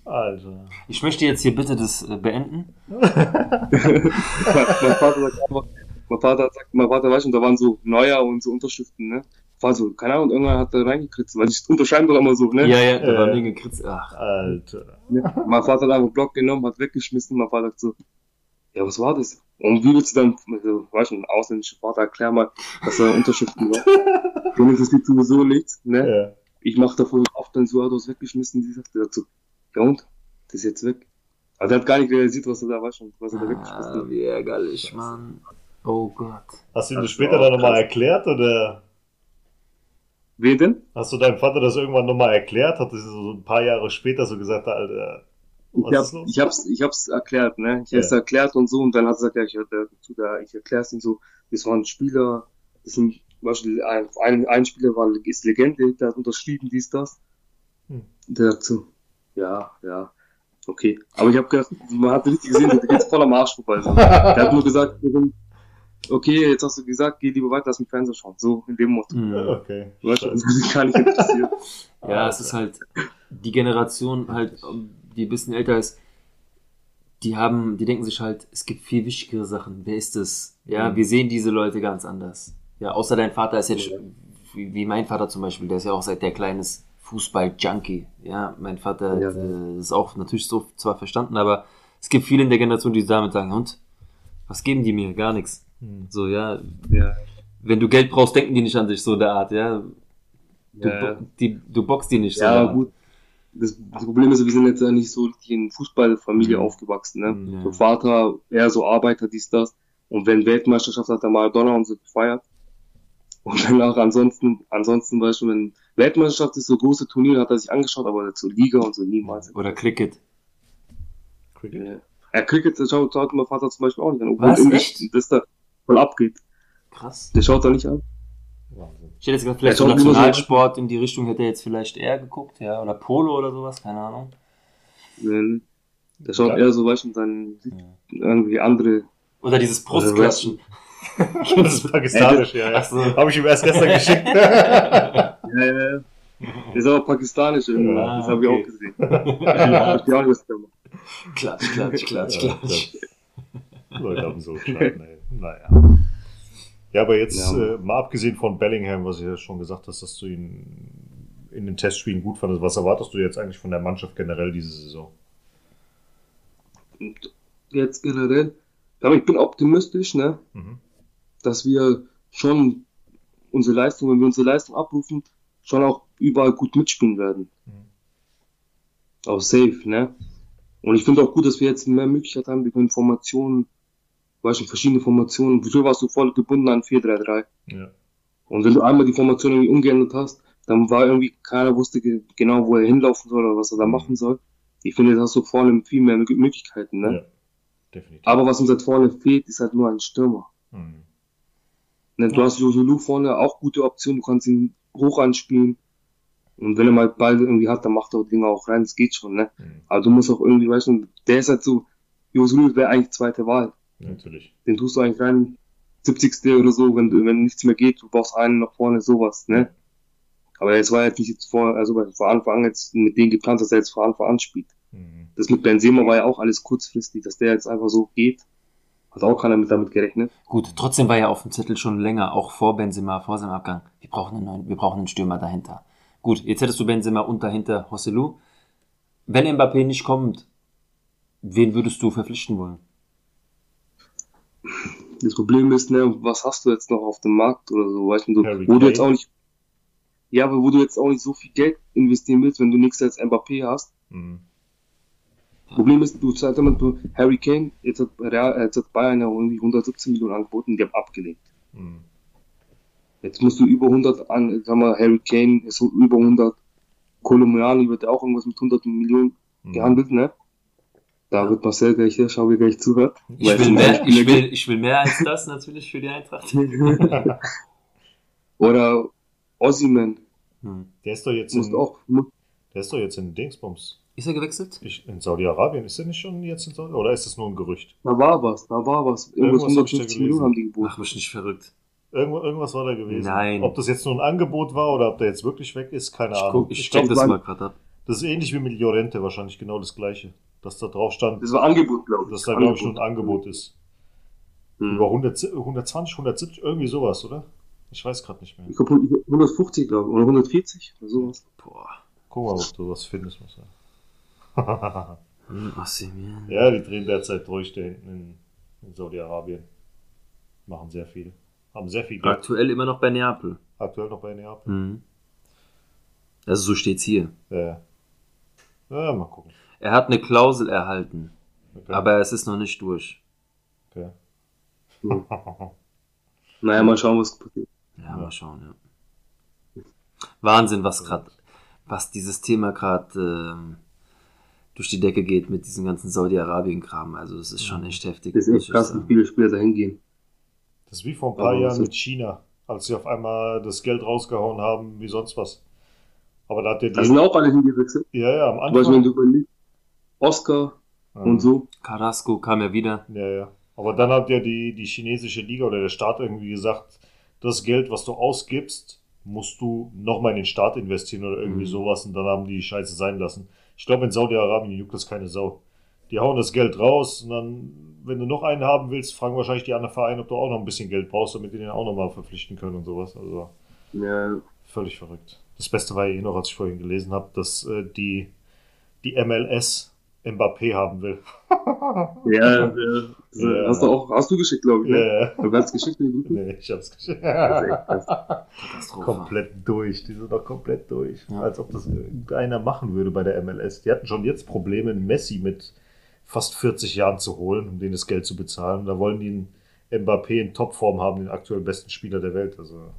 Alter. Ich möchte jetzt hier bitte das äh, beenden. mein, mein Vater sagt einfach, mein Vater sagt, mein Vater weiß schon, da waren so Neuer und so Unterschriften, ne? War so, keine Ahnung, irgendwann hat er reingekritzt, weil ich unterschreiben doch immer so, ne? Ja, ja, da Äh. war Dinge gekritzt. Ach, Alter. Ja. Mein Vater hat einfach einen Block genommen, hat weggeschmissen. Mein Vater sagt so, ja, was war das? Und wie willst du dann, also, weißt du, ein ausländischer Vater, erklär mal, was da Unterschriften war. Für mich interessiert sowieso nichts, ne? Ja. Ich mach davon auf, dann so, hat er es weggeschmissen. Die sagt, der sagt so, ja und? Das ist jetzt weg. Also, er hat gar nicht realisiert, was er da, weißt du, was er da weggeschmissen ah, hat. wie ärgerlich, Mann. Oh Gott. Hast du ihm das später dann nochmal erklärt oder Wen denn? hast du deinem Vater das irgendwann nochmal erklärt? Hat er so ein paar Jahre später so gesagt, Alter, Ich, was hab, ist los? ich hab's, ich hab's erklärt, ne? Ich Ja. hab's erklärt und so, und dann hat er gesagt, ja, ich, da, ich erklär's ihm so, das war ein Spieler, das sind, Beispiel, ein, ein, ein Spieler war, ist Legende, der hat unterschrieben, dies, das. Hm. Der sagt so, ja, ja, okay. Aber ich hab gedacht, man hat richtig gesehen, der geht voll am Arsch vorbei. So. Der hat nur gesagt, okay, jetzt hast du gesagt, geh lieber weiter, lass mich Fernseher schauen. So, in dem Motto. Hm. Okay. Weißt du, das ist gar nicht interessiert. Ja, es ist halt die Generation halt, die ein bisschen älter ist, die haben, die denken sich halt, es gibt viel wichtigere Sachen. Wer ist es? Ja, Mhm. wir sehen diese Leute ganz anders. Ja, außer dein Vater ist jetzt, wie, wie mein Vater zum Beispiel, der ist ja auch seit der kleines Fußball-Junkie. Ja, mein Vater Ja. hat, äh, ist auch natürlich so zwar verstanden, aber es gibt viele in der Generation, die damit sagen, und, was geben die mir? Gar nichts. Hm. So, ja, Ja, wenn du Geld brauchst, denken die nicht an dich, so der Art, ja. Du, Ja. bo- die, du boxst die nicht so. ja der Art. gut. Das, das Problem ist, wir sind jetzt ja nicht so in Fußballfamilie Mhm. aufgewachsen, ne? Mhm. Ja. So Vater, eher so Arbeiter, dies, das. Und wenn Weltmeisterschaft hat er Maradona und so gefeiert. Und danach ansonsten, ansonsten, weißt du, wenn Weltmeisterschaft ist so große Turniere, hat er sich angeschaut, aber zur Liga und so niemals. Oder Cricket. Cricket. Ja. Ja, Cricket, das schaut, schaut mein Vater zum Beispiel auch nicht an. Was? irgendwie Echt? Das da voll abgeht. Krass. Der schaut da nicht an. Wahnsinn. Ich hätte jetzt gesagt, vielleicht Ja, so nur so- Nationalsport in die Richtung hätte er jetzt vielleicht eher geguckt, ja. Oder Polo oder sowas, keine Ahnung. Wenn- Der schaut Ja. eher so, weißt du, dann irgendwie andere. Oder dieses Brustklatschen. Das ist pakistanisch, ja. ja. So. Habe ich ihm erst gestern geschickt. Ja, ja, ja. Der ist aber pakistanisch irgendwie. Ah, das habe ich auch gesehen. Ich auch. Klatsch, klatsch, klatsch, Ja, klatsch. Leute haben so klein, ey. Naja. Ja, aber jetzt Ja. äh, mal abgesehen von Bellingham, was du ja schon gesagt hast, dass du ihn in den Testspielen gut fandest, was erwartest du jetzt eigentlich von der Mannschaft generell diese Saison? Und jetzt generell, aber ich bin optimistisch, ne, Mhm. dass wir schon unsere Leistung, wenn wir unsere Leistung abrufen, schon auch überall gut mitspielen werden. Mhm. Auch safe, ne? Und ich finde auch gut, dass wir jetzt mehr Möglichkeit haben, wir können Formationen, weißt du, verschiedene Formationen. Früher warst du voll gebunden an 4-3-3. Ja. Und wenn du einmal die Formation irgendwie umgeändert hast, dann war irgendwie keiner wusste ge- genau, wo er hinlaufen soll oder was er da machen soll. Ich finde, da hast du vorne viel mehr Mö- Möglichkeiten, ne? ja. Definitiv. Aber was uns halt vorne fehlt, ist halt nur ein Stürmer. Mhm. Ne, du hast Joselu vorne auch gute Optionen, du kannst ihn hoch anspielen. Und wenn er mal Ball irgendwie hat, dann macht er die Dinger auch rein, das geht schon, ne? Mhm. Aber du musst auch irgendwie, weißt du, der ist halt so, Joselu wäre eigentlich zweite Wahl. Natürlich. Den tust du eigentlich rein, 70. oder so, wenn, du- wenn nichts mehr geht, du brauchst einen nach vorne, sowas, ne? Aber es war jetzt nicht jetzt vor, also vor Anfang an jetzt mit denen geplant, dass er jetzt vor Anfang an spielt. Mhm. Das mit Benzema war ja auch alles kurzfristig, dass der jetzt einfach so geht. Hat auch keiner mit damit gerechnet. Gut, trotzdem war ja auf dem Zettel schon länger, auch vor Benzema, vor seinem Abgang. Wir brauchen einen neuen, wir brauchen einen Stürmer dahinter. Gut, jetzt hättest du Benzema und dahinter Hosselu. Wenn Mbappé nicht kommt, wen würdest du verpflichten wollen? Das Problem ist, ne, was hast du jetzt noch auf dem Markt oder so, weißt du, wo du jetzt auch nicht, ja, aber wo du jetzt auch nicht so viel Geld investieren willst, wenn du nichts als Mbappé hast. Mhm. Problem ist, du zahlst immer, du, Harry Kane, jetzt hat, Real, jetzt hat Bayern ja irgendwie 117 Millionen angeboten, die haben abgelehnt. Mhm. Jetzt musst du über 100 an, sag mal, Harry Kane ist so über 100, Kolumbiani wird ja auch irgendwas mit 100 Millionen Mhm. gehandelt, ne? Da wird Marcel gleich hier, schau, wie er gleich zuhört. Ich will, mehr, Spieler ich, will, ich will mehr als das natürlich für die Eintracht. Oder Ossiman, Hm. Der ist doch jetzt musst in, auch, der ist doch jetzt in Dingsbums. Ist er gewechselt? Ich, in Saudi-Arabien ist er nicht schon jetzt in Saudi oder ist das nur ein Gerücht? da war was, da war was. Irgendwas Irgendwas hab ich da 150 Millionen haben die geboten. Mach mich nicht verrückt. Irgendwo, irgendwas war da gewesen. Nein. Ob das jetzt nur ein Angebot war oder ob der jetzt wirklich weg ist, keine Ich, Ahnung. guck, ich glaub, check das mal gerade ab. das ist ähnlich wie mit Llorente, wahrscheinlich genau das gleiche. Dass da drauf stand, Das war Angebot, glaube ich. dass da glaube ich schon ein Angebot ist. Hm. Über 100, 120, 170, irgendwie sowas, oder? Ich weiß gerade nicht mehr. Ich glaube 150, glaube ich, oder 140 oder sowas. Boah. Guck mal, ob du was findest, muss er. Hm, ja, die drehen derzeit durch da hinten in, in Saudi-Arabien. Machen sehr viel. Haben sehr viel Geld. Aktuell immer noch bei Neapel. Aktuell noch bei Neapel. Mhm. Also so steht's hier. Ja. ja. Ja, mal gucken. Er hat eine Klausel erhalten, Okay. aber es ist noch nicht durch. okay. Naja, mal schauen, was passiert. Ja, mal schauen, ja. Wahnsinn, was gerade, was dieses Thema gerade ähm, durch die Decke geht mit diesem ganzen Saudi-Arabien-Kram. Also es ist schon echt heftig. Das ist echt krass, wie viele Spieler da hingehen. Das ist wie vor ein paar Aber Jahren mit China, als sie auf einmal das Geld rausgehauen haben, wie sonst was. Aber da hat der Da sind auch alle hingewechselt. ja, ja, am Du weißt, wenn Anfang. Oscar Ja. und so. Carrasco kam ja wieder. Ja, ja. Aber dann hat ja die, die chinesische Liga oder der Staat irgendwie gesagt, das Geld, was du ausgibst, musst du nochmal in den Staat investieren oder irgendwie Mhm. sowas und dann haben die die Scheiße sein lassen. Ich glaube, in Saudi-Arabien juckt das keine Sau. Die hauen das Geld raus und dann, wenn du noch einen haben willst, fragen wahrscheinlich die anderen Vereine, ob du auch noch ein bisschen Geld brauchst, damit die den auch nochmal verpflichten können und sowas. Also Ja, völlig verrückt. Das Beste war ja eh noch, als ich vorhin gelesen habe, dass äh, die, die MLS Mbappé haben will. ja, ja. Ja. Hast du auch, hast du geschickt, glaube ich, ne? ja. Du hast geschickt in die Gruppe? Nee, ich hab's geschickt. Das ist echt krass. Katastrophe. komplett durch. Die sind doch komplett durch. Ja. Als ob das irgendeiner machen würde bei der MLS. Die hatten schon jetzt Probleme, einen Messi mit fast 40 Jahren zu holen, um denen das Geld zu bezahlen. Da wollen die einen Mbappé in Topform haben, den aktuell besten Spieler der Welt. Also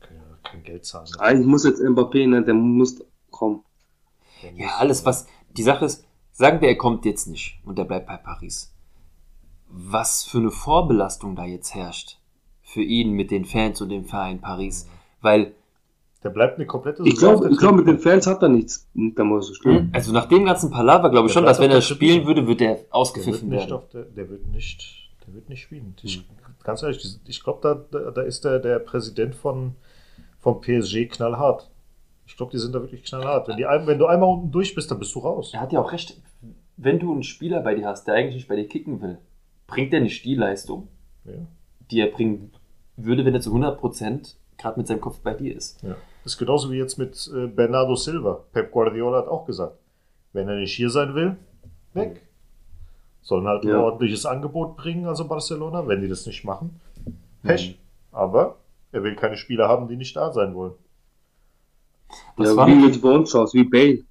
kein, kein Geld zahlen. Eigentlich muss jetzt Mbappé, ne, der muss kommen. Ja, alles was. Die Sache ist, sagen wir, er kommt jetzt nicht und er bleibt bei Paris. Was für eine Vorbelastung da jetzt herrscht für ihn mit den Fans und dem Verein Paris. Weil, Der bleibt eine komplette Ich glaube, ich glaube, mit den. Fans hat er nichts. Da muss er stehen. also nach dem ganzen Palaver glaube ich Der schon, dass wenn er spielen würde, wird er Der wird ausgepfiffen nicht werden. der, der wird nicht, der wird nicht spielen. Ich, Ganz ehrlich, ich glaube, da, da, ist der, der Präsident von, von PSG knallhart. Ich glaube, die sind da wirklich knallhart. Wenn, die, ein- wenn du einmal unten durch bist, dann bist du raus. Er hat ja auch recht. Wenn du einen Spieler bei dir hast, der eigentlich nicht bei dir kicken will, bringt er nicht die Leistung, Ja. die er bringen würde, wenn er zu 100% gerade mit seinem Kopf bei dir ist. Ja. Das ist genauso wie jetzt mit äh, Bernardo Silva. Pep Guardiola hat auch gesagt, wenn er nicht hier sein will, weg. Sollen halt ein Ja. ordentliches Angebot bringen, also Barcelona, wenn die das nicht machen. Pech. Aber er will keine Spieler haben, die nicht da sein wollen. Das ja, war wie uns schaust, wie Bale.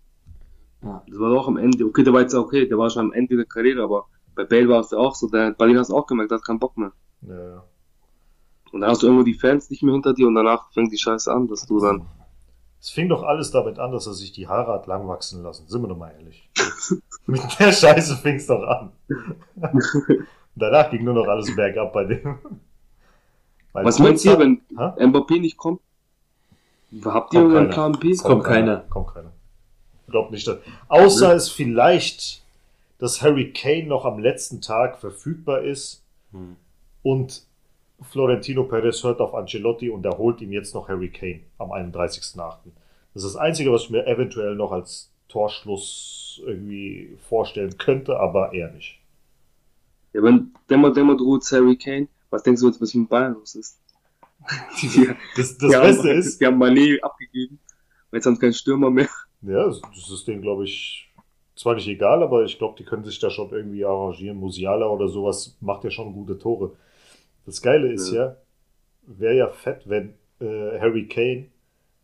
Ja. Das war doch am Ende. Okay, der war jetzt okay, der war schon am Ende der Karriere, aber bei Bale war es ja auch so. Der, bei dem hast du auch gemerkt, der hat keinen Bock mehr. Ja. Und dann hast du irgendwo die Fans nicht mehr hinter dir und danach fängt die Scheiße an, dass du dann. Es fing doch alles damit an, dass er sich die Haare hat lang wachsen lassen. Sind wir doch mal ehrlich. Mit der Scheiße fing es doch an. Danach ging nur noch alles bergab bei dem. Weil Was meinst ihr, wenn Ha? Mbappé nicht kommt? Habt ihr Kommt keiner. Plan B? Es kommt keiner. Kommt keiner. Glaubt nicht. Dass, außer es vielleicht, dass Harry Kane noch am letzten Tag verfügbar ist Hm. und Florentino Perez hört auf Ancelotti und er holt ihm jetzt noch Harry Kane am 31.8. Das ist das Einzige, was ich mir eventuell noch als Torschluss irgendwie vorstellen könnte, aber eher nicht. Ja, wenn Dämmer Dämmer droht Harry Kane, was denkst du jetzt, was mit Bayern los ist? Die, Das, das die Beste haben, ist, Die haben Mané abgegeben. Jetzt haben sie keinen Stürmer mehr. Ja, das ist denen, glaube ich, zwar nicht egal, aber ich glaube, die können sich da schon irgendwie arrangieren. Musiala oder sowas macht ja schon gute Tore. Das Geile ist ja, wäre ja fett, wenn äh, Harry Kane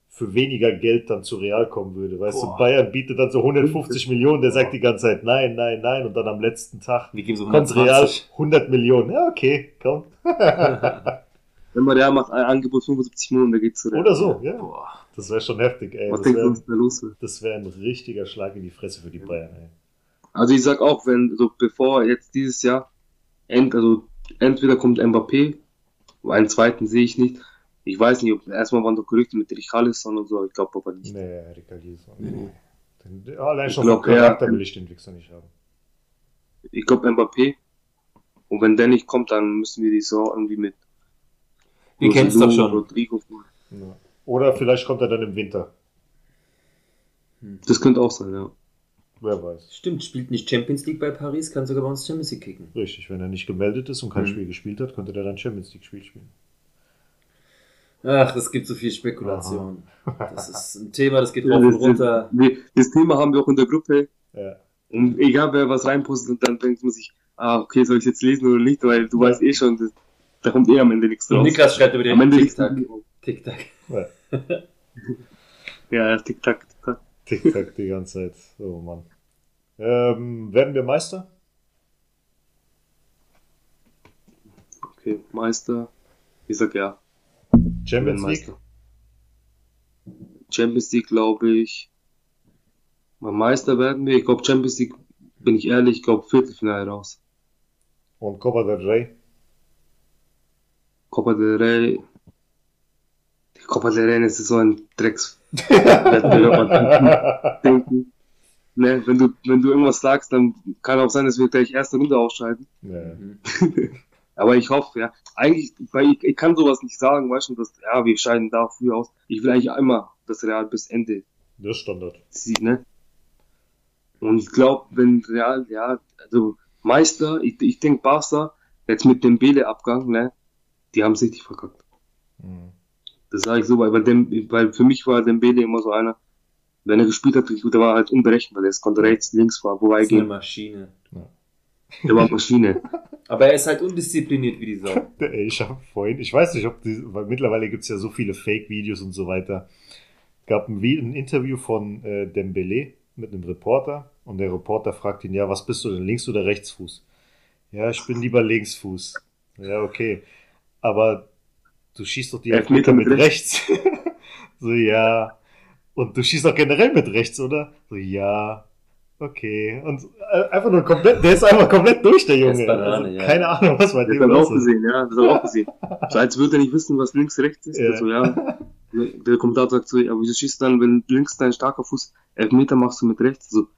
für weniger Geld dann zu Real kommen würde. Weißt Boah. du, Bayern bietet dann so 150 Millionen, der sagt die ganze Zeit nein, nein, nein und dann am letzten Tag Wir geben so kommt Real 120. 100 Millionen. Ja, okay, komm. Wenn man der macht ein Angebot 75 Millionen, da geht's zu Real. Oder so, ja. Boah. Das wäre schon heftig, ey. Was Das denkst du, wäre was da los ist? das wär ein richtiger Schlag in die Fresse für die Bayern, ey. Also ich sag auch, wenn, so bevor jetzt dieses Jahr, end, also entweder kommt Mbappé, einen zweiten sehe ich nicht. Ich weiß nicht, ob erstmal waren doch Gerüchte mit Richarlison und so, ich glaube aber nicht. Nee, Ricardison. Nee. Den, allein schon vom glaub, ja. Charakter will ich den Wichser nicht haben. Ich glaube Mbappé. Und wenn der nicht kommt, dann müssen wir die Saison irgendwie mit Wir kennen es doch schon. Rodrigo. Ja. Oder vielleicht kommt er dann im Winter. Das könnte auch sein, ja. Wer weiß. Stimmt, spielt nicht Champions League bei Paris, kann sogar bei uns Champions League kicken. Richtig, wenn er nicht gemeldet ist und kein Mhm. Spiel gespielt hat, könnte er dann Champions League Spiel spielen. Ach, es gibt so viel Spekulation. Das ist ein Thema, das geht Ja, rauf und das, runter. wir, das Thema haben wir auch in der Gruppe. Ja. Und egal wer was reinpostet, und dann denkt man sich, ah, okay, soll ich jetzt lesen oder nicht, weil du weißt eh schon, das, da kommt eh am Ende nichts Und draus. Niklas schreibt über am den Ende liegt's TikTok. TikTok. ja. Ja, tick-tack, tick-tack. Tick-Tack die ganze Zeit. Oh Mann. Ähm, werden wir Meister? Okay, Meister. Ich sag ja. Champions League? Meister. Champions League, glaube ich. Mal Meister werden wir. Ich glaube, Champions League, bin ich ehrlich, ich glaube, Viertelfinale raus. Und Copa del Rey? Copa del Rey. Die Copa del Rey ist so ein Drecks. Ne, wenn du, wenn du irgendwas sagst, dann kann auch sein, dass wir gleich erste Runde ausscheiden. Ja. Aber ich hoffe, ja. Eigentlich, weil ich, ich kann sowas nicht sagen, weißt du, dass, ja, wir scheiden da früh aus. Ich will eigentlich einmal das Real bis Ende Das ist Standard. ziehen, ne? Und ich glaube, wenn Real, ja, also Meister, ich, ich denke Barca, jetzt mit dem Bele-Abgang, ne, die haben es richtig verkackt. Mhm. Das sage ich so, weil, weil, dem, weil für mich war Dembele immer so einer, wenn er gespielt hat, der war halt unberechenbar, der konnte rechts, links Das ist eine vorbeigehen, Maschine. der war Maschine. Aber er ist halt undiszipliniert wie die Sau. Ey, Ich habe vorhin, ich weiß nicht, ob die, weil mittlerweile gibt's ja so viele Fake-Videos und so weiter. Gab ein, ein Interview von äh, Dembele mit einem Reporter und der Reporter fragt ihn, ja, was bist du denn, Links- oder Rechtsfuß? Ja, ich bin lieber Linksfuß. Ja, okay. Aber du schießt doch die Elfmeter Elfmeter mit mit rechts. so, ja. Und du schießt doch generell mit rechts, oder? So, ja. Okay. Und äh, einfach nur komplett, der ist einfach komplett durch, der Junge. Banane, also, ja. Keine Ahnung, was bei Das dem hat er los auch ist. gesehen, ja, das auch gesehen. So als würde er nicht wissen, was links, rechts ist. Ja. Also, ja. Der Kommentator sagt so, ja, wieso schießt du dann, wenn links dein starker Fuß Elfmeter machst du mit rechts? So,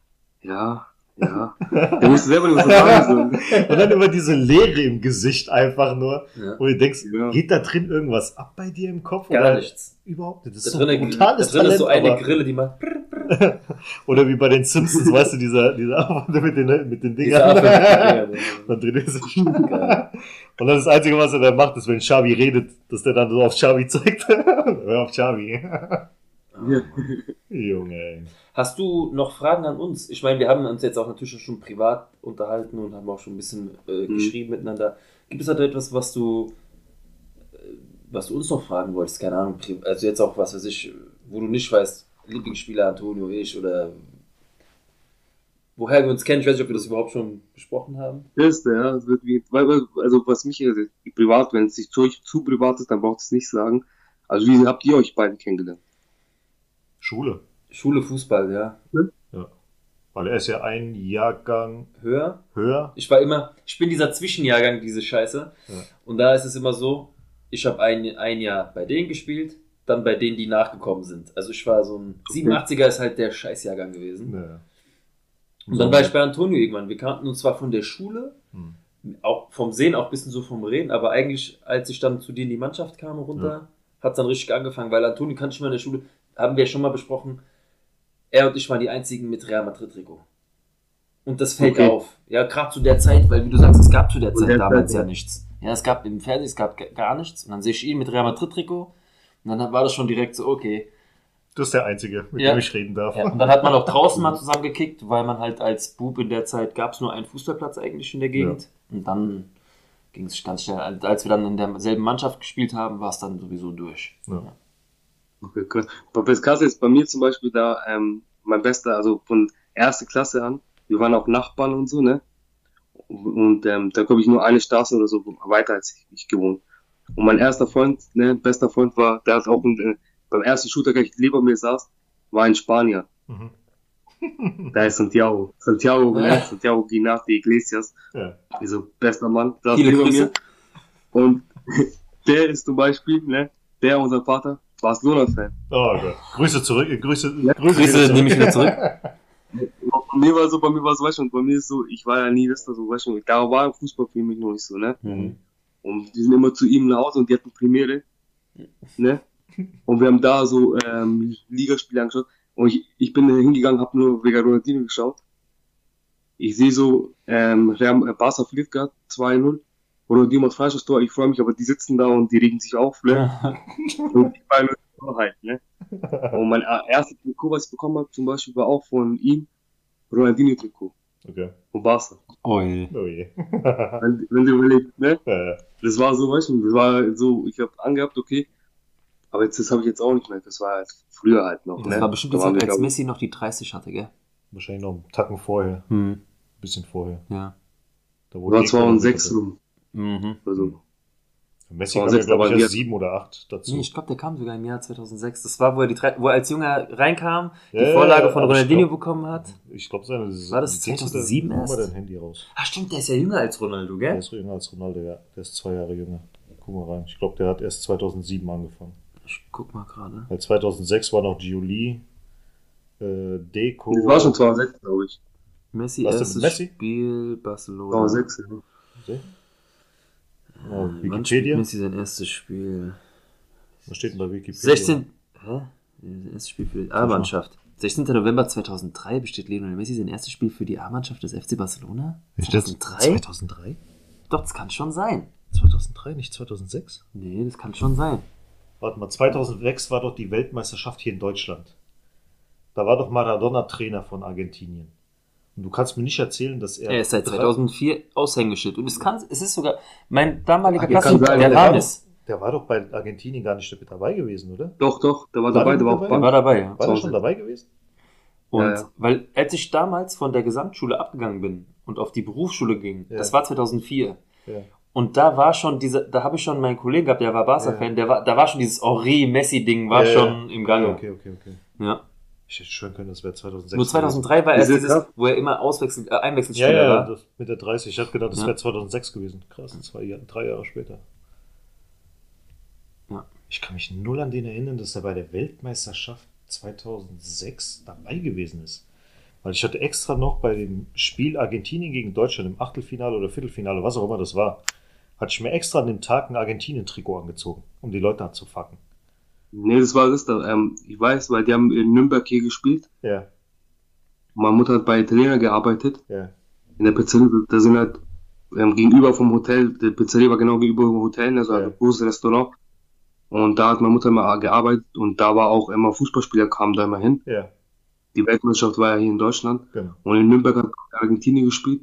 ja, ja. Der wusste selber nicht, was er sagen soll. Und dann immer diese Leere im Gesicht einfach nur, Ja. wo du denkst, Ja. geht da drin irgendwas ab bei dir im Kopf? Gar oder nichts. Überhaupt nicht. Das Da ist so ein drin, da brutales drin ist so eine aber, Grille, die macht. Oder wie bei den Simpsons, weißt du, dieser, dieser Affe mit den, mit den Dingern. Dann drin ist es Geil. Und das, das Einzige, was er dann macht, ist, wenn Xavi redet, dass der dann so auf Xavi zeigt. Hör auf Xavi. Junge, ey. Hast du noch Fragen an uns? Ich meine, wir haben uns jetzt auch natürlich schon privat unterhalten und haben auch schon ein bisschen äh, Mhm. geschrieben miteinander. Gibt es da etwas, was du, äh, was du uns noch fragen wolltest? Keine Ahnung. Also jetzt auch was weiß ich, wo du nicht weißt, Lieblingsspieler Antonio, ich oder woher wir uns kennen. Ich weiß nicht, ob wir das überhaupt schon besprochen haben. Das ist der, ja, das wird wie, weil, weil- also was mich, also, privat, wenn es nicht zu, zu privat ist, dann braucht es nicht sagen. Also wie habt ihr euch beide kennengelernt? Schule. Schule, Fußball, ja. Weil er ist ja ein Jahrgang Höher. höher. Ich war immer, ich bin dieser Zwischenjahrgang, diese Scheiße. Ja. Und da ist es immer so, ich habe ein, ein Jahr bei denen gespielt, dann bei denen, die nachgekommen sind. Also ich war so ein 87er ist halt der Scheißjahrgang gewesen. Ja. Und dann war ich bei Antonio irgendwann. Wir kannten uns zwar von der Schule, Hm. auch vom Sehen, auch ein bisschen so vom Reden, aber eigentlich, als ich dann zu dir in die Mannschaft kam runter, hat es dann richtig angefangen, weil Antonio kannte ich mal in der Schule, haben wir schon mal besprochen, er und ich waren die einzigen mit Real Madrid-Trikot. Und das fällt Okay. auf. Ja, gerade zu der Zeit, weil wie du sagst, es gab zu der Zeit der damals Zeit, ja ja. nichts. Ja, es gab im Fernsehen, es gab gar nichts. Und dann sehe ich ihn mit Real Madrid-Trikot. Und dann war das schon direkt so, okay. Das ist der einzige, mit Ja. dem ich reden darf. Ja, und dann hat man auch draußen mal zusammengekickt, weil man halt als Bub in der Zeit gab es nur einen Fußballplatz eigentlich in der Gegend. Und dann ging es ganz schnell. Als wir dann in derselben Mannschaft gespielt haben, war es dann sowieso durch. Ja. Okay, krass. Bei Pescase ist bei mir zum Beispiel da ähm, mein bester, also von erste Klasse an. Wir waren auch Nachbarn und so, ne? Und ähm, da glaube ich nur eine Straße oder so weiter als ich, ich gewohnt. Und mein erster Freund, ne, bester Freund war, der hat auch äh, beim ersten Shooter gleich neben mir saß, war ein Spanier. Mhm. Da ist Santiago. Santiago, ne? Santiago Ginati Iglesias. Ja. Also bester Mann, saß neben Grüße. mir. Und der ist zum Beispiel, ne, der unser Vater, Barcelona-Fan. Oh Gott. Grüße zurück. äh, Grüße, Ja, Grüße, Grüße nehme ich wieder zurück. Bei mir war so, bei mir war so, weißt du, bei mir ist so, ich war ja nie, weißt du, so, weißt du, da war Fußball für mich noch nicht so, ne? Mhm. Und die sind immer zu ihm nach Hause und die hatten Premiere, ne? Und wir haben da so ähm, Ligaspiele angeschaut und ich, ich bin da hingegangen, habe nur wegen Ronaldinho geschaut. Ich sehe so, ähm, äh, Barca fliegt gerade 2-0. Ronaldinho macht falsches Tor, ich freue mich, aber die sitzen da und die regen sich auf, ne? Und ich war nur halt, ne? Und mein äh, erstes Trikot, was ich bekommen habe, zum Beispiel, war auch von ihm, Ronaldinho-Trikot, Okay. von Barca. Oh je. Wenn, wenn du überlegst, ne? Ja, Das war so, weißt du, das war so, ich habe angehabt, okay, aber jetzt, das habe ich jetzt auch nicht mehr, das war halt früher halt noch, Das ne? war bestimmt die Zeit, als Messi noch die 30 hatte, gell? Wahrscheinlich noch einen Tacken vorher. Mhm. Ein bisschen vorher. Ja. Da war eh 2006 keiner rum, Mhm. also. Messi kam ja, 2006, glaube ich, erst sieben oder acht dazu. Nee, ich glaube, der kam sogar im Jahr 2006. Das war, wo er, die, drei- wo er als Junger reinkam, die Ja, Vorlage von Ronaldinho glaub- bekommen hat. Ich glaube, seine War das Dings hat er- 2007 Hol erst? mal dein Handy raus. Ah, stimmt, der ist ja jünger als Ronaldo, Der gell? ist jünger als Ronaldo, ja. Der ist zwei Jahre jünger. Guck mal rein. Ich glaube, der hat erst 2007 angefangen. Ich guck mal gerade. Weil 2006 war noch Giuli, äh, Deco. Das war schon 2006, glaube ich. Messi, Was erstes Messi? Spiel, Barcelona. 2006, ja. Okay. Wann spielt Wikipedia. Messi sein erstes Spiel? Was steht denn bei Wikipedia? 16. Hä? Sein erstes Spiel für die A-Mannschaft. 16. November 2003 besteht Lionel Messi sein erstes Spiel für die A-Mannschaft des FC Barcelona? Ist das 2003? 2003? Doch, das kann schon sein. 2003, nicht 2006? Nee, das kann schon sein. Warte mal, 2006 war doch die Weltmeisterschaft hier in Deutschland. Da war doch Maradona Trainer von Argentinien. Und du kannst mir nicht erzählen, dass er. Er ist seit drei- 2004 Aushängeschild. Und es kann, es ist sogar mein damaliger Ah, der der der war, der war doch bei Argentinien gar nicht mit dabei gewesen, oder? Doch, doch, der war War dabei, der war auch dabei? war dabei. Ja. War er schon dabei gewesen? Und Ja, ja. weil, als ich damals von der Gesamtschule abgegangen bin und auf die Berufsschule ging, Ja. das war 2004. Ja. Und da war schon diese, da habe ich schon meinen Kollegen gehabt, der war Barca-Fan, Ja. der war, da war schon dieses Ori-Messi-Ding, war Ja, ja. schon im Gange. Okay, okay, okay. Ja. Ich hätte schwören können, das wäre 2006. Nur 2003 war erst dieses, das? wo er immer Auswechsel, äh, Ja, Einwechselspieler ja, war. das mit der 30. Ich habe gedacht, das Ja. wäre 2006 gewesen. Krass, zwei Jahre, drei Jahre später. Ja. Ich kann mich null an den erinnern, dass er bei der Weltmeisterschaft 2006 dabei gewesen ist. Weil ich hatte extra noch bei dem Spiel Argentinien gegen Deutschland im Achtelfinale oder Viertelfinale, was auch immer das war, hatte ich mir extra an dem Tag ein Argentinien-Trikot angezogen, um die Leute abzufacken. Nee, das war das da. Ähm, ich weiß, weil die haben in Nürnberg hier gespielt. Ja, Meine Mutter hat bei Italiener gearbeitet. ja. In der Pizzeria, da sind halt ähm, gegenüber vom Hotel, die Pizzeria war genau gegenüber vom Hotel, also Ja. ein großes Restaurant. Und da hat meine Mutter immer gearbeitet und da war auch immer Fußballspieler, kamen da immer hin. Ja, Die Weltmeisterschaft war ja hier in Deutschland. genau. Und in Nürnberg hat Argentinien gespielt.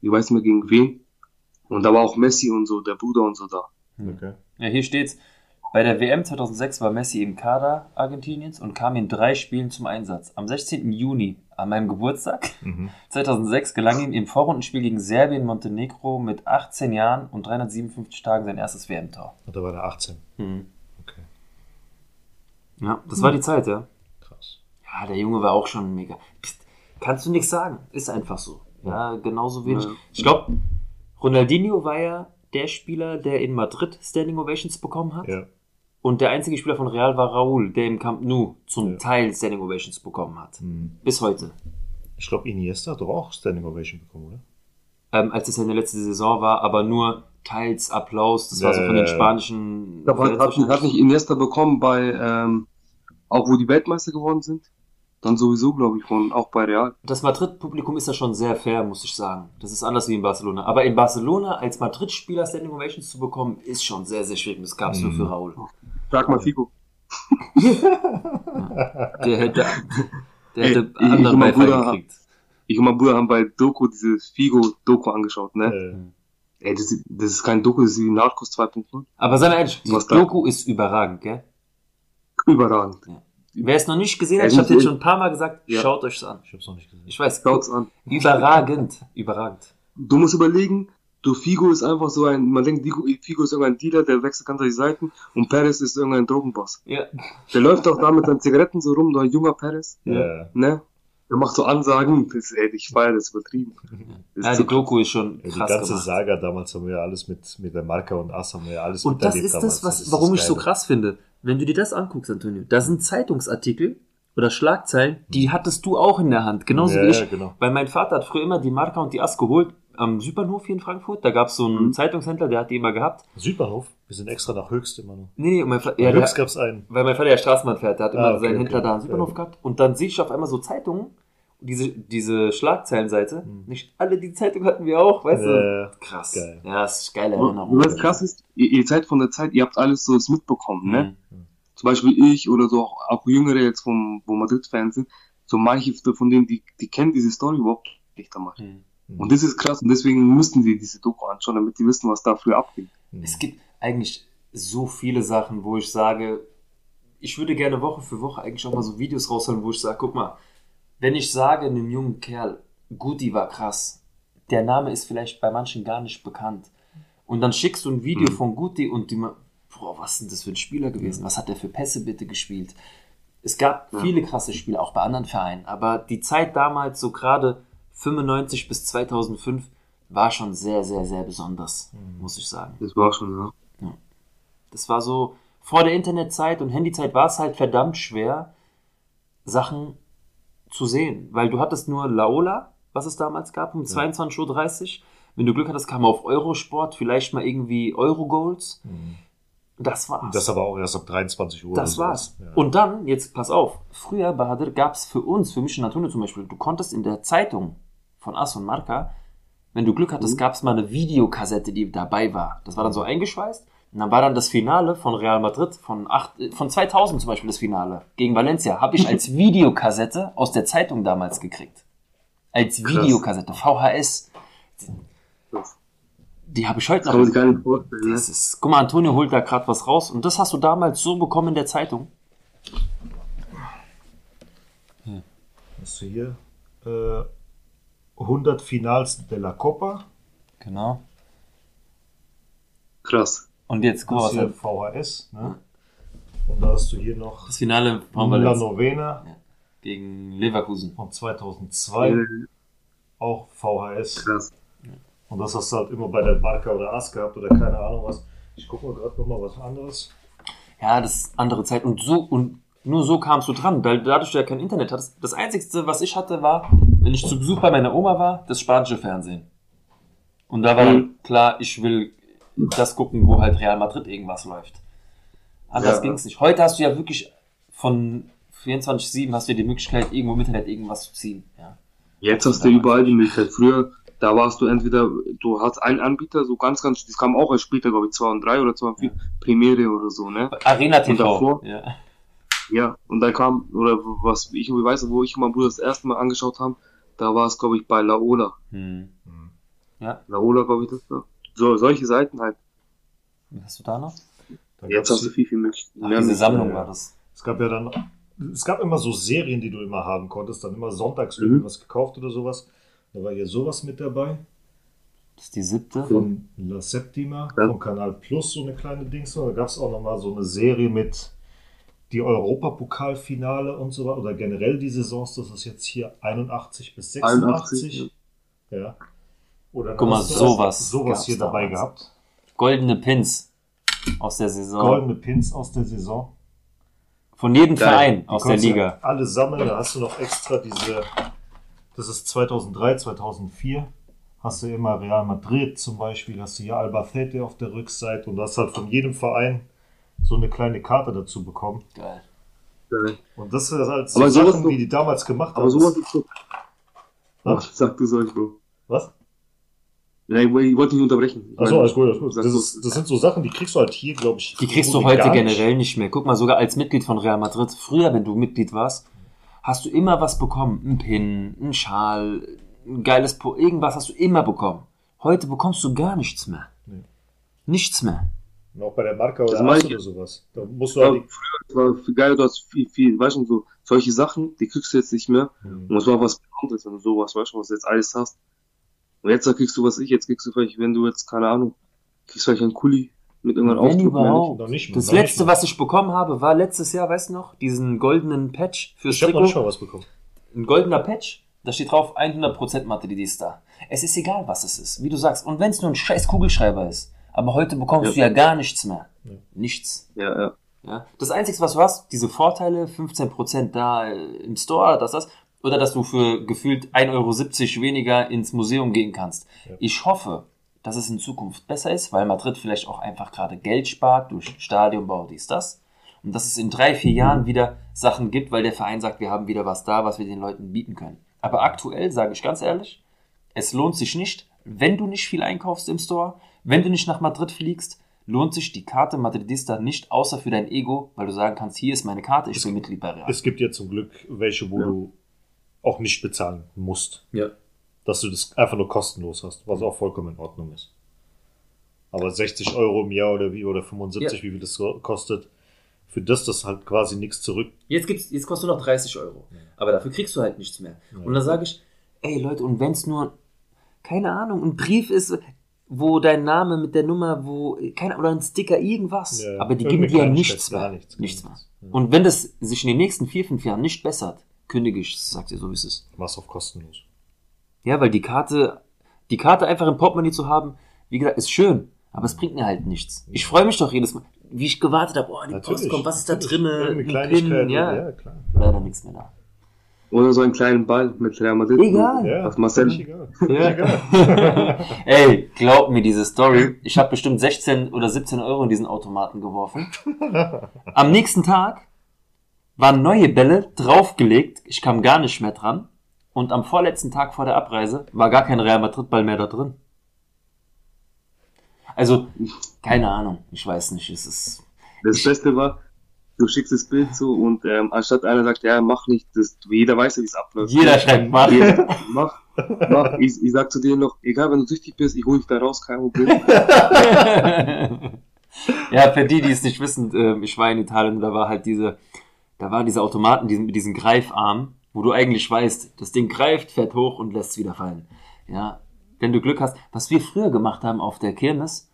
Ich weiß nicht mehr gegen wen. Und da war auch Messi und so, der Bruder und so da. Okay. Ja, hier steht's. Bei der WM 2006 war Messi im Kader Argentiniens und kam in drei Spielen zum Einsatz. Am 16. Juni, an meinem Geburtstag, Mhm. 2006 gelang ihm im Vorrundenspiel gegen Serbien Montenegro mit 18 Jahren und 357 Tagen sein erstes WM-Tor. Und da war der 18. Mhm. Okay, Ja, das war die Zeit, ja. krass. Ja, der Junge war auch schon mega. Psst, kannst du nichts sagen. Ist einfach so. Ja, genauso wenig. Ja. Ich glaube, Ronaldinho war ja der Spieler, der in Madrid Standing Ovations bekommen hat. Ja, Und der einzige Spieler von Real war Raúl, der im Camp Nou zum Ja. Teil Standing Ovations bekommen hat. Mhm. Bis heute. Ich glaube, Iniesta hat doch auch Standing Ovation bekommen, oder? Ähm, als es seine letzte Saison war, aber nur teils Applaus. Das war so von den ja, ja. spanischen. Ich glaube, hat, hat, hat nicht Iniesta bekommen bei, ähm, auch wo die Weltmeister geworden sind? Dann sowieso, glaube ich, von, auch bei Real. Das Madrid-Publikum ist ja schon sehr fair, muss ich sagen. Das ist anders wie in Barcelona. Aber in Barcelona als Madrid-Spieler Standing Ovations zu bekommen, ist schon sehr, sehr schwierig. Das gab es nur Mhm. für Raúl. Frag mal Figo. Der hätte, der hätte Ey, ich- anderen Beifall Bruder- gekriegt. Ich und mein Bruder haben bei Doku dieses Figo-Doku angeschaut, ne? Äh, Ey, das, ist- das ist kein Doku, das ist wie Narcos 2.0. Aber sei mal ehrlich, die? Doku ist überragend, gell? Überragend. Wer es noch nicht gesehen Ja, hat, ich habe jetzt schon ein paar Mal gesagt, Ja. schaut euch an. ich hab's noch nicht gesehen. Ich weiß, Schaut's an. überragend, überragend. Du musst überlegen, du Figo ist einfach so ein, man denkt, Figo ist irgendein Dealer, der wechselt ganz die Seiten und Perez ist irgendein Drogenboss. Ja. Der läuft auch da mit seinen Zigaretten so rum, ein junger Perez, Ja. ne? Der macht so Ansagen, das, ey, ich feier das übertrieben. Das Ja, ist die so Doku ist schon Ja, die krass ganze gemacht. Saga damals haben wir ja alles mit, mit der Marke und Ass haben wir ja alles Und das ist damals. das, was, ist warum das ich so krass finde. Wenn du dir das anguckst, Antonio, da sind Zeitungsartikel oder Schlagzeilen, die hattest du auch in der Hand, genauso Ja, wie ich. ja, genau. Weil mein Vater hat früher immer die Marca und die Ass geholt am Südbahnhof hier in Frankfurt. Da gab es so einen Mhm. Zeitungshändler, der hat die immer gehabt. Südbahnhof, wir sind extra nach Höchst immer noch. Nee, nee, und mein Vater, Ja, Höchst gab's einen. weil mein Vater ja Straßenbahn fährt, der hat immer Ah, okay, seinen okay. Händler da am Südbahnhof Ja. gehabt. Und dann sehe ich auf einmal so Zeitungen, diese, diese Schlagzeilenseite. Mhm. Nicht alle die Zeitungen hatten wir auch, weißt du? Ja, Krass. geil. Ja, das ist geile Und was krass ist, ihr, ihr seid von der Zeit, ihr habt alles so mitbekommen, ne? Mhm. Zum Beispiel ich oder so auch, auch Jüngere jetzt vom, wo Madrid-Fans sind, so manche von denen, die, die kennen diese Story überhaupt nicht damals. Mhm. Und das ist krass und deswegen müssten sie diese Doku anschauen, damit die wissen, was da früher abging. Es gibt eigentlich so viele Sachen, wo ich sage, ich würde gerne Woche für Woche eigentlich auch mal so Videos rausholen, wo ich sage, guck mal, wenn ich sage einem jungen Kerl, Guti war krass, der Name ist vielleicht bei manchen gar nicht bekannt. Und dann schickst du ein Video Mhm. von Guti und die, boah, was ist denn das für ein Spieler gewesen? Was hat der für Pässe bitte gespielt? Es gab Ja. viele krasse Spiele, auch bei anderen Vereinen, aber die Zeit damals, so gerade 95 bis 2005, war schon sehr, sehr, sehr besonders, muss ich sagen. Das war schon, ja. Das war so, vor der Internetzeit und Handyzeit war es halt verdammt schwer, Sachen zu sehen. Weil du hattest nur Laola, was es damals gab, um 22.30 Uhr. Wenn du Glück hattest, kam auf Eurosport vielleicht mal irgendwie Eurogoals. Mhm. Das war's. Das aber auch erst ab 23 Uhr. Das war's. Ja. Und dann, jetzt pass auf, früher bei Hadir gab es für uns, für mich und Antonio zum Beispiel, du konntest in der Zeitung von Ass und Marca, wenn du Glück hattest, Mhm. gab es mal eine Videokassette, die dabei war. Das war dann so eingeschweißt. Und dann war dann das Finale von Real Madrid von, acht, äh, von 2000 zum Beispiel das Finale gegen Valencia. Habe ich als Videokassette aus der Zeitung damals gekriegt. Als. Videokassette, VHS. Die habe ich heute kann man noch. gar nicht vorstellen. Ne? Das ist, guck mal, Antonio holt da gerade was raus. Und das hast du damals so bekommen in der Zeitung. Hast du hier äh, 100 Finals de la Copa. Genau. Krass. Und jetzt, guck mal, Das was hier er, VHS. Ne? Und da hast du hier noch das Finale von La Novena gegen Leverkusen. von 2002. Äh, Auch VHS. Krass. Und das hast du halt immer bei der Marca oder Ass gehabt oder keine Ahnung was. Ich gucke mal gerade nochmal was anderes. Ja, das ist andere Zeit. Und so, und nur so kamst du dran, weil dadurch du ja kein Internet hattest. Das Einzige, was ich hatte, war, wenn ich zu Besuch bei meiner Oma war, das spanische Fernsehen. Und da war dann Mhm. klar, ich will das gucken, wo halt Real Madrid irgendwas läuft. Anders Ja. ging's nicht. Heute hast du ja wirklich von 24-7 hast du ja die Möglichkeit, irgendwo im Internet irgendwas zu ziehen. Ja. Jetzt hast du überall die Möglichkeit. Früher, da warst du entweder, du hast einen Anbieter, so ganz, ganz, das kam auch erst später, glaube ich, 2 und 3 oder 2 und 4, Premiere oder so, ne? Arena Und TV. davor? Ja. Ja, und da kam, oder was ich irgendwie weiß, wo ich und mein Bruder das erste Mal angeschaut haben, da war es, glaube ich, bei Laola. Hm. Ja. Laola, glaube ich, das war. So, solche Seiten halt. Was hast du da noch? Dann Jetzt hast du viel, viel Möglichkeiten. Ach, Mehr diese. Sammlung ja. war das. Es gab ja dann, es gab immer so Serien, die du immer haben konntest, dann immer sonntags Mhm. irgendwas gekauft oder sowas. Da war hier sowas mit dabei. Das ist die siebte. Von La Septima, Ja. von Kanal Plus, so eine kleine Dings. Da gab es auch nochmal so eine Serie mit die Europapokalfinale und so weiter. Oder generell die Saisons, das ist jetzt hier 81 bis 86. 81, ja. Oder Guck mal, hast du sowas sowas hier dabei damals. gehabt. Goldene Pins aus der Saison. Goldene Pins aus der Saison. Von jedem Geil. Verein Die aus der Liga. Alle sammeln, da hast du noch extra diese, das ist 2003, 2004, hast du immer Real Madrid zum Beispiel, hast du hier Albacete auf der Rückseite und hast halt von jedem Verein so eine kleine Karte dazu bekommen. Geil. Geil. Und das ist halt so Aber Sachen, so- wie die damals gemacht Aber haben. sowas ist so. Ach, sag du soll, Bro. Was? Nein, ich wollte nicht unterbrechen. Ich Achso, alles gut, alles gut. sag Das, ist, das sind so Sachen, die kriegst du halt hier, glaube ich. Die kriegst du heute nicht. generell nicht mehr. Guck mal, sogar als Mitglied von Real Madrid, früher, wenn du Mitglied warst, hast du immer was bekommen. Ein Pin, ein Schal, ein geiles Po, irgendwas hast du immer bekommen. Heute bekommst du gar nichts mehr. Nee. Nichts mehr. Und auch bei der Marke oder Das oder sowas. Da musst du Ja, halt. früher war viel geil, du hast viel, viel, weißt du, so, solche Sachen, die kriegst du jetzt nicht mehr. Mhm. Und es war was Besonderes, wenn du sowas, weißt du, was du jetzt alles hast. Und jetzt kriegst du was ich, jetzt kriegst du vielleicht, wenn du jetzt, keine Ahnung, kriegst vielleicht einen Kuli mit irgendeinem Wenn Aufdruck. mehr nicht Das noch nicht letzte, was ich bekommen habe, war letztes Jahr, weißt du noch, diesen goldenen Patch fürs Ich habe noch nicht mal was bekommen. Ein goldener Patch, da steht drauf 100% Madridista. da. Es ist egal, was es ist, wie du sagst. Und wenn es nur ein scheiß Kugelschreiber ist. Aber heute bekommst Ja. du ja gar nichts mehr. Ja. Nichts. Ja, ja. Ja? Das Einzige, was du hast, diese Vorteile, 15% da äh, im Store, das, das, oder dass du für gefühlt 1,70 Euro weniger ins Museum gehen kannst. Ja. Ich hoffe, dass es in Zukunft besser ist, weil Madrid vielleicht auch einfach gerade Geld spart durch Stadionbau, dies, das. Und dass es in drei, vier Jahren wieder Sachen gibt, weil der Verein sagt, wir haben wieder was da, was wir den Leuten bieten können. Aber aktuell, sage ich ganz ehrlich, es lohnt sich nicht, wenn du nicht viel einkaufst im Store, wenn du nicht nach Madrid fliegst, lohnt sich die Karte Madridista nicht, außer für dein Ego, weil du sagen kannst, hier ist meine Karte, ich bin Mitglied bei Real. Es gibt ja zum Glück welche, wo Ja. du auch nicht bezahlen musst. Ja. Dass du das einfach nur kostenlos hast, was auch vollkommen in Ordnung ist. Aber 60 Euro im Jahr oder wie, oder 75, Ja. wie viel das kostet, für das das halt quasi nichts zurück. Jetzt, gibt's, jetzt kostet nur noch 30 Euro. Aber dafür kriegst du halt nichts mehr. Ja. Und dann sage ich, ey Leute, und wenn es nur, keine Ahnung, ein Brief ist, wo dein Name mit der Nummer, wo, keine, oder ein Sticker, irgendwas. Ja, Aber die geben dir ja nichts mehr. nichts, Nichts, mehr. Ja. Und wenn das sich in den nächsten vier, fünf Jahren nicht bessert, kündige ich, sagt ihr so, wie es ist. Machst auf kostenlos. Ja, weil die Karte, die Karte einfach im Portemonnaie zu haben, wie gesagt, ist schön, aber es bringt mir halt nichts. Ich freue mich doch jedes Mal, wie ich gewartet habe, oh, die Post kommt, was ist da natürlich. drinne? Pin, ja. ja, klar. Leider nichts mehr da. Oder so einen kleinen Ball mit Real Madrid. Egal. Ja, Was Marcel? egal. Ja. egal. Ey, glaub mir diese Story. Ich habe bestimmt 16 oder 17 Euro in diesen Automaten geworfen. Am nächsten Tag waren neue Bälle draufgelegt. Ich kam gar nicht mehr dran. Und am vorletzten Tag vor der Abreise war gar kein Real Madrid Ball mehr da drin. Also, keine Ahnung. Ich weiß nicht. Es ist, Das Beste war, du schickst das Bild so und ähm, anstatt einer sagt, ja, mach nicht, das, jeder weiß ja, wie es abläuft. jeder schreibt mal. Jeder, mach, mach. Ich, ich sag zu dir noch, egal, wenn du süchtig bist, ich hol dich da raus, kein Problem. ja, für die, die es nicht wissen, äh, ich war in Italien und da war halt diese, da waren diese Automaten diesen, mit diesen Greifarm, wo du eigentlich weißt, das Ding greift, fährt hoch und lässt es wieder fallen. Ja, wenn du Glück hast, was wir früher gemacht haben auf der Kirmes,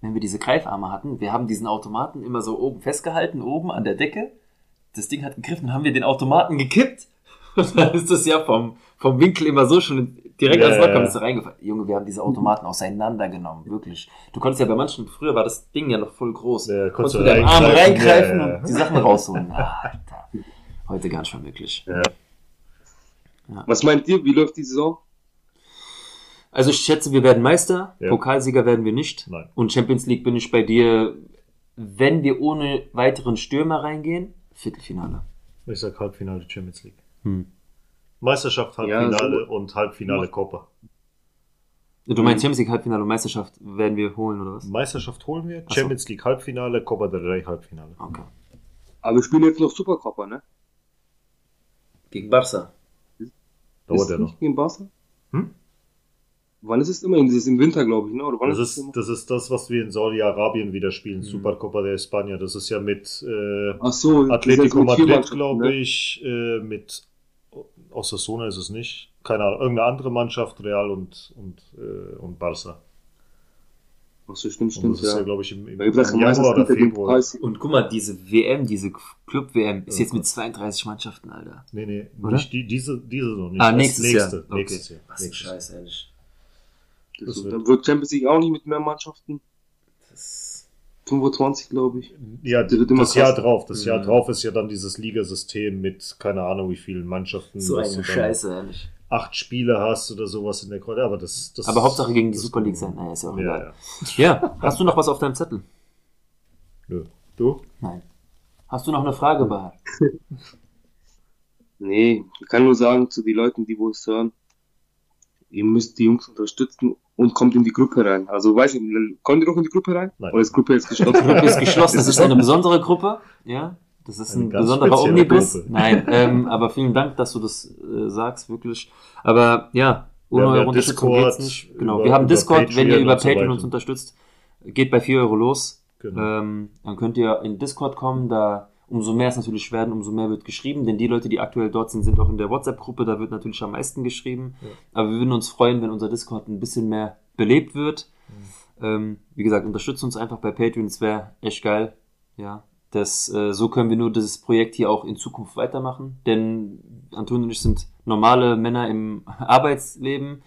wenn wir diese Greifarme hatten, wir haben diesen Automaten immer so oben festgehalten, oben an der Decke. Das Ding hat gegriffen, haben wir den Automaten gekippt. Und dann ist das ja vom, vom Winkel immer so schon direkt Ja, ans Locker ja. reingefallen. Junge, wir haben diese Automaten auseinandergenommen, wirklich. Du konntest ja bei manchen, früher war das Ding ja noch voll groß. Ja, konntest du mit deinem Arm reingreifen, ja. und die Sachen rausholen. Alter. Heute gar nicht mehr möglich. Was meint ihr, wie läuft die Saison? Also ich schätze, wir werden Meister, Ja. Pokalsieger werden wir nicht. Nein. Und Champions League bin ich bei dir, wenn wir ohne weiteren Stürmer reingehen, Viertelfinale. Ich sag Halbfinale Champions League. Hm. Meisterschaft, Ja, Halbfinale und Halbfinale Copa. Du meinst Champions League Halbfinale und Meisterschaft werden wir holen oder was? Meisterschaft holen wir, so. Champions League Halbfinale, Copa del Rey Halbfinale. Okay. Aber wir spielen jetzt noch Supercopper, ne? Gegen Barca. Dauert ist ja noch. gegen Barca? Hm? Wann ist es immerhin? Das ist im Winter, glaube ich, ne? Oder wann Das ist, das ist das, was wir in Saudi-Arabien wieder spielen, Mhm. Supercopa de España. Das ist ja mit äh, Ach so, Atletico Madrid, glaube ne? ich, äh, mit Osasuna ist es nicht. Keine Ahnung, irgendeine andere Mannschaft, Real und, und, äh, und Barca. Ach so, stimmt, Und stimmt, das ist ja, ja. glaube ich, im, im Januar oder er Februar. Und guck mal, diese WM, diese Club-WM, ist jetzt mit 32 Mannschaften, Alter. Nee, nee, Oder? nicht die, diese, diese noch nicht. Ah, Das nächstes nächste, Jahr. Okay. Nächstes Jahr. Was ein Nächstes. Scheiß, ehrlich. Das wird- Dann wird Champions League auch nicht mit mehr Mannschaften. Das 25, glaube ich. Ja, Das wird immer das Jahr drauf. Das Jahr Mhm. drauf ist ja dann dieses Ligasystem mit keine Ahnung wie vielen Mannschaften. so eine Scheiße, ehrlich. Acht Spiele hast oder sowas in der Kreuz. Aber das, das Aber Hauptsache gegen die Super League sein. Naja, ist ja auch Ja, egal. ja. Ja, hast du noch was auf deinem Zettel? Nö. Du? Nein. Hast du noch eine Frage, Bahar? Nee, ich kann nur sagen zu den Leuten, die wo es hören, ihr müsst die Jungs unterstützen und kommt in die Gruppe rein. Also weiß ich, kommt ihr noch in die Gruppe rein? Nein. Oder ist die Gruppe jetzt Die geschlossen? Gruppe ist geschlossen, das ist eine besondere Gruppe, ja. Das ist Eine ein besonderer Omnibus. Gruppe. Nein, ähm, aber vielen Dank, dass du das äh, sagst, wirklich. Aber ja, ohne ja eure Unterstützung Discord, geht's nicht. Genau, über- wir haben Discord, wenn ihr Patreon über so Patreon weiter. uns unterstützt, geht bei 4 Euro los. Genau. Ähm, dann könnt ihr in Discord kommen, da umso mehr es natürlich werden, umso mehr wird geschrieben, denn die Leute, die aktuell dort sind, sind auch in der WhatsApp-Gruppe, da wird natürlich am meisten geschrieben. Ja. Aber wir würden uns freuen, wenn unser Discord ein bisschen mehr belebt wird. Mhm. Ähm, wie gesagt, unterstützt uns einfach bei Patreon, das wäre echt geil. Ja, das, äh, so können wir nur dieses Projekt hier auch in Zukunft weitermachen, denn Antonio und ich sind normale Männer im Arbeitsleben.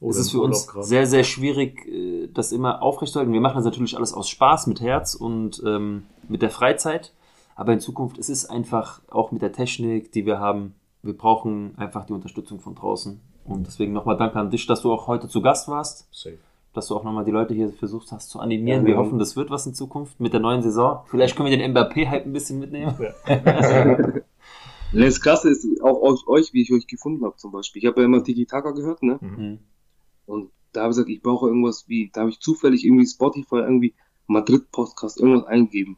Oder es ist für uns sehr, sehr schwierig, äh, das immer aufrechtzuerhalten. Wir machen das natürlich alles aus Spaß, mit Herz und ähm, mit der Freizeit. Aber in Zukunft, es ist einfach auch mit der Technik, die wir haben, wir brauchen einfach die Unterstützung von draußen. Und deswegen nochmal danke an dich, dass du auch heute zu Gast warst, Safe. Dass du auch nochmal die Leute hier versucht hast zu animieren. Ja, wir ja. hoffen, das wird was in Zukunft mit der neuen Saison. Vielleicht können wir den Mbappé-Hype ein bisschen mitnehmen. Das Krasse ist auch euch, euch, wie ich euch gefunden habe zum Beispiel. Ich habe ja immer Tiki Taka gehört, ne? Mhm. Und da habe ich gesagt, ich brauche irgendwas wie, da habe ich zufällig irgendwie Spotify irgendwie Madrid-Podcast irgendwas eingegeben.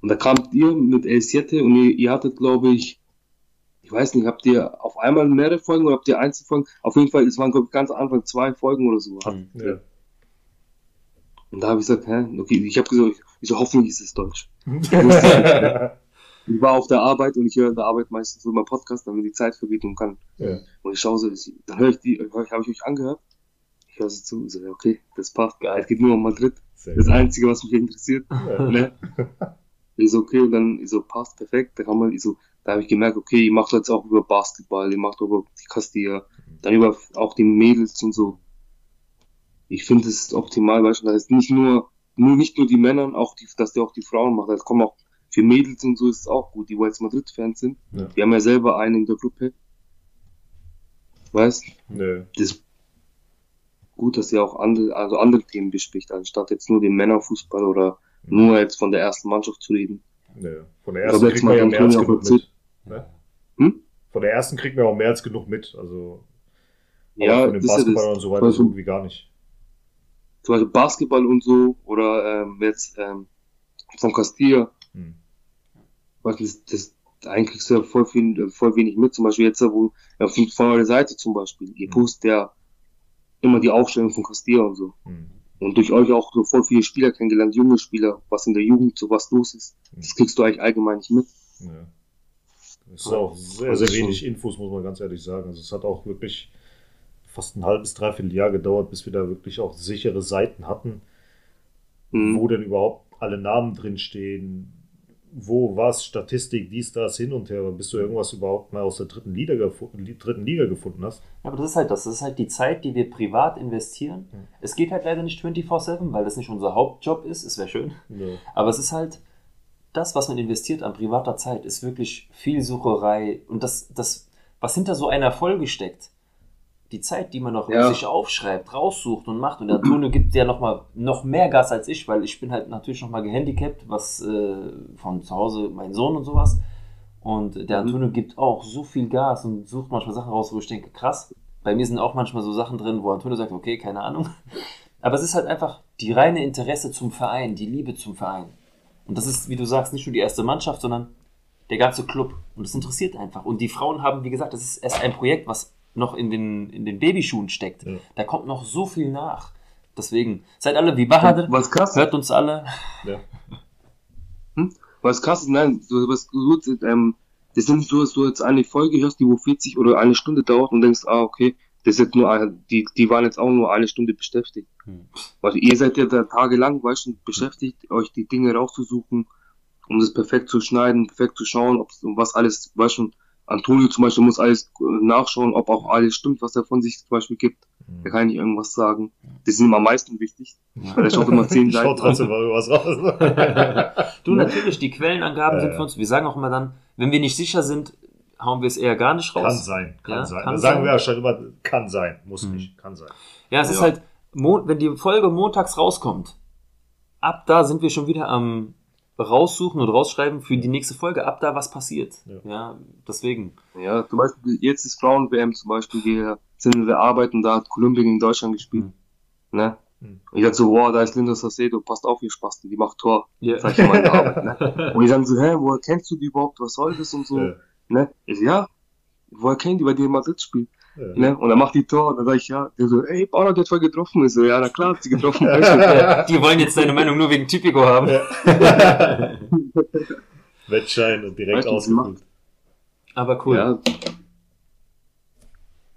Und da kamt ihr mit El Siete und ihr, ihr hattet, glaube ich, ich weiß nicht, habt ihr auf einmal mehrere Folgen oder habt ihr Einzelfolgen? Auf jeden Fall, es waren, glaube ich, ganz am Anfang zwei Folgen oder so. Mhm. Ja. Und da habe ich gesagt, hä, okay, ich habe gesagt, ich so, hoffentlich ist es Deutsch. Ich war auf der Arbeit und ich höre in der Arbeit meistens so immer Podcast, damit die Zeit vergeht und kann. ja. Und ich schaue so, dann höre ich die, habe ich euch angehört. Ich höre so zu, so, okay, das passt, geil. Es geht nur um Madrid. Sehr Das gut. Einzige, was mich interessiert. Ja. Ne? Ich so, okay, und dann, ich so, passt, perfekt. Da kann man, ich so, da habe ich gemerkt, okay, ihr macht jetzt auch über Basketball, ihr macht über die Castilla, dann über auch die Mädels und so. Ich finde es ist optimal, weißt du, dass es nicht nur, nur, nicht nur die Männer, auch die, dass der auch die Frauen macht. Es kommen auch für Mädels und so ist es auch gut, die jetzt Madrid-Fans sind. Ja. Wir haben ja selber einen in der Gruppe. Weißt Nö. das ist gut, dass ihr auch andere, also andere Themen bespricht, anstatt jetzt nur den Männerfußball oder nur jetzt von der ersten Mannschaft zu reden. Nö. Von der ersten kriegt man ja mehr als genug mit. Ne? Hm? Von der ersten kriegt man auch mehr als genug mit. Also Ja, von dem Basketball und so weiter so gut wie gar nicht. Zum Beispiel Basketball und so oder ähm, jetzt ähm, von Castilla, Hm. was das, das eigentlich kriegst du ja voll viel, äh, voll wenig mit. Zum Beispiel jetzt, wo ja, von, von eurer Seite zum Beispiel, ihr Mhm. postet ja immer die Aufstellung von Castilla und so. Hm. Und durch euch auch so voll viele Spieler kennengelernt, junge Spieler, was in der Jugend so was los ist. Das kriegst du eigentlich allgemein nicht mit. Ja. Es ist auch sehr, Also sehr wenig Infos, muss man ganz ehrlich sagen. Also es hat auch wirklich fast ein halbes, dreiviertel Jahr gedauert, bis wir da wirklich auch sichere Seiten hatten, Mhm. wo denn überhaupt alle Namen drinstehen, wo was, Statistik, dies, das, hin und her, bis du irgendwas überhaupt mal aus der dritten Liga, dritten Liga gefunden hast. Ja, aber das ist halt das. Das ist halt die Zeit, die wir privat investieren. Mhm. Es geht halt leider nicht 24-7, weil das nicht unser Hauptjob ist. Es wäre schön. Ja. Aber es ist halt, das, was man investiert an privater Zeit, ist wirklich viel Sucherei. Und das, das, was hinter so einer Folge steckt, die Zeit, die man noch Ja. sich aufschreibt, raussucht und macht. Und der Antonio gibt ja noch mal noch mehr Gas als ich, weil ich bin halt natürlich noch mal gehandicapt, was äh, von zu Hause mein Sohn und sowas. Und der Mhm. Antonio gibt auch so viel Gas und sucht manchmal Sachen raus, wo ich denke, krass. Bei mir sind auch manchmal so Sachen drin, wo Antonio sagt, okay, keine Ahnung. Aber es ist halt einfach die reine Interesse zum Verein, die Liebe zum Verein. Und das ist, wie du sagst, nicht nur die erste Mannschaft, sondern der ganze Club. Und es interessiert einfach. Und die Frauen haben, wie gesagt, das ist erst ein Projekt, was noch in den, in den Babyschuhen steckt. Ja. Da kommt noch so viel nach. Deswegen, seid alle wie Bahadur, Was krass, hört uns alle. Ja. was krass ist, nein, so, was gut, ähm, das ist nicht so, dass du jetzt eine Folge hörst, die wo 40 oder eine Stunde dauert und denkst, ah, okay, das ist nur eine, die, die waren jetzt auch nur eine Stunde beschäftigt. Hm. Weil ihr seid ja da tagelang, weißt du, beschäftigt, euch die Dinge rauszusuchen, um das perfekt zu schneiden, perfekt zu schauen, ob um was alles, weißt du, Antonio zum Beispiel muss alles nachschauen, ob auch alles stimmt, was er von sich zum Beispiel gibt. Da kann ich irgendwas sagen. Das ist ihm am meisten wichtig. Weil er schaut immer zehn Seiten trotzdem mal was raus. Du, natürlich, die Quellenangaben Ja, sind für uns, wir sagen auch immer dann, wenn wir nicht sicher sind, hauen wir es eher gar nicht raus. kann sein, kann Ja, sein. kann da sagen sein. wir ja schon immer, kann sein, muss Mhm. nicht, kann sein. Ja, es ist Ja. halt, Mon wenn die Folge montags rauskommt, ab da sind wir schon wieder am raussuchen und rausschreiben für die nächste Folge, ab da was passiert. Ja. Ja, deswegen. Ja, zum Beispiel, jetzt ist Frauen-WM zum Beispiel, wir sind wir arbeiten, da hat Kolumbien gegen Deutschland gespielt. Ne? Mhm. Und ich dachte so, wow, da ist Linda Sacedo, passt auf, ihr Spasten, die macht Tor. Ja. Sag ich mal in der Arbeit, ne? Und die sagen so, hä, woher kennst du die überhaupt, was soll das und so, Ja. ne? Ich so, ja, woher kennen die, weil die in Madrid spielt, Ja. ne? Und dann macht die Tor, und dann sag ich, ja, der so, ey, die hat voll getroffen. Ich so, ja, na klar, hat sie getroffen. Die wollen jetzt deine Meinung nur wegen Typico haben. Wettschein und direkt ausgefüllt. Aber cool. Ja,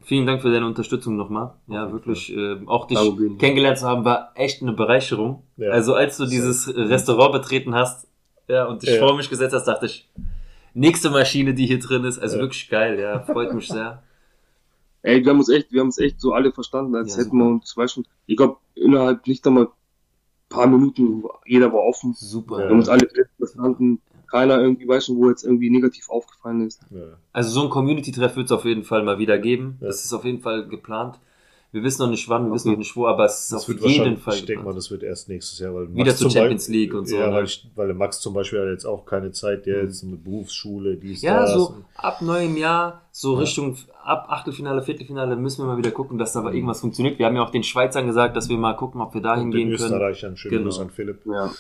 Vielen Dank für deine Unterstützung nochmal. Ja, wirklich. Äh, auch dich kennengelernt zu haben, war echt eine Bereicherung. Ja. Also als du dieses Restaurant betreten hast ja, und dich Ja. vor mich gesetzt hast, dachte ich, nächste Maschine, die hier drin ist. Also Ja. wirklich geil, ja. Freut mich sehr. Ey, wir haben uns echt, wir haben uns echt so alle verstanden, als Ja, hätten wir uns, weißt du, ich glaube, innerhalb nicht einmal paar Minuten, jeder war offen. Super. Wir haben uns alle verstanden. Keiner irgendwie, weißt du, wo jetzt irgendwie negativ aufgefallen ist. Also so ein Community-Treff wird es auf jeden Fall mal wieder geben. Ja. Das ist auf jeden Fall geplant. Wir wissen noch nicht wann, wir wissen noch nicht wo, aber es ist Das auf jeden Fall ich denke mal, das wird erst nächstes Jahr, weil Wieder zur Champions Beispiel- League und so, Ja, ne? weil, ich, weil Max zum Beispiel hat jetzt auch keine Zeit, der jetzt mit Berufsschule, dies, Ja, das. so ab neuem Jahr, so Ja. Richtung ab Achtelfinale, Viertelfinale müssen wir mal wieder gucken, dass da aber irgendwas funktioniert. Wir haben ja auch den Schweizern gesagt, dass wir mal gucken, ob wir da hingehen können. Österreichern, schönen Genau. Gruß an Philipp, Ja.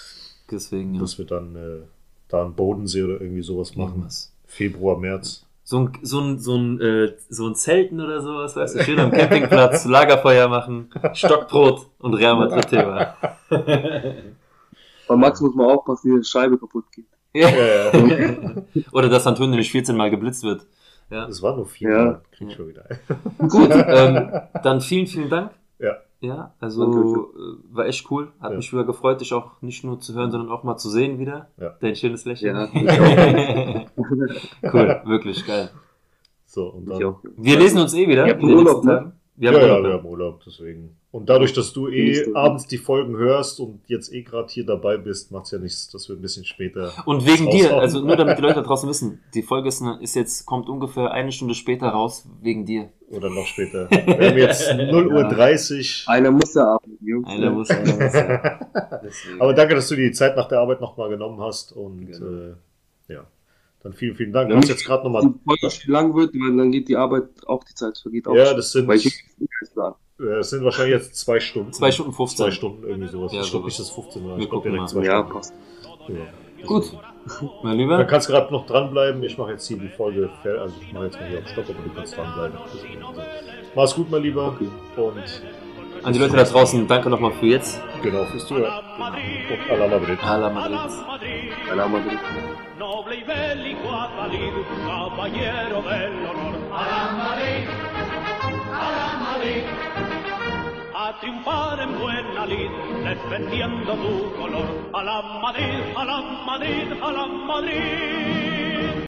Deswegen, ja. dass wir dann äh, da einen Bodensee oder irgendwie sowas machen. Februar, März. So ein, so ein, so ein, äh, so ein Zelten oder sowas, weißt du, schön am Campingplatz, Lagerfeuer machen, Stockbrot und Real Madrid-Thema. Bei Max muss man aufpassen, die Scheibe kaputt geht. Ja. Ja, ja. Oder dass Antonio nicht 14 Mal geblitzt wird. Ja. Es war nur vier, Ja. Mal. krieg ich schon wieder. Gut, ähm, dann vielen, vielen Dank. Ja. Ja, also Danke. äh, war echt cool. Hat Ja. mich wieder gefreut, dich auch nicht nur zu hören, sondern auch mal zu sehen wieder. Ja. Dein schönes Lächeln. Ja, cool, wirklich geil. So, und dann. Wir lesen uns eh wieder. In den Urlaub, nächsten ne? Tagen. Wir Ja, haben ja, Urlaub. wir haben Urlaub, deswegen. Und dadurch, dass du eh abends die Folgen hörst und jetzt eh gerade hier dabei bist, macht's ja nichts, dass wir ein bisschen später. Und wegen dir, also nur damit die Leute da draußen wissen, die Folge ist, ist jetzt, kommt ungefähr eine Stunde später raus, wegen dir. Oder noch später. Wir haben jetzt 0 Uhr 30. Einer muss ja arbeiten, Jungs. Einer muss. Deswegen. Aber danke, dass du die Zeit nach der Arbeit nochmal genommen hast. Und Genau. äh, ja, dann vielen, vielen Dank. Du Ja, hast jetzt gerade nochmal. Die Folge viel lang wird, weil dann geht die Arbeit auch die Zeit vergeht auch. Ja, das sind, weil ich das sind wahrscheinlich jetzt zwei Stunden. Zwei Stunden 15. Zwei Stunden, irgendwie sowas. Ja, ich glaube nicht, dass es 15 war. Wir Ich glaube gucken direkt zwei Ja, Stunden. passt. Ja. Gut, mein Da Lieber. kannst du gerade noch dranbleiben. Ich mache jetzt hier die Folge, also ich mache jetzt mal hier auf Stopp, aber du kannst dranbleiben. Mach's gut, mein Lieber. Okay. Und An die Leute da draußen, danke nochmal für jetzt. genau fürs Zuhören. Und à la Madrid. A la Madrid. Mal drin. noble y bélico Atalid, caballero del honor. A la Madrid, a la Madrid, a triunfar en buena lid, defendiendo tu color. A la Madrid, a la Madrid, a la Madrid.